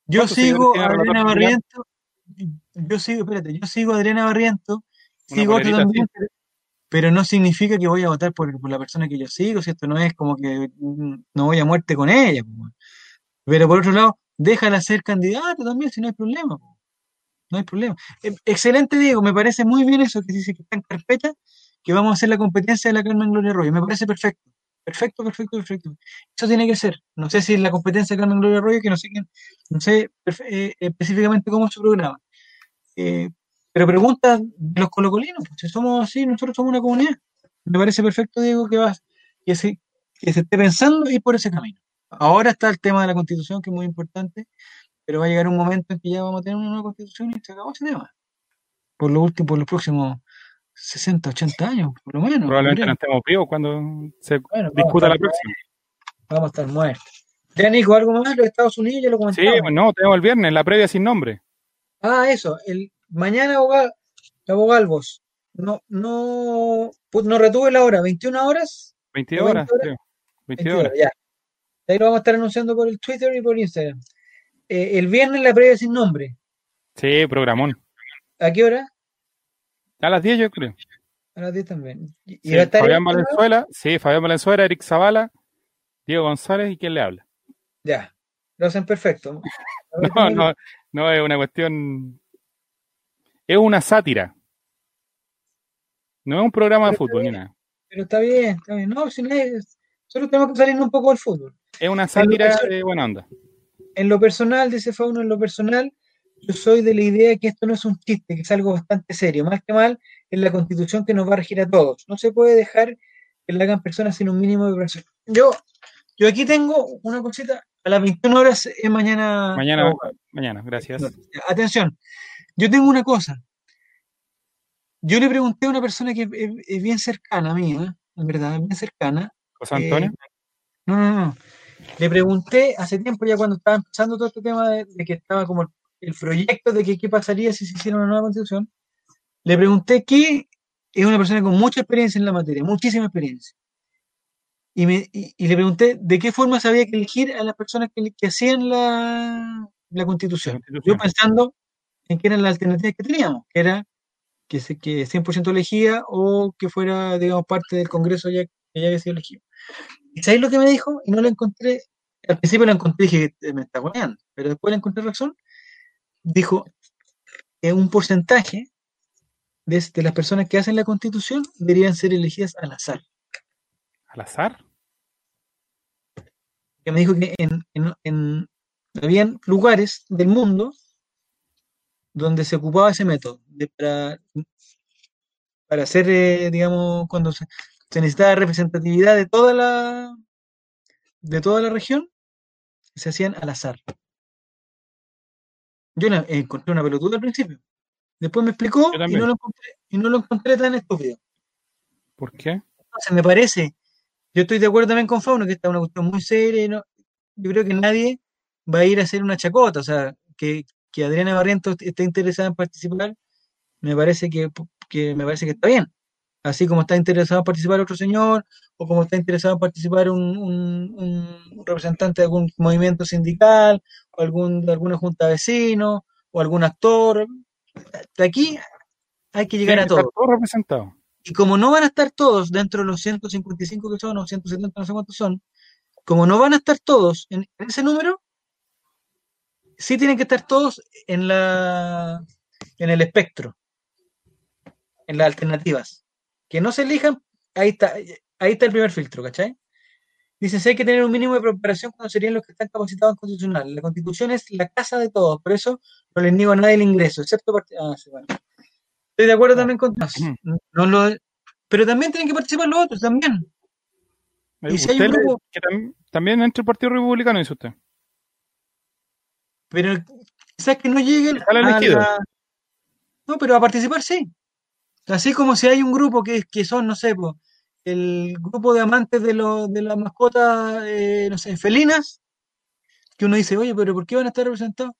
Yo sigo a Adriana Barrientos, yo sigo, espérate, yo sigo a Adriana Barriento, Una sigo otro también, pero- no significa que voy a votar por, por la persona que yo sigo, ¿cierto? No es como que no voy a muerte con ella. Pero por otro lado, déjala ser candidata también, si no hay problema. No hay problema. Eh, Excelente, Diego, me parece muy bien eso que dice que está en carpeta, que vamos a hacer la competencia de la Carmen Gloria Arroyo. Me parece perfecto. Perfecto, perfecto, perfecto. Eso tiene que ser. No sé si es la competencia de Carmen Gloria Arroyo, que no sé no sé eh, específicamente cómo es su programa. Eh, pero pregunta de los colocolinos, pues si somos así, nosotros somos una comunidad. Me parece perfecto, Diego, que vas, que se, que se esté pensando ir por ese camino. Ahora está el tema de la constitución, que es muy importante, pero va a llegar un momento en que ya vamos a tener una nueva constitución y se acabó ese tema. Por lo último, por los próximos 60, 80 años, por lo menos. Probablemente no creo. estemos vivos cuando se Bueno, discuta la próxima. muertos, Vamos a estar muertos. Ya, Nico, ¿algo más? Los Estados Unidos ya lo Sí, comentamos. pues no, tenemos el viernes, la previa sin nombre. Ah, eso, el mañana abogado, abogalvos. No, no, pues no retuve la hora, 21 horas, 22 ¿O 20 horas, horas? creo. 21 22 horas, horas. ya. Ahí lo vamos a estar anunciando por el Twitter y por Instagram. Eh, el viernes la previa sin nombre. Sí, programón. ¿A qué hora? A las 10 yo creo. A las 10 también. ¿Y y Sí, va a estar Fabián? Valenzuela, sí, Fabián Valenzuela, Eric Zavala, Diego González y quién le habla. Ya, lo hacen perfecto. No, no, no es una cuestión. Es una sátira. No es un programa de fútbol ni nada. Pero está bien, está bien. No, si no es- solo tenemos que salirnos un poco del fútbol. Es una sátira personal- de buena onda. En lo personal, dice Fauno, en lo personal, yo soy de la idea que esto no es un chiste, que es algo bastante serio. Más que mal, es la constitución que nos va a regir a todos. No se puede dejar que la hagan personas sin un mínimo de preparación. Yo, yo aquí tengo una cosita. A las 21 horas es mañana. Mañana, mañana, gracias. Atención, yo tengo una cosa. Yo le pregunté a una persona que es, bien cercana a mí, ¿eh? en verdad, bien cercana. José Antonio. Eh, no, no, no. Le pregunté hace tiempo, ya cuando estaba empezando todo este tema de, de que estaba como el, el proyecto de que qué pasaría si se hiciera una nueva constitución, le pregunté qué es una persona con mucha experiencia en la materia, muchísima experiencia. Y, me, y, y le pregunté de qué forma se había que elegir a las personas que, que hacían la, la constitución. Yo pensando en qué eran las alternativas que teníamos, que era que, se, que 100% elegía o que fuera, digamos, parte del Congreso ya, que ya había sido elegido. ¿Y sabéis lo que me dijo? Y no lo encontré. Al principio lo encontré y dije, "Eh, me está guayando, pero después le encontré razón. Dijo que un porcentaje de, de las personas que hacen la constitución deberían ser elegidas al azar. Al azar. Que me dijo que en, en, en- habían lugares del mundo donde se ocupaba ese método de- para, para hacer, eh, digamos, cuando se, se necesitaba representatividad de toda la de toda la región, se hacían al azar. Yo la- encontré una pelotuda al principio. Después me explicó y no, lo encontré, y no lo encontré tan estúpido. ¿Por qué? Entonces, me parece, yo estoy de acuerdo también con Fauno, que esta es una cuestión muy seria. y no- yo creo que nadie va a ir a hacer una chacota. O sea, que, que Adriana Barrientos esté interesada en participar, me parece que, que me parece que está bien. Así como está interesado en participar otro señor, o como está interesado en participar un, un- un representante de algún movimiento sindical, o algún, de alguna junta de vecinos, o algún actor. De aquí hay que llegar a que estar todo. todo representado. Y como no van a estar todos dentro de los 155 que son, o 170, no sé cuántos son, como no van a estar todos en ese número, sí tienen que estar todos en la en el espectro, en las alternativas. Que no se elijan, ahí está, ahí está el primer filtro, ¿cachai? Dice, si hay que tener un mínimo de preparación cuando serían los que están capacitados en constitucional. La constitución es la casa de todos, por eso no les niego a nadie el ingreso, excepto ah, sí, bueno. Estoy de acuerdo también con Tomás. No lo- pero también tienen que participar los otros, también. Y si hay un grupo- que tam- también entre el Partido Republicano, dice usted. Pero quizás que no lleguen a la- No, pero a participar sí. Así como si hay un grupo que, que son, no sé, po, el grupo de amantes de, los de las mascotas, eh, no sé, felinas, que uno dice, oye, pero ¿por qué van a estar representados?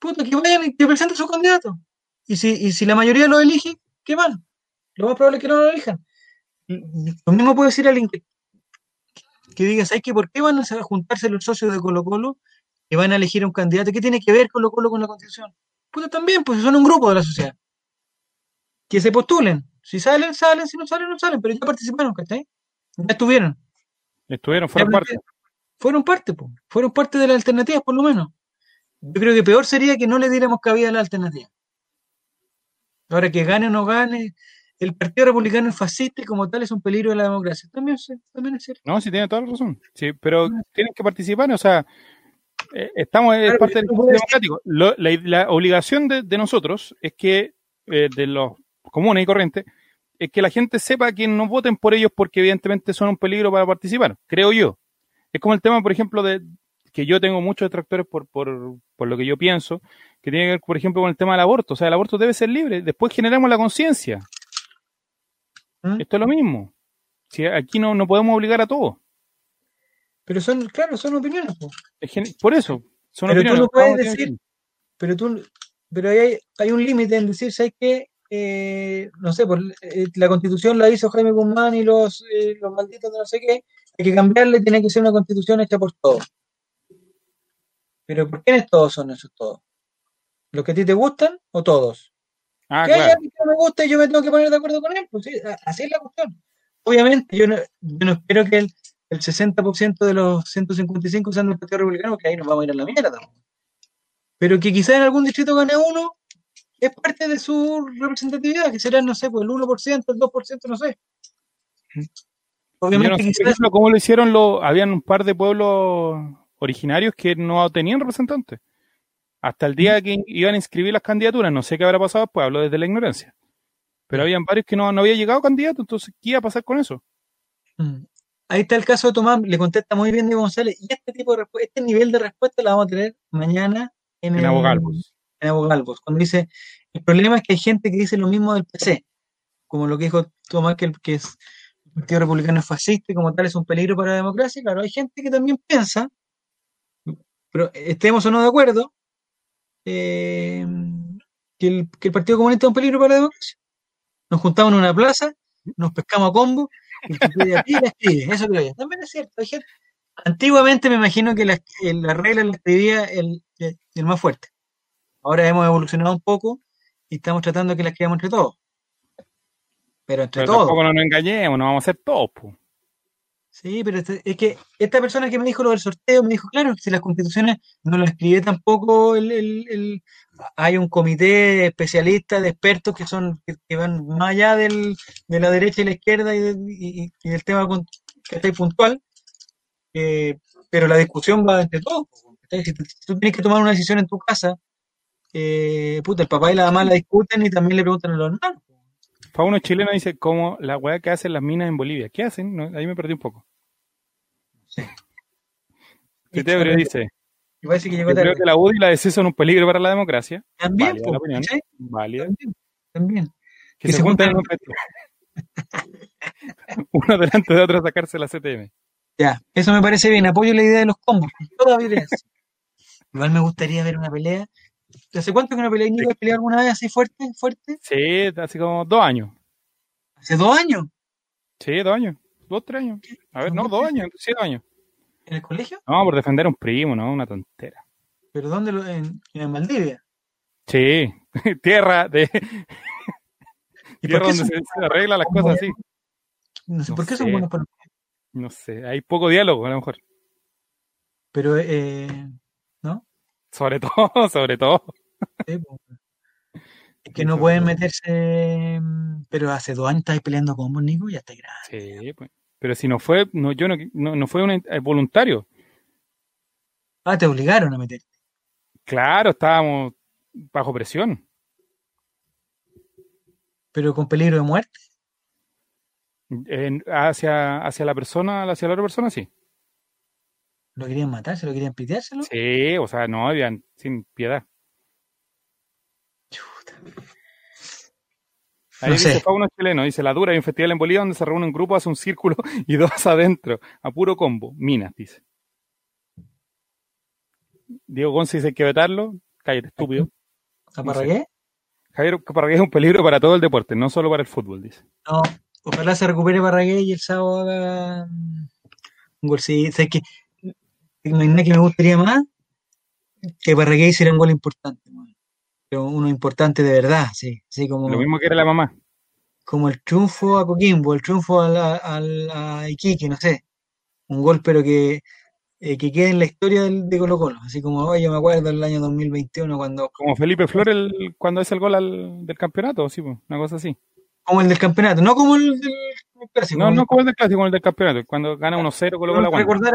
Puta, que vayan y que presenten sus candidatos. Y si, y si la mayoría lo elige, qué mal. Lo más probable es que no lo elijan. Lo mismo puede decir alguien que, que diga, ¿sabes qué? ¿Por qué van a juntarse los socios de Colo Colo y van a elegir a un candidato? ¿Qué tiene que ver Colo Colo con la constitución? Puta, también, pues son un grupo de la sociedad. Que se postulen. Si salen, salen, si no salen, no salen, pero ya participaron, ¿cachai? Ya estuvieron. Estuvieron, fueron Ya parte. Fueron parte, pues. Fueron parte de las alternativas, por lo menos. Yo creo que peor sería que no le diéramos cabida a la alternativa. Ahora que gane o no gane, el Partido Republicano es fascista y como tal es un peligro de la democracia. También, también es cierto. No, sí tiene toda la razón. Sí, pero tienen que participar, o sea, eh, estamos es parte del puedes- democrático. Lo- la, la obligación de, de nosotros es que, eh, de los comunes y corrientes, es que la gente sepa que no voten por ellos porque evidentemente son un peligro para participar, creo yo. Es como el tema, por ejemplo, de que yo tengo muchos detractores por, por, por lo que yo pienso, que tiene que ver, por ejemplo, con el tema del aborto. O sea, el aborto debe ser libre. Después generamos la conciencia. ¿Mm? Esto es lo mismo. Si aquí no, no podemos obligar a todos. Pero son, claro, son opiniones. po. Por eso, son Pero tú opiniones. no puedes decir- Pero tú, pero hay, hay un límite en decir, ¿sabes qué? Eh, no sé, por, eh, la constitución la hizo Jaime Guzmán y los, eh, los malditos de no sé qué, hay que cambiarle, tiene que ser una constitución hecha por todos. Pero ¿por quiénes todos son esos todos? ¿Los que a ti te gustan o todos? Ah, que hay claro. alguien que no me gusta y yo me tengo que poner de acuerdo con él. Pues sí, así es la cuestión. Obviamente, yo no, yo no espero que el, el 60% de los 155 sean del Partido Republicano, que ahí nos vamos a ir a la mierda. Pero que quizá en algún distrito gane uno, es parte de su representatividad, que será, no sé, pues el 1%, el 2%, no sé. Obviamente, no sé, por quizás, ejemplo, cómo lo hicieron los, habían un par de pueblos originarios que no tenían representantes. Hasta el día que iban a inscribir las candidaturas, no sé qué habrá pasado después, hablo desde la ignorancia. Pero habían varios que no, no había llegado candidato, entonces, ¿qué iba a pasar con eso? Mm. Ahí está el caso de Tomás, le contesta muy bien Diego González, y este tipo de este nivel de respuesta la vamos a tener mañana en, En el- Abogalvos. en Abogalvos, cuando dice, el problema es que hay gente que dice lo mismo del PC, como lo que dijo Tomás, que, el, que es, el Partido Republicano es fascista y como tal es un peligro para la democracia, claro, hay gente que también piensa, pero estemos o no de acuerdo, eh, que, el, que el Partido Comunista es un peligro para la democracia. Nos juntamos en una plaza, nos pescamos a combo, el que pide pide, la escribe, eso creo yo. También es cierto, hay gente- Antiguamente me imagino que la, la regla la escribía el, el- más fuerte. Ahora hemos evolucionado un poco y estamos tratando de que la escribamos entre todos. Pero entre Pero todos. tampoco no nos engañemos, no vamos a ser todos. po. Sí, pero este- es que esta persona que me dijo lo del sorteo me dijo, claro, si las constituciones no las escribe tampoco el, el- hay un comité de especialistas, de expertos que son que, van más allá del, de la derecha y la izquierda y, de- y- del tema que está ahí puntual, eh, pero la discusión va entre todos. Si, si tú tienes que tomar una decisión en tu casa, eh, puta, el papá y la mamá la discuten y también le preguntan a los hermanos. Fauno chileno dice, como la weá que hacen las minas en Bolivia. ¿Qué hacen? No, ahí me perdí un poco. Dice, Y parece que llegó yo creo que la UDI y la DC son un peligro para la democracia. También, válida la opinión. ¿cachai? Válida. También, también. Que Que se se juntan en un. Uno delante de otro a sacarse la CTM. Ya, eso me parece bien. Apoyo la idea de los combos. Toda violencia. Igual me gustaría ver una pelea. ¿Hace cuánto que no peleé Nico? ¿Has peleado alguna vez así fuerte? fuerte? Sí, hace como dos años. Hace dos años. Sí, dos años. Dos, tres años. A ver, no, dos años, sí, dos años. ¿En el colegio? No, por defender a un primo, ¿no? Una tontera. ¿Pero dónde? Lo, en, en Valdivia. Sí, tierra de ¿Y tierra donde se, se arreglan las cosas así. no sé, no ¿por qué son buenos para No sé, hay poco diálogo a lo mejor. Pero, eh, ¿no? Sobre todo, sobre todo. Sí. Es que no pueden meterse. mm, Pero hace dos años estáis peleando combos, Nico, ya está grande. Sí, pues. Pero si no fue, no, yo no, no, no fue un eh, voluntario. Ah, te obligaron a meter. Claro, estábamos bajo presión. Pero con peligro de muerte. En- hacia, hacia la persona, hacia la otra persona, sí. ¿Lo querían matar? ¿Se lo querían piteárselo? Sí, o sea, no habían sin piedad. Ahí No dice. Fauno chileno, dice la dura, hay un festival en Bolivia donde se reúne un grupo, hace un círculo y dos adentro, a puro combo, minas, dice. Diego Gonzi dice hay que vetarlo, cállate, estúpido. ¿A No sé. Parragué? Javier Parragué es un peligro para todo el deporte, no solo para el fútbol, dice. No, ojalá se recupere Parragué y el sábado haga mm, un golcito. ¿Sabes qué? No hay nada que me gustaría más que Parragué hiciera un gol importante. Pero uno importante de verdad, sí. Así como, Lo mismo que era la mamá. como el triunfo a Coquimbo, el triunfo a, la- a Iquique, no sé. Un gol, pero que, eh, que quede en la historia del, de Colo Colo. Así como, oye, yo me acuerdo del año 2021 cuando, Como Felipe Flores el- cuando es el gol al- del campeonato, sí, pues, una cosa así. como el del campeonato, no como el del clásico. No, no como el del clásico, como el del campeonato. Cuando gana 1-0 Colo Colo recordar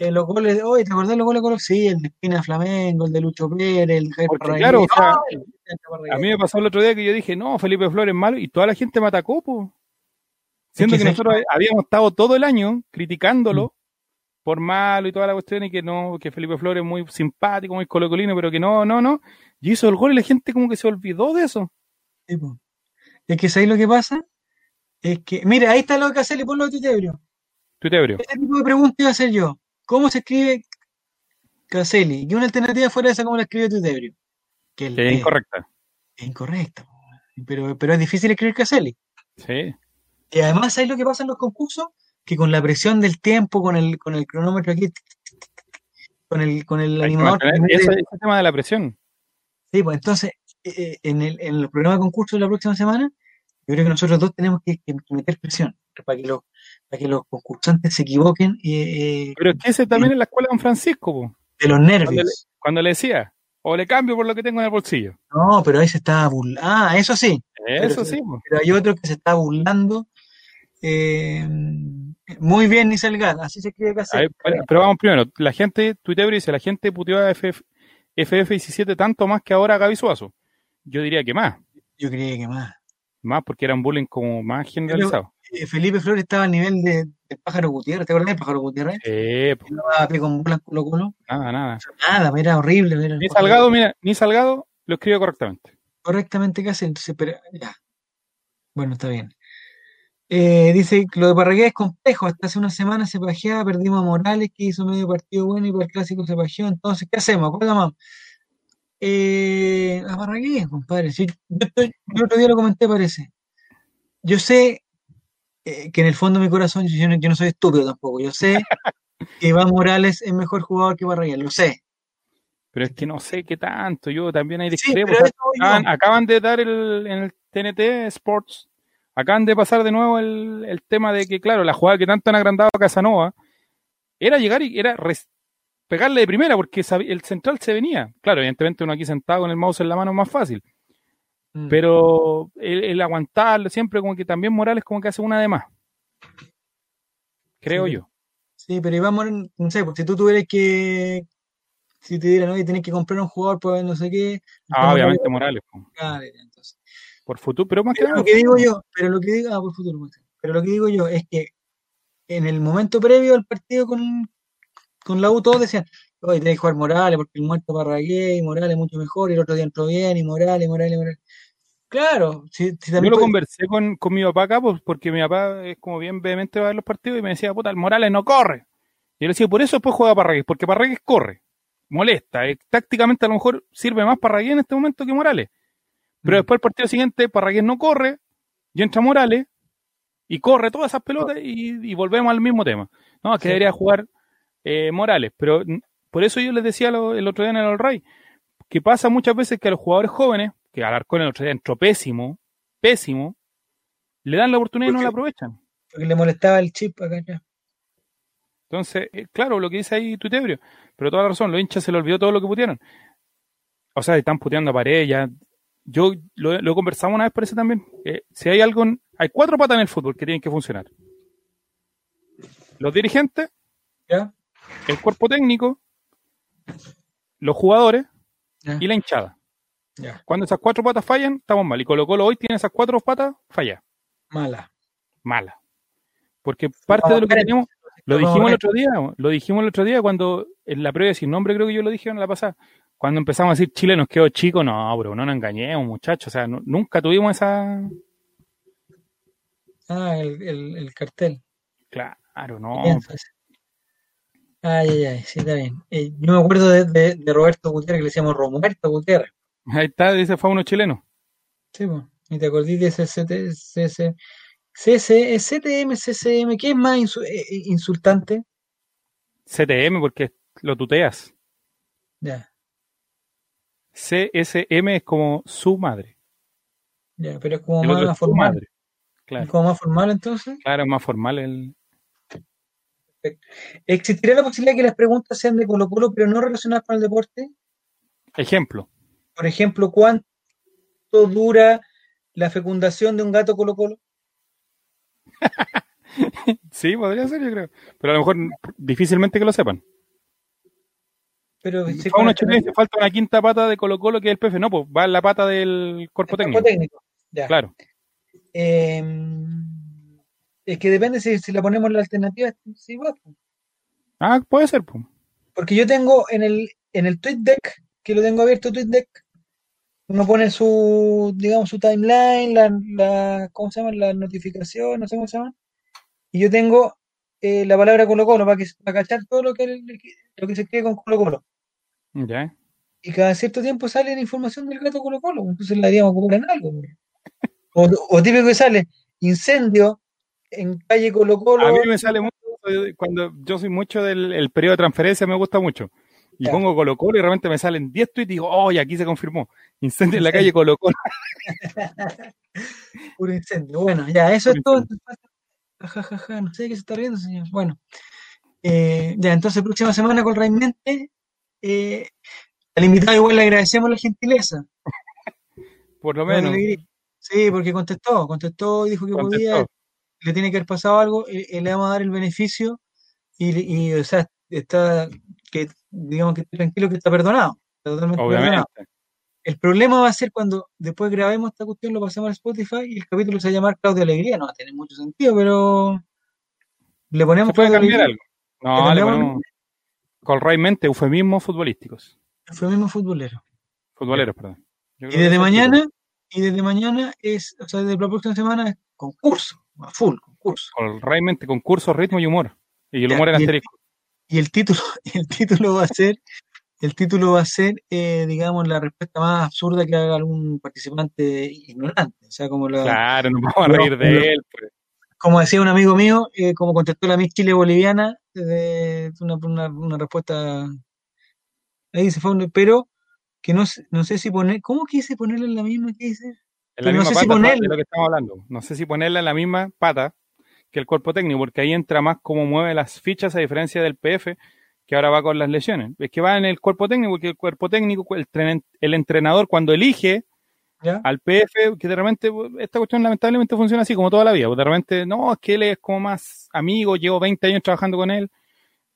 que los goles, oye, ¿te acordás los goles de Colo? Sí, el de Espina Flamengo, el de Lucho Pérez, el de Parragués. claro, o sea. A mí me pasó el otro día que yo dije, no, Felipe Flores es malo, y toda la gente me atacó, pues. Siendo que nosotros habíamos estado todo el año criticándolo por malo y toda la cuestión, y que no, que Felipe Flores es muy simpático, muy colocolino, pero que no, no, no. Y hizo el gol y la gente como que se olvidó de eso. Sí, po. Es que ¿sabes lo que pasa? Es que, mira, ahí está lo que hacer y ponlo de Tutebrio. Tuitebrio. Ese tipo de preguntas iba a hacer yo. ¿Cómo se escribe Caselli? Y una alternativa fuera esa, ¿cómo la escribe Tutebrio? Que es, Que es es- incorrecta. es incorrecta. Pero, pero es difícil escribir Caselli. Sí. Y además, ¿sabes lo que pasa en los concursos? Que con la presión del tiempo, con el, con el cronómetro aquí, con el, con el animador. ese, ese tema de la presión. Sí, pues entonces, eh, eh, en el, en el programa de concurso de la próxima semana, yo creo que nosotros dos tenemos que, que meter presión para que los, para que los concursantes se equivoquen eh, eh, Pero es que ese también es la escuela de Don Francisco, po. de los Cuando le, nervios. cuando le decía, o le cambio por lo que tengo en el bolsillo. No, pero ahí se estaba burlando. Ah, eso sí, Eso sí. pero hay otro que se está burlando. eh, muy bien, ni Salgado, así se escribe casi. pero- vamos primero, la gente, Tuitebrio dice, la gente puteó a FF, FF17 tanto más que ahora a Gaby Suazo. Yo diría que más, Yo creía que más. más porque era un bullying como más generalizado. Eh, Felipe Flores estaba al nivel de, pájaro Gutiérrez, ¿te acuerdas del pájaro Gutiérrez? Sí, Que no daba pie con bolas Colo Colo. nada, nada. Nada, era horrible. Era Ni Salgado, mira, ni Salgado lo escribe correctamente. correctamente casi, entonces, pero ya. Bueno, está bien. Eh, dice lo de Parragués es complejo. Hasta hace una semana se pajeaba, perdimos a Morales, que hizo medio partido bueno y para el clásico se pajeó. Entonces, ¿qué hacemos? ¿Cuál más? Eh, a Parragués, compadre. Sí, yo, estoy- yo otro día lo comenté, parece. Yo sé eh, que en el fondo de mi corazón, yo no, yo no soy estúpido tampoco. Yo sé que Iván Morales es mejor jugador que Parragués, lo sé. Pero es que no sé qué tanto, yo también hay discrepo. acaban, acaban de dar el, en el TNT Sports, acaban de pasar de nuevo el, el tema de que, claro, la jugada que tanto han agrandado a Casanova era llegar y era pegarle de primera porque el central se venía. Claro, evidentemente uno aquí sentado con el mouse en la mano es más fácil, Mm. pero el, el aguantarlo siempre como que también Morales como que hace una de más. Creo Sí. yo. Sí, pero Iván Morales, no sé, pues si tú tuvieras que, si te dieran, oye, tenés que comprar un jugador por no sé qué, Ah, ¿cómo obviamente Morales, entonces. por futuro, pero más que Pero nada, lo que digo yo, pero lo que digo, ah, por futuro, pues, pero lo que digo yo es que en el momento previo al partido con, con la U todos decían, oye, tenés que jugar Morales porque el muerto Parragué y Morales mucho mejor, y el otro día entró bien, y Morales, Morales, Morales. Claro, si, si Yo lo puede- conversé con, con mi papá acá, pues, porque mi papá es como bien vehemente va a ver los partidos y me decía, puta, el Morales no corre. Y yo le decía, por eso después juega Parragués, porque Parragués corre, molesta. eh, tácticamente a lo mejor sirve más Parragués en este momento que Morales. Pero Mm. después el partido siguiente, Parragués no corre, y entra Morales, y corre todas esas pelotas y, y volvemos al mismo tema. No, es que Sí. debería jugar eh, Morales. Pero por eso yo les decía lo- el otro día en el All Right, que pasa muchas veces que a los jugadores jóvenes, que Alarcón el otro día entró pésimo, pésimo, le dan la oportunidad y no la aprovechan. porque le molestaba el chip acá ya. Entonces, eh, claro, lo que dice ahí Tutebrio, pero toda la razón, los hinchas se le olvidó todo lo que putearon. O sea, están puteando a pared, ya. Yo lo, lo conversamos una vez, parece también. eh, si hay algo, en- hay cuatro patas en el fútbol que tienen que funcionar. Los dirigentes, ¿Ya? el cuerpo técnico, los jugadores Ya. y la hinchada. Ya. Cuando esas cuatro patas fallan, estamos mal. Y Colo Colo hoy tiene esas cuatro patas, falla. Mala. Mala. Porque parte de lo que teníamos, lo dijimos el otro día, lo dijimos el otro día cuando en la previa sin nombre creo que yo lo dije en la pasada, cuando empezamos a decir Chile nos quedó chico, no, bro, no nos engañemos, muchachos, o sea, no- nunca tuvimos esa Ah, el, el, el cartel. claro, no. Ay, ay, ay, sí, está bien. Eh, yo me acuerdo de, de, de Roberto Gutiérrez, que le decíamos Roberto Gutiérrez. Ahí está, dice fue uno chileno. Sí, pues. Y te acordás de ese CT, CC, CC, CTM, CCM, ¿qué es más eh, eh, insultante? CTM porque lo tuteas. Ya. CSM es como su madre. Ya, pero es como más es formal. madre. Claro, Como más formal entonces. claro, es más formal el. ¿Existiría la posibilidad de que las preguntas sean de Colo Colo, pero no relacionadas con el deporte? Ejemplo. Por ejemplo, ¿cuánto dura la fecundación de un gato Colo Colo? Sí, podría ser, yo creo. Pero a lo mejor difícilmente que lo sepan. Pero Chile dice, falta una quinta pata de Colo Colo que es el PF. No, pues va en la pata del cuerpo el técnico. cuerpo técnico. Ya. Claro. Eh, es que depende si, si la ponemos en la alternativa. Sí, va, pues. Ah, puede ser, pues. Porque yo tengo en el, en el TweetDeck, que lo tengo abierto TweetDeck, uno pone su, digamos, su timeline, la, la, ¿cómo se llama? La notificación, no sé cómo se llama. Y yo tengo eh, la palabra Colo Colo para, que, para cachar todo lo que, lo que se escribe con Colo Colo. Ya. Y cada cierto tiempo sale la información del gato Colo Colo, entonces la haríamos ocupar en algo. O, o típico que sale, incendio en calle Colo Colo. A mí me sale mucho cuando yo soy mucho del el periodo de transferencia, me gusta mucho. Y pongo Colo Colo y realmente me salen 10 tweets y digo, oh, y aquí se confirmó. Incendio en la calle Colo Colo. Puro incendio. Bueno, ya, eso Puro es todo. Ja, ja, ja, no sé de qué se está riendo, señor. Bueno, eh, ya, entonces, próxima semana con Raimente. Eh, al invitado igual le agradecemos la gentileza. Por lo menos. Sí, porque contestó, contestó y dijo que podía, le tiene que haber pasado algo, eh, eh, le vamos a dar el beneficio y, y, o sea, está, que digamos que esté tranquilo que está perdonado, está totalmente perdonado. Obviamente. El problema va a ser cuando después grabemos esta cuestión, lo pasemos a Spotify y el capítulo se va a llamar Claudio Alegría. No va a tener mucho sentido, pero le ponemos ¿Se puede cambiar algo? No, Le le cambiamos el ponemos Colraimente, eufemismos futbolísticos. Fue mismo futbolero. Futboleros, perdón. Yo Y desde mañana, y desde mañana es, o sea, desde la próxima semana es concurso, a full, concurso. Colraimente, concurso, ritmo y humor. Y el Ya, humor en y el- asterisco. Y el título, el título va a ser, el título va a ser, eh, digamos, la respuesta más absurda que haga algún participante ignorante. O sea, como la, Claro, nos vamos a reír de él. pues. como decía un amigo mío, eh, como contestó la Miss Chile boliviana, de una, una, una respuesta ahí dice fue un- pero que no, sé- no sé si poner, ¿cómo quise ponerle en la misma que dice? En la Pero no misma sé si pata ponerla. de lo que estamos hablando. No sé si ponerla en la misma pata que el cuerpo técnico, porque ahí entra más cómo mueve las fichas a diferencia del PF, que ahora va con las lesiones. Es que va en el cuerpo técnico, porque el cuerpo técnico, el, tren- el entrenador cuando elige ¿Ya? al PF, que de repente esta cuestión lamentablemente funciona así como toda la vida. pues De repente, no, es que él es como más amigo, llevo 20 años trabajando con él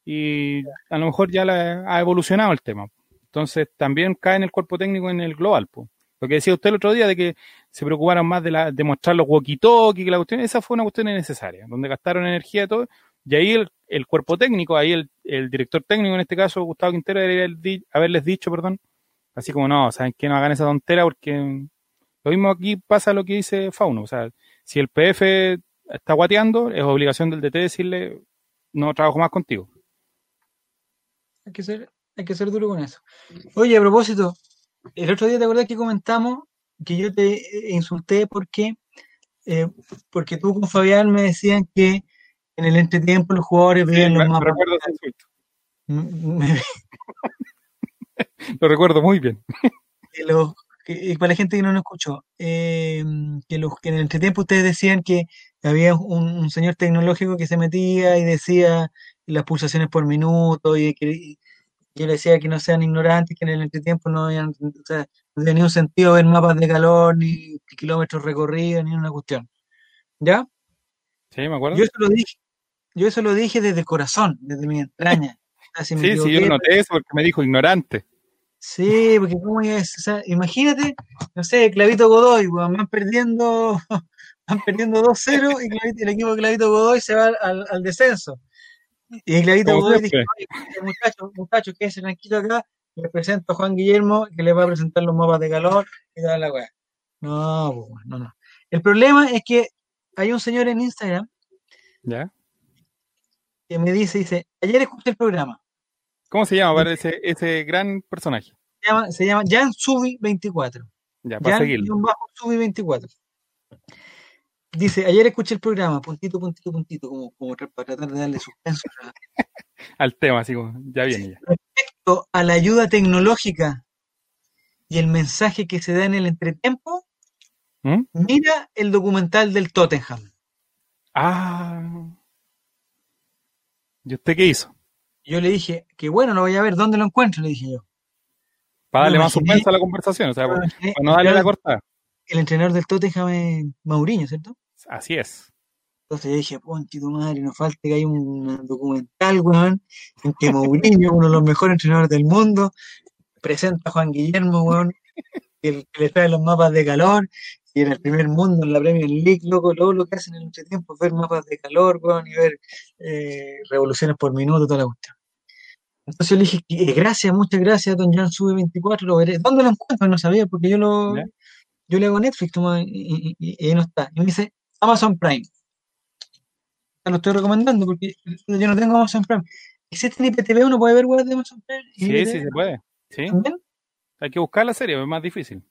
y a lo mejor ya la- ha evolucionado el tema. Entonces también cae en el cuerpo técnico en el global. pues. Lo que decía usted el otro día de que se preocuparon más de, la, de mostrar los walkie-talkie, que la cuestión, esa fue una cuestión innecesaria, donde gastaron energía y todo. Y ahí el, cuerpo técnico, ahí el, director técnico, en este caso Gustavo Quintero, debería haberles dicho, perdón, así como no, saben que no hagan esa tontera porque lo mismo aquí pasa lo que dice Fauno. O sea, si el PF está guateando, es obligación del DT decirle no trabajo más contigo. Hay que ser, hay que ser duro con eso. Oye, a propósito, el otro día te acordás que comentamos que yo te eh, insulté porque, eh, porque tú con Fabián me decían que en el entretiempo los jugadores veían los mapas. recuerdo ese insulto. Mm, me- Lo recuerdo muy bien. que los, que- y para la gente que no nos escuchó, eh, que, los, que en el entretiempo ustedes decían que había un, un señor tecnológico que se metía y decía las pulsaciones por minuto y que y yo le decía que no sean ignorantes, que en el entretiempo no, habían, o sea, no tenía ningún sentido ver mapas de calor, ni kilómetros recorridos, ni una cuestión. ¿Ya? Sí, me acuerdo. Yo eso lo dije, yo eso lo dije desde el corazón, desde mi entraña. O sea, si me sí, sí, yo noté eso porque me dijo ignorante. Sí, porque cómo es, o sea, imagínate, no sé, Clavito Godoy, weón, van perdiendo, van perdiendo 2-0 y el equipo de Clavito Godoy se va al, al descenso. Y Como Godoy. "Oye, muchachos, muchachos, quédense tranquilo acá, les presento a Juan Guillermo, que les va a presentar los mapas de calor y toda la weá. No, no, no. El problema es que hay un señor en Instagram ¿Ya? que me dice, dice, ayer escuché el programa, ¿Cómo se llama para ese, ese gran personaje? se llama, se llama Jan Subi 24. Ya, para Jan seguirlo. bajo Subi 24. Dice, ayer escuché el programa, puntito, puntito, puntito, como, como para tratar de darle suspenso a- Al tema, así como, ya viene ya. respecto a la ayuda tecnológica y el mensaje que se da en el entretiempo, ¿Mm? mira el documental del Tottenham. Ah. ¿Y usted qué hizo? Yo le dije, que bueno, lo voy a ver, ¿dónde lo encuentro? Le dije yo. Para darle más suspensa a la conversación, o sea, para no darle la cortada. El entrenador del Tottenham es Mauriño, ¿cierto? Así es. Entonces yo dije, ponte tu madre, no falta que haya un documental, weón, en que Mourinho, uno de los mejores entrenadores del mundo, presenta a Juan Guillermo, weón, que le trae los mapas de calor, y en el primer mundo, en la Premier League, loco, luego lo que hacen en el entretiempo es ver mapas de calor, weón, y ver eh, revoluciones por minuto, toda la cuestión. Entonces yo le dije, eh, gracias, muchas gracias, don Jan Sube 24, lo veré. ¿Dónde lo encuentro? No sabía, porque yo lo, ¿Ya? yo le hago Netflix, toma, y- y- y ahí no está. Y me dice, Amazon Prime. Te lo estoy recomendando porque yo no tengo Amazon Prime. ¿Existe en IPTV? ¿Uno puede ver web de Amazon Prime? ¿Y Sí, sí se puede. Sí. ¿También? Hay que buscar la serie, es más difícil.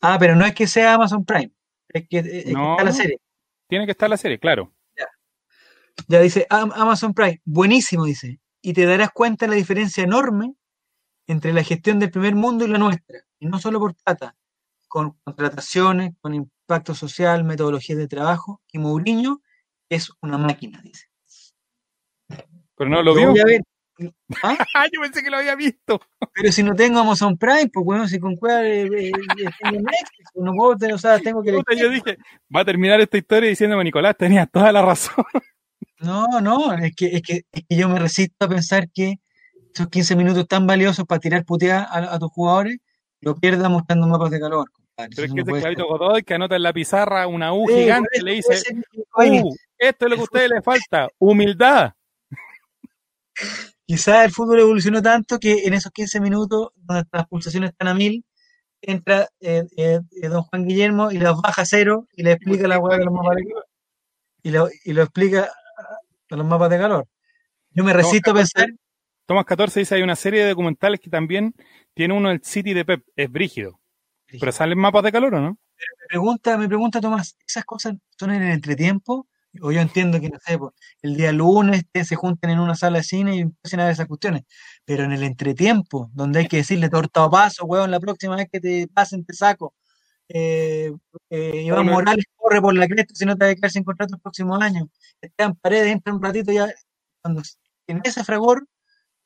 Ah, pero no es que sea Amazon Prime. Es que, es que No, está la serie. Tiene que estar la serie, claro. Ya dice Am- Amazon Prime. Buenísimo, dice. Y te darás cuenta de la diferencia enorme entre la gestión del primer mundo y la nuestra. Y no solo por plata, con contrataciones, con impacto social, metodologías de trabajo. Y Mourinho es una máquina, dice. Pero no lo Yo vio. ¿Ah? Yo pensé que lo había visto. Pero si no tengo Amazon Prime, pues bueno, si con cuál eh, eh, eh, tengo Netflix, pues no puedo tener, o sea, tengo que Puta, yo dije, va a terminar esta historia diciéndome, Nicolás, tenías toda la razón. No, no, es que, es que, es que yo me resisto a pensar que esos 15 minutos tan valiosos para tirar puteadas a, a tus jugadores, lo pierdas mostrando mapas de calor. Pero es que ese puede clavito ser. Godoy que anota en la pizarra una U Sí, gigante, eso, le dice, "Uh, esto es lo que a ustedes les falta, humildad. quizás el fútbol evolucionó tanto que en esos 15 minutos, donde las pulsaciones están a mil, entra eh, eh, eh, don Juan Guillermo y las baja a cero y le explica la hueá de los mapas de calor. Y lo, y lo explica a los mapas de calor. Yo me resisto a pensar, Tomás 14 dice, hay una serie de documentales que también tiene uno el City de Pep, es brígido. Pero salen mapas de calor, ¿o no? me pregunta, me pregunta Tomás, ¿esas cosas son en el entretiempo? O yo entiendo que, no sé, pues, el día lunes te- se junten en una sala de cine y empiecen a ver esas cuestiones. Pero en el entretiempo, donde hay que decirle torta o paso, weón, la próxima vez que te pasen te saco. Eh, eh, Iván Bueno, Morales corre por la cresta si no te va a quedar sin contrato el próximo año. Esteban Paredes entra un ratito ya. Cuando, en ese fragor,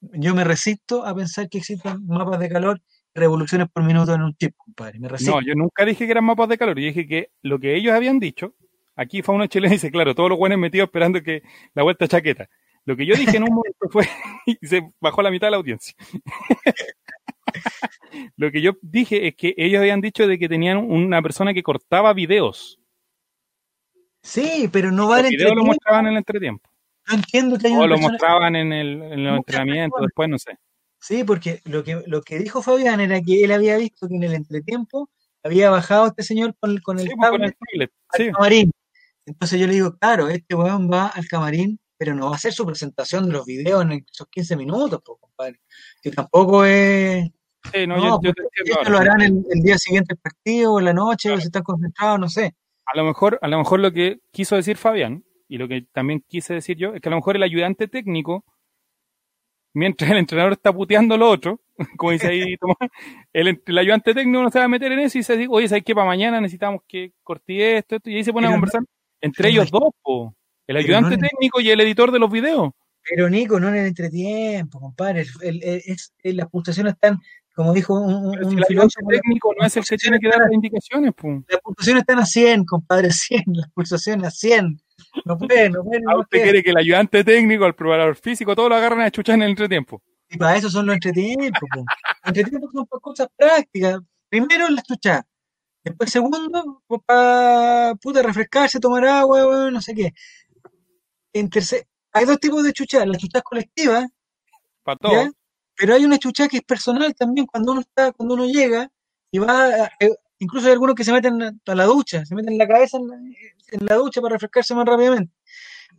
yo me resisto a pensar que existen mapas de calor revoluciones por minuto en un chip, compadre. Me. No, yo nunca dije que eran mapas de calor, yo dije que lo que ellos habían dicho, aquí fue uno chileno y dice, claro, todos los buenos metidos esperando que la vuelta chaqueta. Lo que yo dije en un momento fue, y se bajó la mitad de la audiencia. lo que yo dije es que ellos habían dicho de que tenían una persona que cortaba videos. Sí, pero no vale Los videos lo mostraban en el entretiempo. No entiendo que hay O una lo persona- mostraban en, el, en los entrenamientos, después no sé. Sí, porque lo que, lo que dijo Fabián era que él había visto que en el entretiempo había bajado este señor con, con el Sí, pues, con el tablet, al sí. camarín. Entonces yo le digo, claro, este weón va al camarín, pero no va a hacer su presentación de los videos en esos 15 minutos, pues, compadre. Que tampoco es... Sí, no, No, yo, yo pues, esto ahora. lo harán el, el día siguiente del partido, o en la noche, o si están concentrados, no sé. A lo mejor, a lo mejor lo que quiso decir Fabián, y lo que también quise decir yo, es que a lo mejor el ayudante técnico, mientras el entrenador está puteando lo otro, como dice ahí Tomás, el, el ayudante técnico no se va a meter en eso y se dice, oye, ¿sabes qué? Para mañana necesitamos que cortí esto, esto, y ahí se pone a conversar entre ellos dos, po. el ayudante no- técnico y el editor de los videos. Pero Nico, no en el entretiempo, compadre. El- es, las pulsaciones están, como dijo un, un- si el filósofo, técnico no es el que tiene que dar las indicaciones, po. las pulsaciones están a 100, compadre, a 100, las pulsaciones a 100. No pueden, no pueden. Ah, no usted pueden. quiere que el ayudante técnico, el preparador físico, todos lo agarren a chuchar en el entretiempo. Y para eso son los entretiempos. po. Los entretiempos son para cosas prácticas. Primero las chuchas. Después, segundo, para puta, refrescarse, tomar agua, weón, no sé qué. En tercer, hay dos tipos de chuchas. Las chuchas colectivas, Para todo. Pero hay una chucha que es personal también cuando uno está, cuando uno llega y va, eh, incluso hay algunos que se meten a la ducha, se meten la cabeza en la, ducha para refrescarse más rápidamente.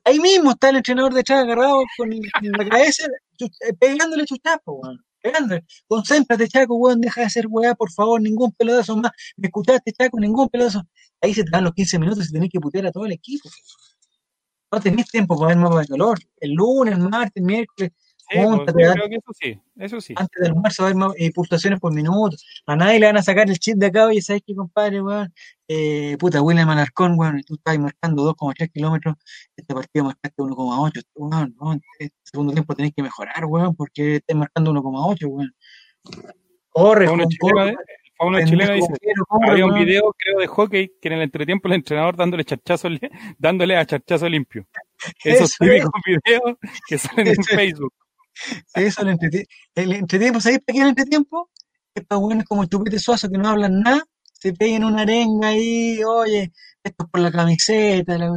Ahí mismo está el entrenador detrás agarrado con, la cabeza, eh, pegándole chuchapo, weón. Pegándole. Concéntrate, Chaco, weón, deja de hacer weá, por favor, ningún pelotazo más. ¿Me escuchaste, Chaco? Ningún pelotazo. Ahí se te dan los 15 minutos y tenés que putear a todo el equipo. No tenés tiempo para ver mapas de calor. El lunes, el martes, el miércoles, Sí, pues, creo que eso sí, eso sí. antes del almuerzo va a haber eh, pulsaciones por minuto. A nadie le van a sacar el chip de acá, oye, ¿sabes qué, compadre, weón? Eh, puta, William Alarcón, weón, tú estás marcando 2,3 kilómetros, este partido marcaste 1,8, weón, weón, este segundo tiempo tenés que mejorar, weón, porque estás marcando 1,8, weón. Corre, Fauno chileno dice, corre, había un weón. video, creo, de hockey que en el entretiempo el entrenador dándole charchazo, dándole a charchazo limpio. Esos Eso es. típicos videos que salen en. Facebook. Eso, el, entretie- el entretiempo, ¿sabéis para qué es el entretiempo? Es para buenos como el Chupete Suazo que no hablan nada, se peguen una arenga ahí, oye, esto es por la camiseta, la,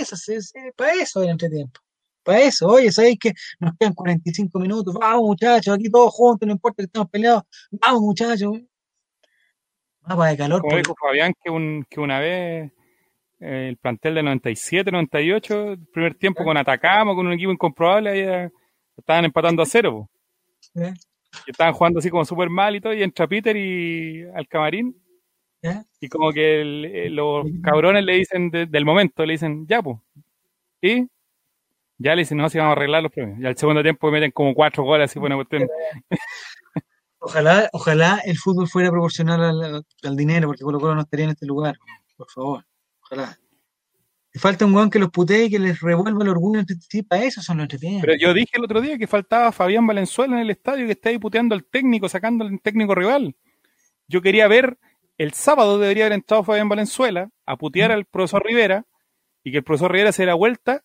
eso, se- para eso es el entretiempo. Para eso, oye, ¿sabéis que nos quedan 45 minutos? Vamos, muchachos, aquí todos juntos, no importa que estemos peleados, vamos, muchachos. Mapa de calor, Como por- dijo Fabián, que, un, que una vez eh, el plantel de 97, 98, el primer tiempo con Atacama, con un equipo incomprobable, ahí, eh, estaban empatando a cero. Y estaban jugando así como súper mal y todo, y entra Peter y al camarín, ¿ya? y como que el- eh, los cabrones le dicen de- del momento, le dicen, ya, pues. Y ya le dicen, no, si vamos a arreglar los premios. Y al segundo tiempo meten como cuatro goles, así fue una cuestión. Ojalá, ojalá el fútbol fuera proporcional al, al dinero, porque Colo Colo no estaría en este lugar. Por favor, ojalá. Falta un weón que los putee y que les revuelva el orgullo sí, para eso son los entretiempos. Pero yo dije el otro día que faltaba Fabián Valenzuela en el estadio que está ahí puteando al técnico, sacando al técnico rival. Yo quería ver, el sábado debería haber entrado Fabián Valenzuela a putear al profesor Rivera y que el profesor Rivera se diera vuelta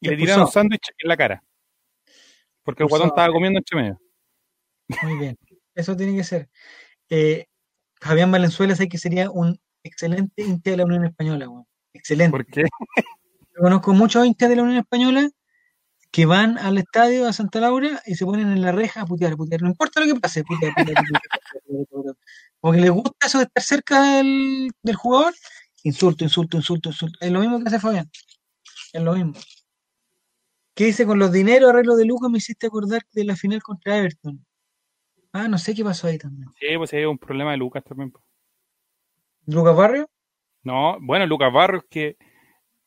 y le tirara un sándwich en la cara. Porque el guatón estaba comiendo entre medio. Muy bien, eso tiene que ser. Eh, Fabián Valenzuela sé que sería un excelente hincha de la Unión Española, weón. Excelente. Porque Yo Conozco muchos hinchas de la Unión Española que van al estadio a Santa Laura y se ponen en la reja a putear, a putear. No importa lo que pase, putear, putear, putear, putear, putear, putear. Como que les gusta eso de estar cerca del, del jugador. Insulto, insulto, insulto, insulto. Es lo mismo que hace Fabián. Es lo mismo. ¿Qué dice con los dineros, arreglo de Lucas? Me hiciste acordar de la final contra Everton. Ah, no sé qué pasó ahí también. sí, pues hay un problema de Lucas también. ¿Lucas Barrio? No, bueno, Lucas Barrios que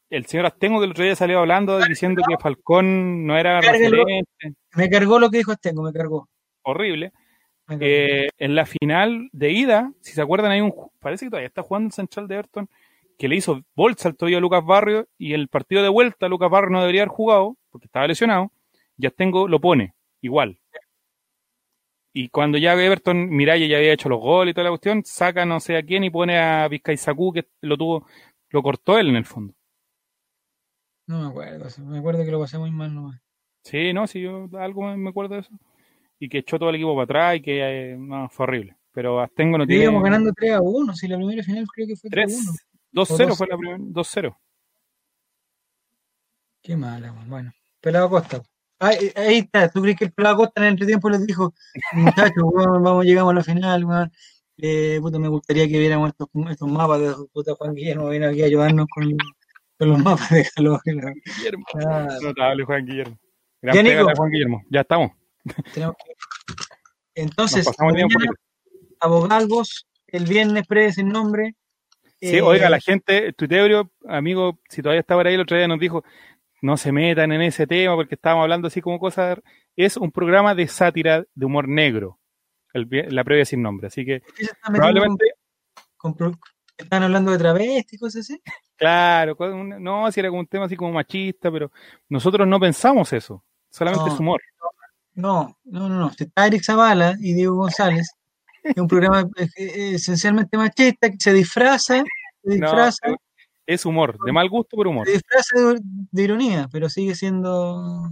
el señor Astengo que el otro día salió hablando diciendo que Falcón no era referente, Me cargó lo que dijo Astengo, me cargó. horrible. Me cargó. Eh, en la final de ida, si se acuerdan, hay un parece que todavía está jugando el central de Everton, que le hizo bolsa al tobillo a Lucas Barrio y el partido de vuelta Lucas Barrio no debería haber jugado porque estaba lesionado. Ya tengo lo pone igual. Y cuando ya Everton, Miraya ya había hecho los goles y toda la cuestión, saca no sé a quién y pone a Vizcaizacú que lo tuvo, lo cortó él en el fondo. No me acuerdo, me acuerdo que lo pasé muy mal nomás. Sí, no, sí, yo algo me acuerdo de eso. Y que echó todo el equipo para atrás y que eh, no, fue horrible. Pero Astengo no Sí, tiene. íbamos ganando 3 a 1, si la primera final creo que fue 3 a 1. 3, 2-0 fue la primera, 2-0. Qué mala, bueno. Pelado Costa. Ahí, ahí está, ¿tú crees que el Pelado Costa en el entretiempo les dijo, muchachos, vamos, llegamos a la final, weón? Eh, puta, me gustaría que viéramos estos, estos mapas de puta Juan Guillermo, viene aquí a ayudarnos con, con los mapas de calor. Guillermo. Ah, Notable Juan Guillermo. Gran Ya, Juan Guillermo. Ya estamos. tenemos que- Entonces, abogados, el viernes pre sin nombre. Sí, eh, oiga, la gente, Tuitebrio, amigo, si todavía está por ahí, el otro día nos dijo, no se metan en ese tema porque estábamos hablando así como cosas. Es un programa de sátira, de humor negro, el la previa sin nombre. Así que ¿qué se está metiendo probablemente, con- con pro- están hablando de travestis y cosas así. claro, no, si era como un tema así como machista, pero nosotros no pensamos eso, solamente No. es humor. No, no, no, no. Está Eric Zavala y Diego González. Es un programa eh, eh, esencialmente machista que se disfraza, se No, disfraza, es humor, de mal gusto, pero humor. disfraza de, de ironía, pero sigue siendo.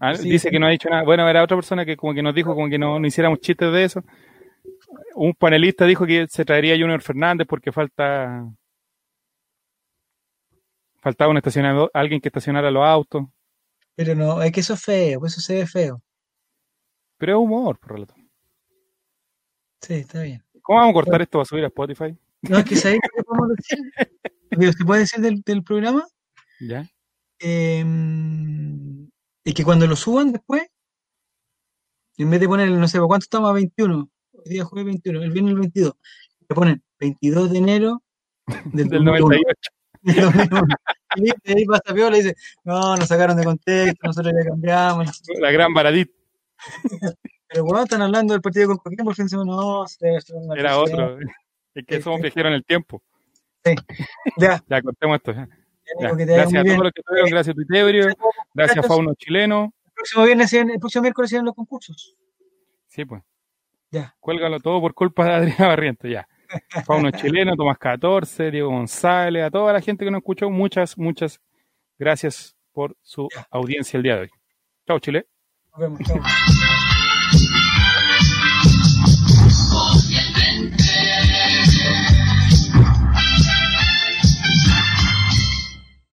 Ah, sigue dice que no ha dicho nada. Bueno, era otra persona que como que nos dijo como que no, no hiciéramos chistes de eso. Un panelista dijo que se traería a Junior Fernández porque falta faltaba un estacionado, alguien que estacionara los autos. Pero no, es que eso es feo, eso se ve feo. Pero es humor, por relato. Sí, está bien. ¿Cómo vamos a cortar esto para subir a Spotify? No, es que ¿sabéis qué podemos decir? Que ¿Se puede decir del, del programa? ¿Ya? Eh, es que cuando lo suban después, en vez de poner, no sé, ¿cuánto estamos a 21? Hoy día jueves 21, el viernes el 22. Le ponen 22 de enero del, Del 2001. 98. Lo mismo. Y ahí pasa piola y dice, no, nos sacaron de contexto, nosotros ya cambiamos. La gran Baradit Pero bueno, están hablando del partido con Coquimbo, el fin no, se- era otro. Es que somos viajeros en el tiempo. Ya, Ya cortemos esto. ya. Gracias a todos los que estuvieron, gracias a Tuitebrio, gracias a Fauno Chileno. El próximo viernes, el próximo miércoles siguen los concursos. Sí, pues. Ya. Cuélgalo todo por culpa de Adrián Barrientos, ya. Fauno Chileno, Tomás 14, Diego González, a toda la gente que nos escuchó, muchas, muchas gracias por su audiencia el día de hoy. Chao, Chile. Nos vemos, chao.